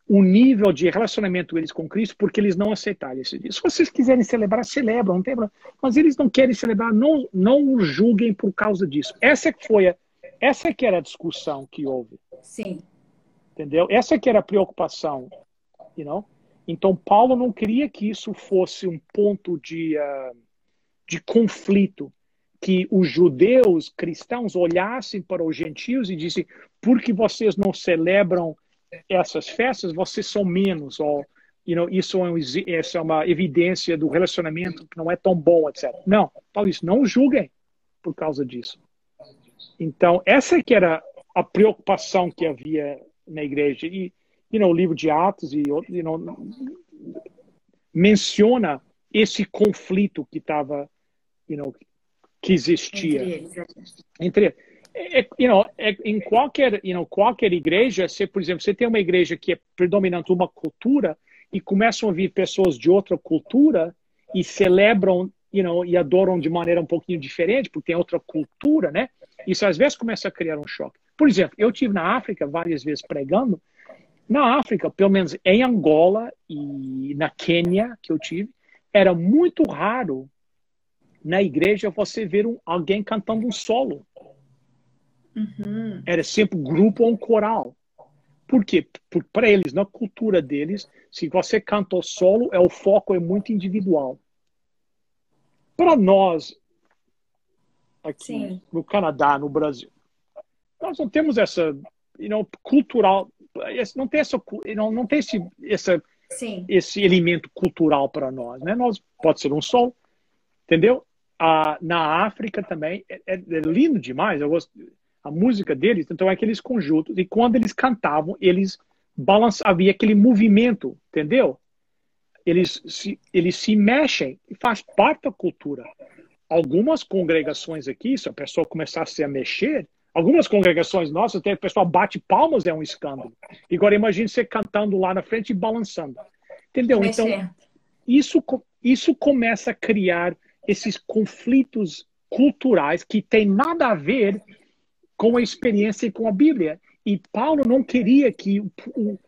Speaker 2: o nível de relacionamento deles com Cristo porque eles não aceitaram esse dia. Se vocês quiserem celebrar, celebram, não tem problema. Mas eles não querem celebrar, não, não julguem por causa disso. Essa que foi a, essa que era a discussão que houve.
Speaker 1: Sim.
Speaker 2: Entendeu? Essa que era a preocupação, you know? Então Paulo não queria que isso fosse um ponto de uh, de conflito que os judeus cristãos olhassem para os gentios e dissem: porque vocês não celebram essas festas, vocês são menos, ou you know, isso, é um, isso é uma evidência do relacionamento que não é tão bom, etc. Não, Paulo disse: não julguem por causa disso. Então, essa que era a preocupação que havia na igreja. E you know, o livro de Atos e, you know, menciona esse conflito que estava you know, que existia entre eles. É. Entre, é, you know, é, em qualquer, you know, qualquer igreja, se, por exemplo, você tem uma igreja que é predominante uma cultura e começam a vir pessoas de outra cultura e celebram you know, e adoram de maneira um pouquinho diferente, porque tem outra cultura, né? Isso às vezes começa a criar um choque. Por exemplo, eu tive na África várias vezes pregando. Na África, pelo menos em Angola e na Quênia, que eu tive, era muito raro na igreja você ver um, alguém cantando um solo. Uhum. Era sempre grupo ou um coral. Por quê? Porque para eles, na cultura deles, se você canta o solo, é o foco é muito individual. Para nós, aqui Sim. no Canadá, no Brasil, nós não temos essa, you know, cultural, não tem essa, não, não tem esse, essa, esse elemento cultural para nós, né? Nós pode ser um sol, entendeu? Ah, na África também é, é, é, lindo demais. Eu gosto a música deles. Então é aqueles conjuntos e quando eles cantavam, eles balançavam, havia aquele movimento, entendeu? Eles se, eles se mexem e faz parte da cultura. Algumas congregações aqui, se a pessoa começasse a mexer, algumas congregações nossas, até o pessoal bate palmas, é um escândalo. Agora imagine você cantando lá na frente e balançando. Entendeu? Então, isso, isso começa a criar esses conflitos culturais que têm nada a ver com a experiência e com a Bíblia. E Paulo não queria que o, o,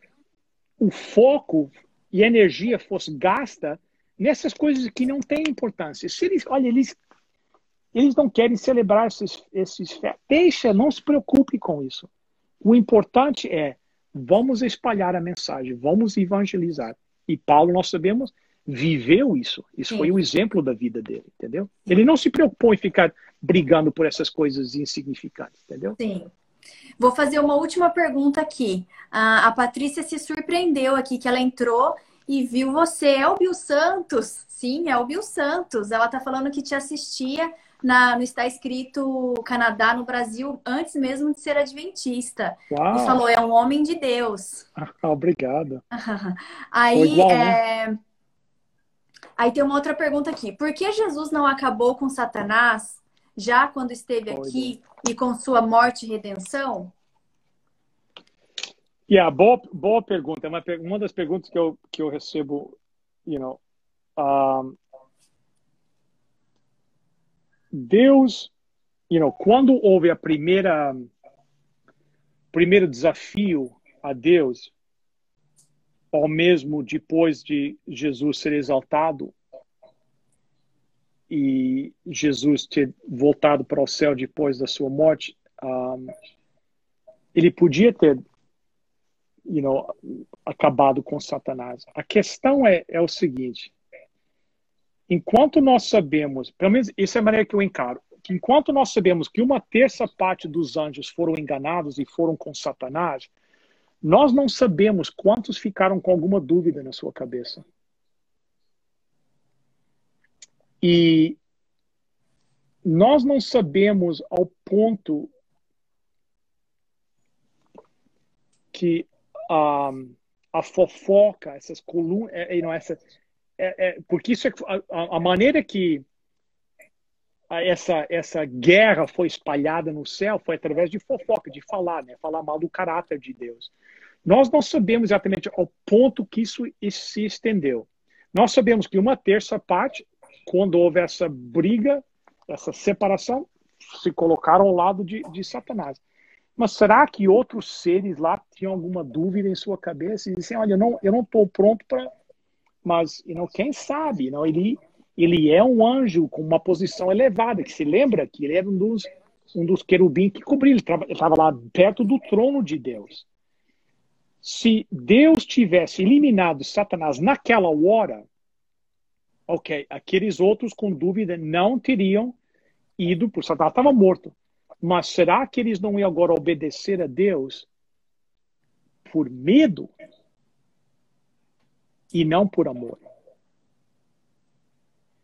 Speaker 2: o foco e energia fosse gasta nessas coisas que não têm importância. Se eles, olha, eles, eles não querem celebrar esses, esses deixa, não se preocupe com isso. O importante é vamos espalhar a mensagem, vamos evangelizar. E Paulo, nós sabemos, viveu isso. Isso Sim. foi o exemplo da vida dele, entendeu? Ele não se preocupou em ficar brigando por essas coisas insignificantes, entendeu?
Speaker 1: Sim. Vou fazer uma última pergunta aqui. A, Patrícia se surpreendeu aqui que ela entrou e viu você. É o Bill Santos? Sim, é o Bill Santos. Ela tá falando que te assistia na, no Está Escrito Canadá no Brasil antes mesmo de ser adventista. Uau. E falou, é um homem de Deus.
Speaker 2: Ah, obrigado.
Speaker 1: Aí, igual, é... né? Aí tem uma outra pergunta aqui. Por que Jesus não acabou com Satanás já quando esteve aqui e com sua morte e redenção?
Speaker 2: Yeah, boa, boa pergunta. É uma, uma das perguntas que eu, que eu recebo you know, um, Deus, you know, quando houve a primeira primeiro desafio a Deus, ou mesmo depois de Jesus ser exaltado e Jesus ter voltado para o céu depois da sua morte, um, ele podia ter you know, acabado com Satanás. A questão é, é o seguinte: enquanto nós sabemos, pelo menos essa é a maneira que eu encaro, que enquanto nós sabemos que uma terça parte dos anjos foram enganados e foram com Satanás, nós não sabemos quantos ficaram com alguma dúvida na sua cabeça. E nós não sabemos ao ponto que um, a fofoca, essas colunas, é, não, essa, é, é, porque isso é a, a, maneira que essa, essa guerra foi espalhada no céu foi através de fofoca, de falar, né? falar mal do caráter de Deus. Nós não sabemos exatamente ao ponto que isso, se estendeu. Nós sabemos que uma terça parte, quando houve essa briga, essa separação, se colocaram ao lado de, de Satanás. Mas será que outros seres lá tinham alguma dúvida em sua cabeça e disseram, olha, não eu não estou pronto para, mas you know, quem sabe, you know, ele ele é um anjo com uma posição elevada, que se lembra que ele era um dos um dos querubins que cobria, ele estava lá perto do trono de Deus. Se Deus tivesse eliminado Satanás naquela hora, ok, aqueles outros com dúvida não teriam ido, por Satanás estava morto. Mas será que eles não iam agora obedecer a Deus por medo e não por amor?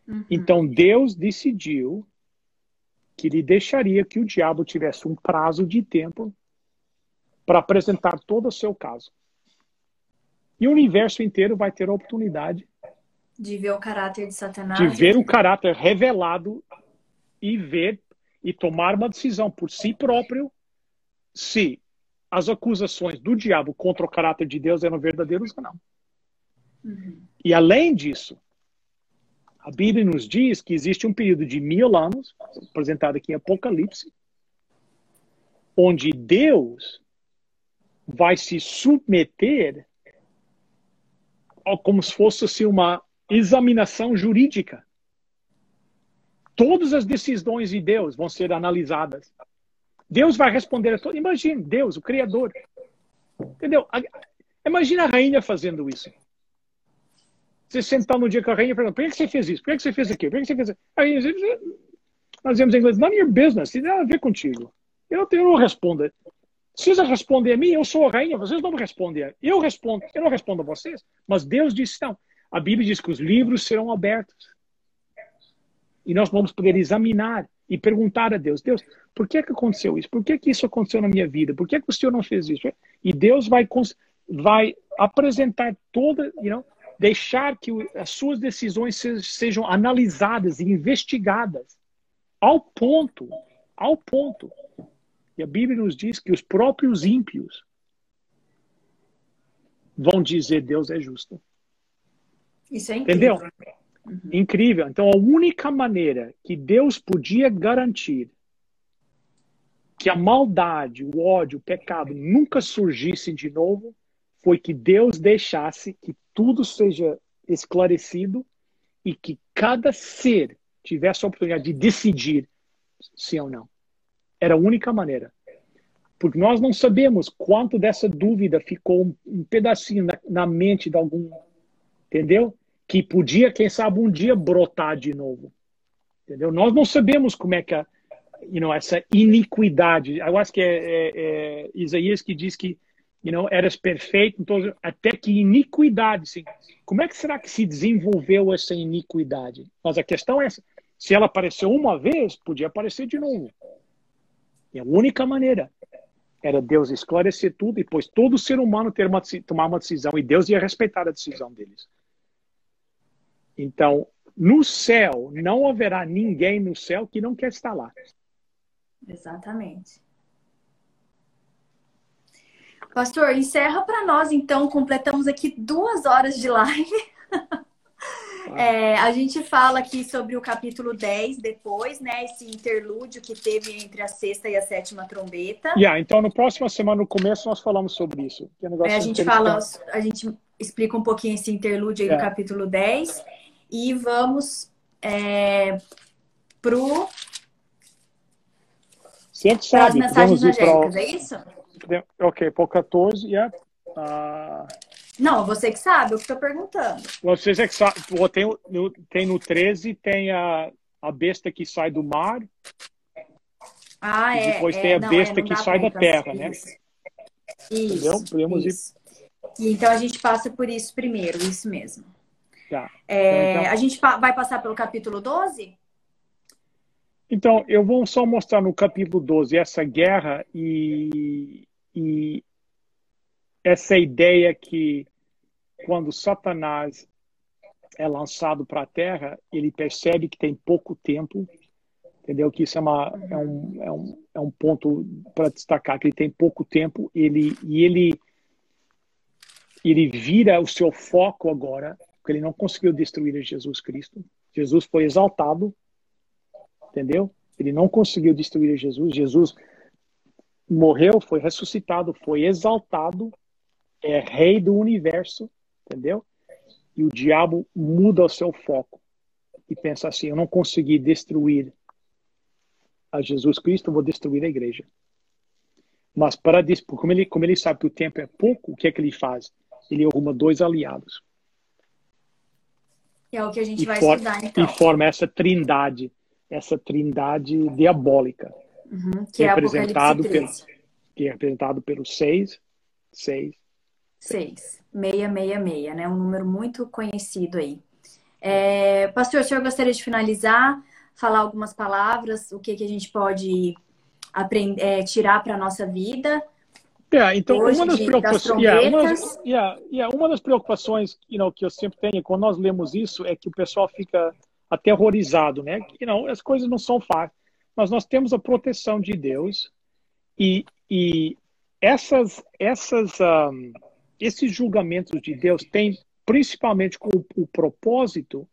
Speaker 2: Uhum. Então Deus decidiu que ele deixaria que o diabo tivesse um prazo de tempo para apresentar todo o seu caso. E o universo inteiro vai ter a oportunidade
Speaker 1: de ver o caráter de Satanás,
Speaker 2: de ver o caráter revelado e ver e tomar uma decisão por si próprio se as acusações do diabo contra o caráter de Deus eram verdadeiras ou não. Uhum. E além disso, a Bíblia nos diz que existe um período de mil anos, apresentado aqui em Apocalipse, onde Deus vai se submeter como se fosse assim, uma examinação jurídica Todas as decisões de Deus vão ser analisadas. Deus vai responder a todos. Imagine, Deus, o Criador. Entendeu? Imagina a rainha fazendo isso. Você sentar no dia com a rainha e perguntar, por que você fez isso? Por que você fez aquilo? Por que você fez aquilo? Nós dizemos em inglês, none of your business, tem nada a ver contigo. Eu, eu não respondo. Precisa responder a mim, eu sou a rainha, vocês não me respondem. Eu respondo, eu não respondo a vocês, mas Deus disse não. A Bíblia diz que os livros serão abertos. E nós vamos poder examinar e perguntar a Deus: Deus, por que, que aconteceu isso? Por que, que isso aconteceu na minha vida? Por que, que o Senhor não fez isso? E Deus vai, vai apresentar toda, you know, deixar que as suas decisões sejam analisadas e investigadas ao ponto, ao ponto. E a Bíblia nos diz que os próprios ímpios vão dizer Deus é justo.
Speaker 1: Isso é incrível. Entendeu?
Speaker 2: Uhum. Incrível. Então, a única maneira que Deus podia garantir que a maldade, o ódio, o pecado nunca surgissem de novo foi que Deus deixasse que tudo seja esclarecido e que cada ser tivesse a oportunidade de decidir sim ou não. Era a única maneira. Porque nós não sabemos quanto dessa dúvida ficou um pedacinho na, na mente de algum. Entendeu? que podia, quem sabe, um dia brotar de novo. Entendeu? Nós não sabemos como é que a, you know, essa iniquidade. Eu acho que é, é, é Isaías que diz que you know, eras perfeito, então, até que iniquidade. Sim. Como é que será que se desenvolveu essa iniquidade? Mas a questão é: se ela apareceu uma vez, podia aparecer de novo. E a única maneira era Deus esclarecer tudo e depois todo ser humano ter uma, tomar uma decisão e Deus ia respeitar a decisão deles. Então, no céu, não haverá ninguém no céu que não quer estar lá.
Speaker 1: Exatamente. Pastor, encerra para nós, então. Completamos aqui duas horas de live. É, a gente fala aqui sobre o capítulo 10 depois, né? Esse interlúdio que teve entre a sexta e a sétima trombeta.
Speaker 2: Yeah, então, no próxima semana, no começo, nós falamos sobre isso.
Speaker 1: É, é a gente fala, a gente explica um pouquinho esse interlúdio aí yeah. do capítulo 10 e vamos é, pro
Speaker 2: Sempre sabe. As
Speaker 1: mensagens angélicas, é isso?
Speaker 2: Ok, por 14, yeah. Uh...
Speaker 1: Não, você que sabe, eu que estou perguntando.
Speaker 2: Vocês é que sabe. Tem, no, tem no 13, tem a, a besta que sai do mar.
Speaker 1: Ah,
Speaker 2: é. Depois
Speaker 1: é,
Speaker 2: tem a
Speaker 1: não,
Speaker 2: besta
Speaker 1: é,
Speaker 2: que sai da terra, né?
Speaker 1: Isso. Isso, Podemos isso. Ir... Então a gente passa por isso primeiro, isso mesmo.
Speaker 2: Tá.
Speaker 1: É, então, então... A gente vai passar pelo capítulo 12?
Speaker 2: Então, eu vou só mostrar no capítulo 12 essa guerra e, e essa ideia que quando Satanás é lançado para a Terra, ele percebe que tem pouco tempo, entendeu? Que isso é, uma, é, um, é, um, é um ponto para destacar, que ele tem pouco tempo ele, e ele, ele vira o seu foco agora, porque ele não conseguiu destruir Jesus Cristo. Jesus foi exaltado, entendeu? Ele não conseguiu destruir Jesus. Jesus morreu, foi ressuscitado, foi exaltado, é rei do universo, entendeu? E o diabo muda o seu foco e pensa assim: eu não consegui destruir a Jesus Cristo, vou destruir a igreja. Mas para como ele, como ele sabe que o tempo é pouco, o que é que ele faz? Ele arruma dois aliados.
Speaker 1: É o que a gente e vai for, estudar, então.
Speaker 2: E forma essa trindade, essa trindade diabólica.
Speaker 1: Uhum, que, é representado pelo,
Speaker 2: que é representado seis, Seis.
Speaker 1: Meia, meia, meia, né? Um número muito conhecido aí. É, pastor, o senhor gostaria de finalizar, falar algumas palavras, o que, que a gente pode aprender, é, tirar para a nossa vida?
Speaker 2: Yeah, então, Hoje, uma das preocupações, yeah, uma, das, yeah, uma das preocupações you know, que eu sempre tenho quando nós lemos isso é que o pessoal fica aterrorizado, né? You know, as coisas não são fáceis, mas nós temos a proteção de Deus e, e essas, essas um, esses julgamentos de Deus têm principalmente com o, o propósito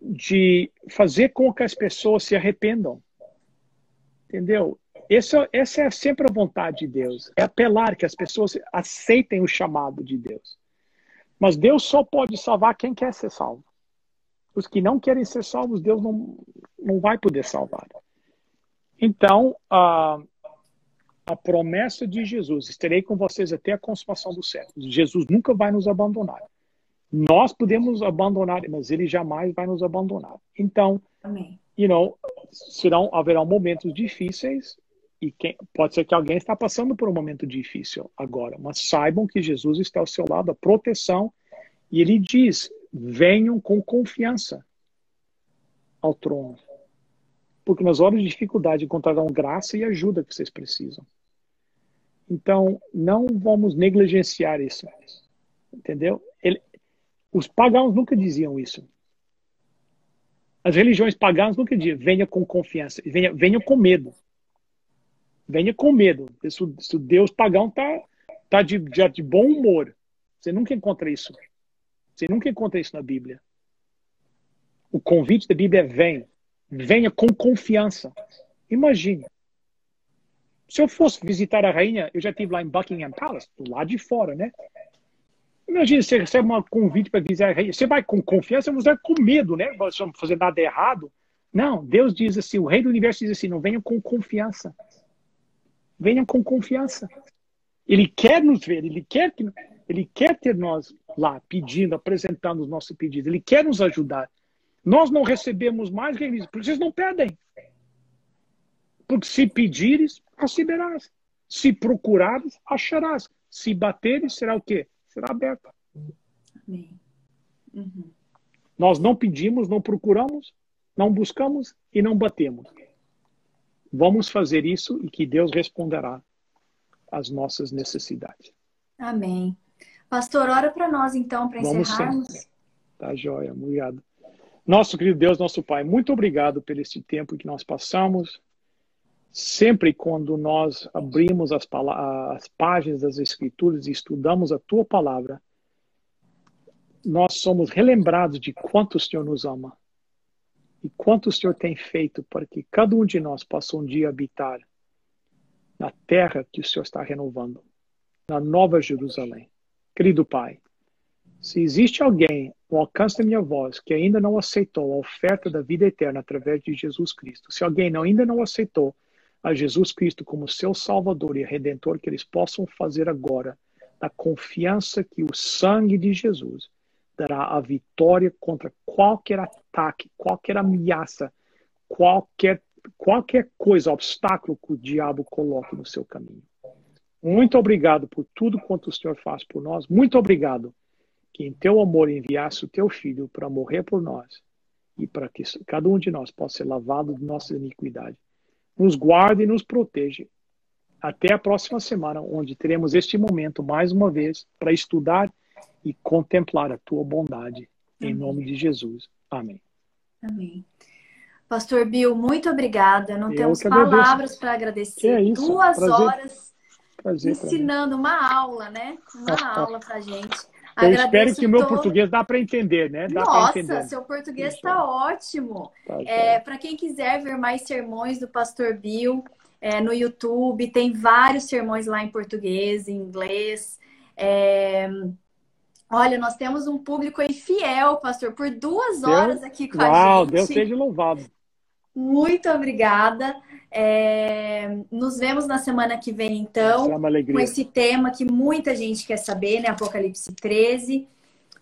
Speaker 2: de fazer com que as pessoas se arrependam. Entendeu? Essa, essa é sempre a vontade de Deus. É apelar que as pessoas aceitem o chamado de Deus. Mas Deus só pode salvar quem quer ser salvo. Os que não querem ser salvos, Deus não, não vai poder salvar. Então, uh, a promessa de Jesus, estarei com vocês até a consumação dos séculos. Jesus nunca vai nos abandonar. Nós podemos abandonar, mas ele jamais vai nos abandonar. Então,
Speaker 1: Amém.
Speaker 2: you know, serão haverão momentos difíceis e quem, pode ser que alguém está passando por um momento difícil agora, mas saibam que Jesus está ao seu lado, a proteção, e ele diz: venham com confiança ao trono. Porque nas horas de dificuldade encontrarão graça e ajuda que vocês precisam. Então, não vamos negligenciar isso. Entendeu? Ele, os pagãos nunca diziam isso. As religiões pagãs nunca diziam, venha com confiança, venha, venha com medo. Venha com medo. Se, Deus pagão está tá de, de, de bom humor, você nunca encontra isso. Você nunca encontra isso na Bíblia. O convite da Bíblia é vem. Venha com confiança. Imagine. Se eu fosse visitar a rainha, eu já estive lá em Buckingham Palace, do lado de fora, né? Imagina, você recebe um convite para visitar a rainha. Você vai com confiança, você vai com medo, né? Você não fazer nada errado. Não, Deus diz assim, o rei do universo diz assim, não venham com confiança. Venham com confiança. Ele quer nos ver, ele quer que ele quer ter nós lá pedindo, apresentando os nossos pedidos. Ele quer nos ajudar. Nós não recebemos mais, porque vocês não pedem. Porque se pedires, receberás. Se procurares, acharás. Se bateres, será o quê? Será aberto.
Speaker 1: Amém. Uhum.
Speaker 2: Nós não pedimos, não procuramos, não buscamos e não batemos. Vamos fazer isso e que Deus responderá às nossas necessidades.
Speaker 1: Amém. Pastor, ora para nós então, para encerrarmos. Sempre.
Speaker 2: Tá joia, obrigado. Nosso querido Deus, nosso Pai, muito obrigado pelo este tempo que nós passamos Sempre quando nós abrimos as, as páginas das Escrituras e estudamos a tua palavra, nós somos relembrados de quanto o Senhor nos ama e quanto o Senhor tem feito para que cada um de nós possa um dia habitar na terra que o Senhor está renovando, na Nova Jerusalém. Querido Pai, se existe alguém ao alcance da minha voz que ainda não aceitou a oferta da vida eterna através de Jesus Cristo, se alguém ainda não aceitou a Jesus Cristo como seu Salvador e Redentor, que eles possam fazer agora, na confiança que o sangue de Jesus dará a vitória contra qualquer ataque, qualquer ameaça, qualquer, qualquer coisa, obstáculo que o diabo coloque no seu caminho. Muito obrigado por tudo quanto o Senhor faz por nós. Muito obrigado que em teu amor enviasse o teu filho para morrer por nós e para que cada um de nós possa ser lavado de nossa iniquidade. Nos guarde e nos proteja. Até a próxima semana, onde teremos este momento mais uma vez para estudar e contemplar a tua bondade. Amém. Em nome de Jesus. Amém.
Speaker 1: Amém. Pastor Bill, muito obrigada. Não Eu temos palavras para agradecer. É isso. Duas Prazer. horas Prazer ensinando uma aula, né? Uma aula para gente.
Speaker 2: Eu Agradeço espero que o meu todo... português dá para entender, né? Dá
Speaker 1: Nossa, entender. seu português está ótimo. Tá, é, para quem quiser ver mais sermões do Pastor Bill é, no YouTube, tem vários sermões lá em português, em inglês. É... Olha, nós temos um público aí fiel, pastor, por duas horas aqui com Uau, a gente.
Speaker 2: Deus seja louvado.
Speaker 1: Muito obrigada. É... Nos vemos na semana que vem, então,
Speaker 2: é
Speaker 1: com esse tema que muita gente quer saber, né? Apocalipse 13,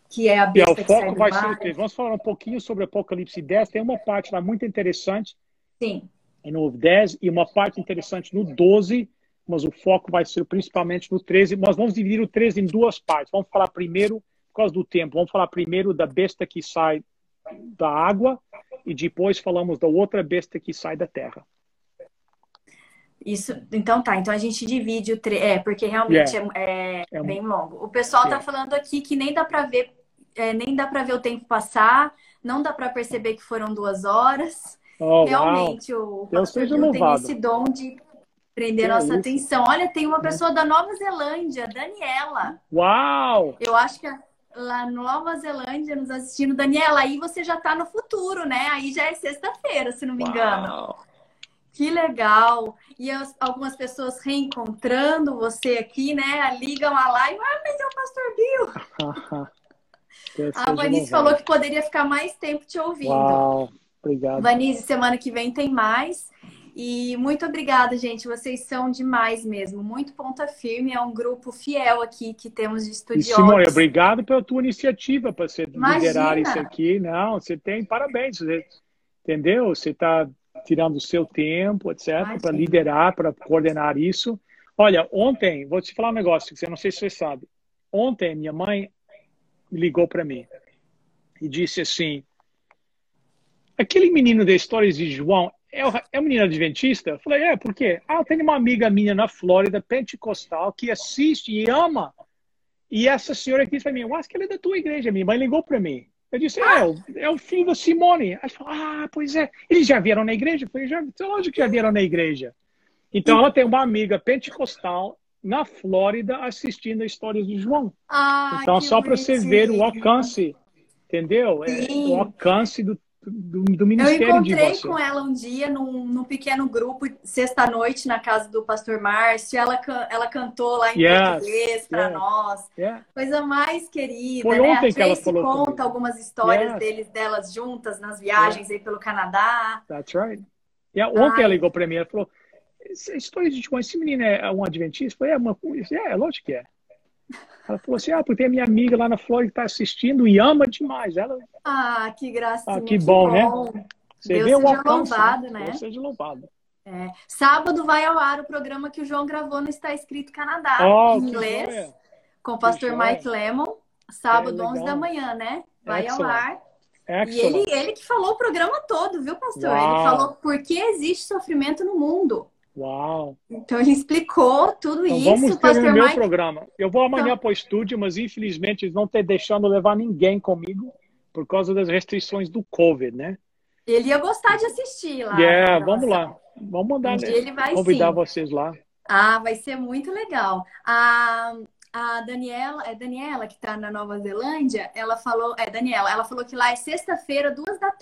Speaker 1: que é a besta
Speaker 2: é, o foco vai ser o? Vamos falar um pouquinho sobre Apocalipse 10. Tem uma parte lá muito interessante.
Speaker 1: Sim.
Speaker 2: No 10 e uma parte interessante no 12 mas o foco vai ser principalmente no 13. Nós vamos dividir o 13 em duas partes. Vamos falar primeiro, por causa do tempo, vamos falar primeiro da besta que sai da água e depois falamos da outra besta que sai da terra.
Speaker 1: Isso, então tá. Então a gente divide o tre... é porque realmente yeah. é, é, é, bem longo. O pessoal yeah. tá falando aqui que nem dá para ver, é, nem dá para ver o tempo passar, não dá para perceber que foram duas horas.
Speaker 2: Oh,
Speaker 1: realmente o pastor tem esse dom de prender nossa isso? atenção. Olha, tem uma pessoa da Nova Zelândia, Daniela.
Speaker 2: Uau!
Speaker 1: Eu acho que lá na Nova Zelândia nos assistindo. Daniela, aí você já está no futuro, né? Aí já é sexta-feira, se não me engano. Que legal! E as, algumas pessoas reencontrando você aqui, né? Ligam a live, ah, mas é o Pastor Bill. a Vanise falou que poderia ficar mais tempo te ouvindo.
Speaker 2: Uau, obrigado.
Speaker 1: Vanise, semana que vem tem mais. E muito obrigada, gente. Vocês são demais mesmo. Muito ponta firme. É um grupo fiel aqui que temos de estudiosos. E
Speaker 2: Simone, obrigado pela tua iniciativa para você Imagina. liderar isso aqui. Não, você tem parabéns. Você, entendeu? Você está tirando o seu tempo, etc., para liderar, para coordenar isso. Olha, ontem, vou te falar um negócio que eu não sei se você sabe. Ontem, minha mãe ligou para mim e disse assim: aquele menino da Histórias de João é, é um menino adventista? Eu falei, é, por quê? Ah, eu tenho uma amiga minha na Flórida, pentecostal, que assiste e ama. E essa senhora aqui disse para mim, eu acho que ela é da tua igreja. Minha mãe ligou para mim. Eu disse, ah. é, é o filho da Simone. Ela falou, ah, pois é. Eles já vieram na igreja? Eu falei, já, lógico que já vieram na igreja. Então, ela tem uma amiga pentecostal na Flórida assistindo a história de João.
Speaker 1: Ah,
Speaker 2: então, só para você ver o alcance, entendeu? É, o alcance do do, do ministério
Speaker 1: Eu encontrei com ela um dia num, num pequeno grupo, sexta-noite, na casa do pastor Márcio. Ela, ela cantou lá em yes, português para yes, nós. Yeah. Coisa mais querida,
Speaker 2: Foi
Speaker 1: né?
Speaker 2: Ontem a que ela falou
Speaker 1: conta comigo. algumas histórias yes. deles, delas juntas nas viagens aí pelo Canadá.
Speaker 2: That's right. Yeah, ontem Ai. ela ligou para mim, ela falou, história de esse menino é um adventista? Eu falei, é, uma, é, lógico que é. Ela falou assim: ah, porque a minha amiga lá na Flórida está assistindo e ama demais. Ela...
Speaker 1: Ah, que gracinha.
Speaker 2: Ah, que, que bom, né? Você
Speaker 1: Deus
Speaker 2: vê
Speaker 1: seja o alcance, louvado, né?
Speaker 2: Deus seja louvado.
Speaker 1: É. Sábado vai ao ar o programa que o João gravou no Está Escrito Canadá,
Speaker 2: oh,
Speaker 1: em inglês, com o pastor Mike Lemon. Sábado, é, 11 da manhã, né? Vai Excellent. ao ar. Excellent. E ele, ele que falou o programa todo, viu, pastor? Uau. Ele falou por que existe sofrimento no mundo.
Speaker 2: Uau!
Speaker 1: Então ele explicou tudo então, isso.
Speaker 2: Vamos ter o meu Mike... programa. Eu vou amanhã então... para o estúdio, mas infelizmente eles não estão deixando levar ninguém comigo por causa das restrições do Covid, né?
Speaker 1: Ele ia gostar de assistir lá.
Speaker 2: É, yeah, vamos lá. Vamos mandar um
Speaker 1: ele vai,
Speaker 2: convidar
Speaker 1: sim.
Speaker 2: vocês lá.
Speaker 1: Ah, vai ser muito legal. A, a Daniela, é Daniela que está na Nova Zelândia, ela falou, é Daniela, ela falou que lá é sexta-feira, duas da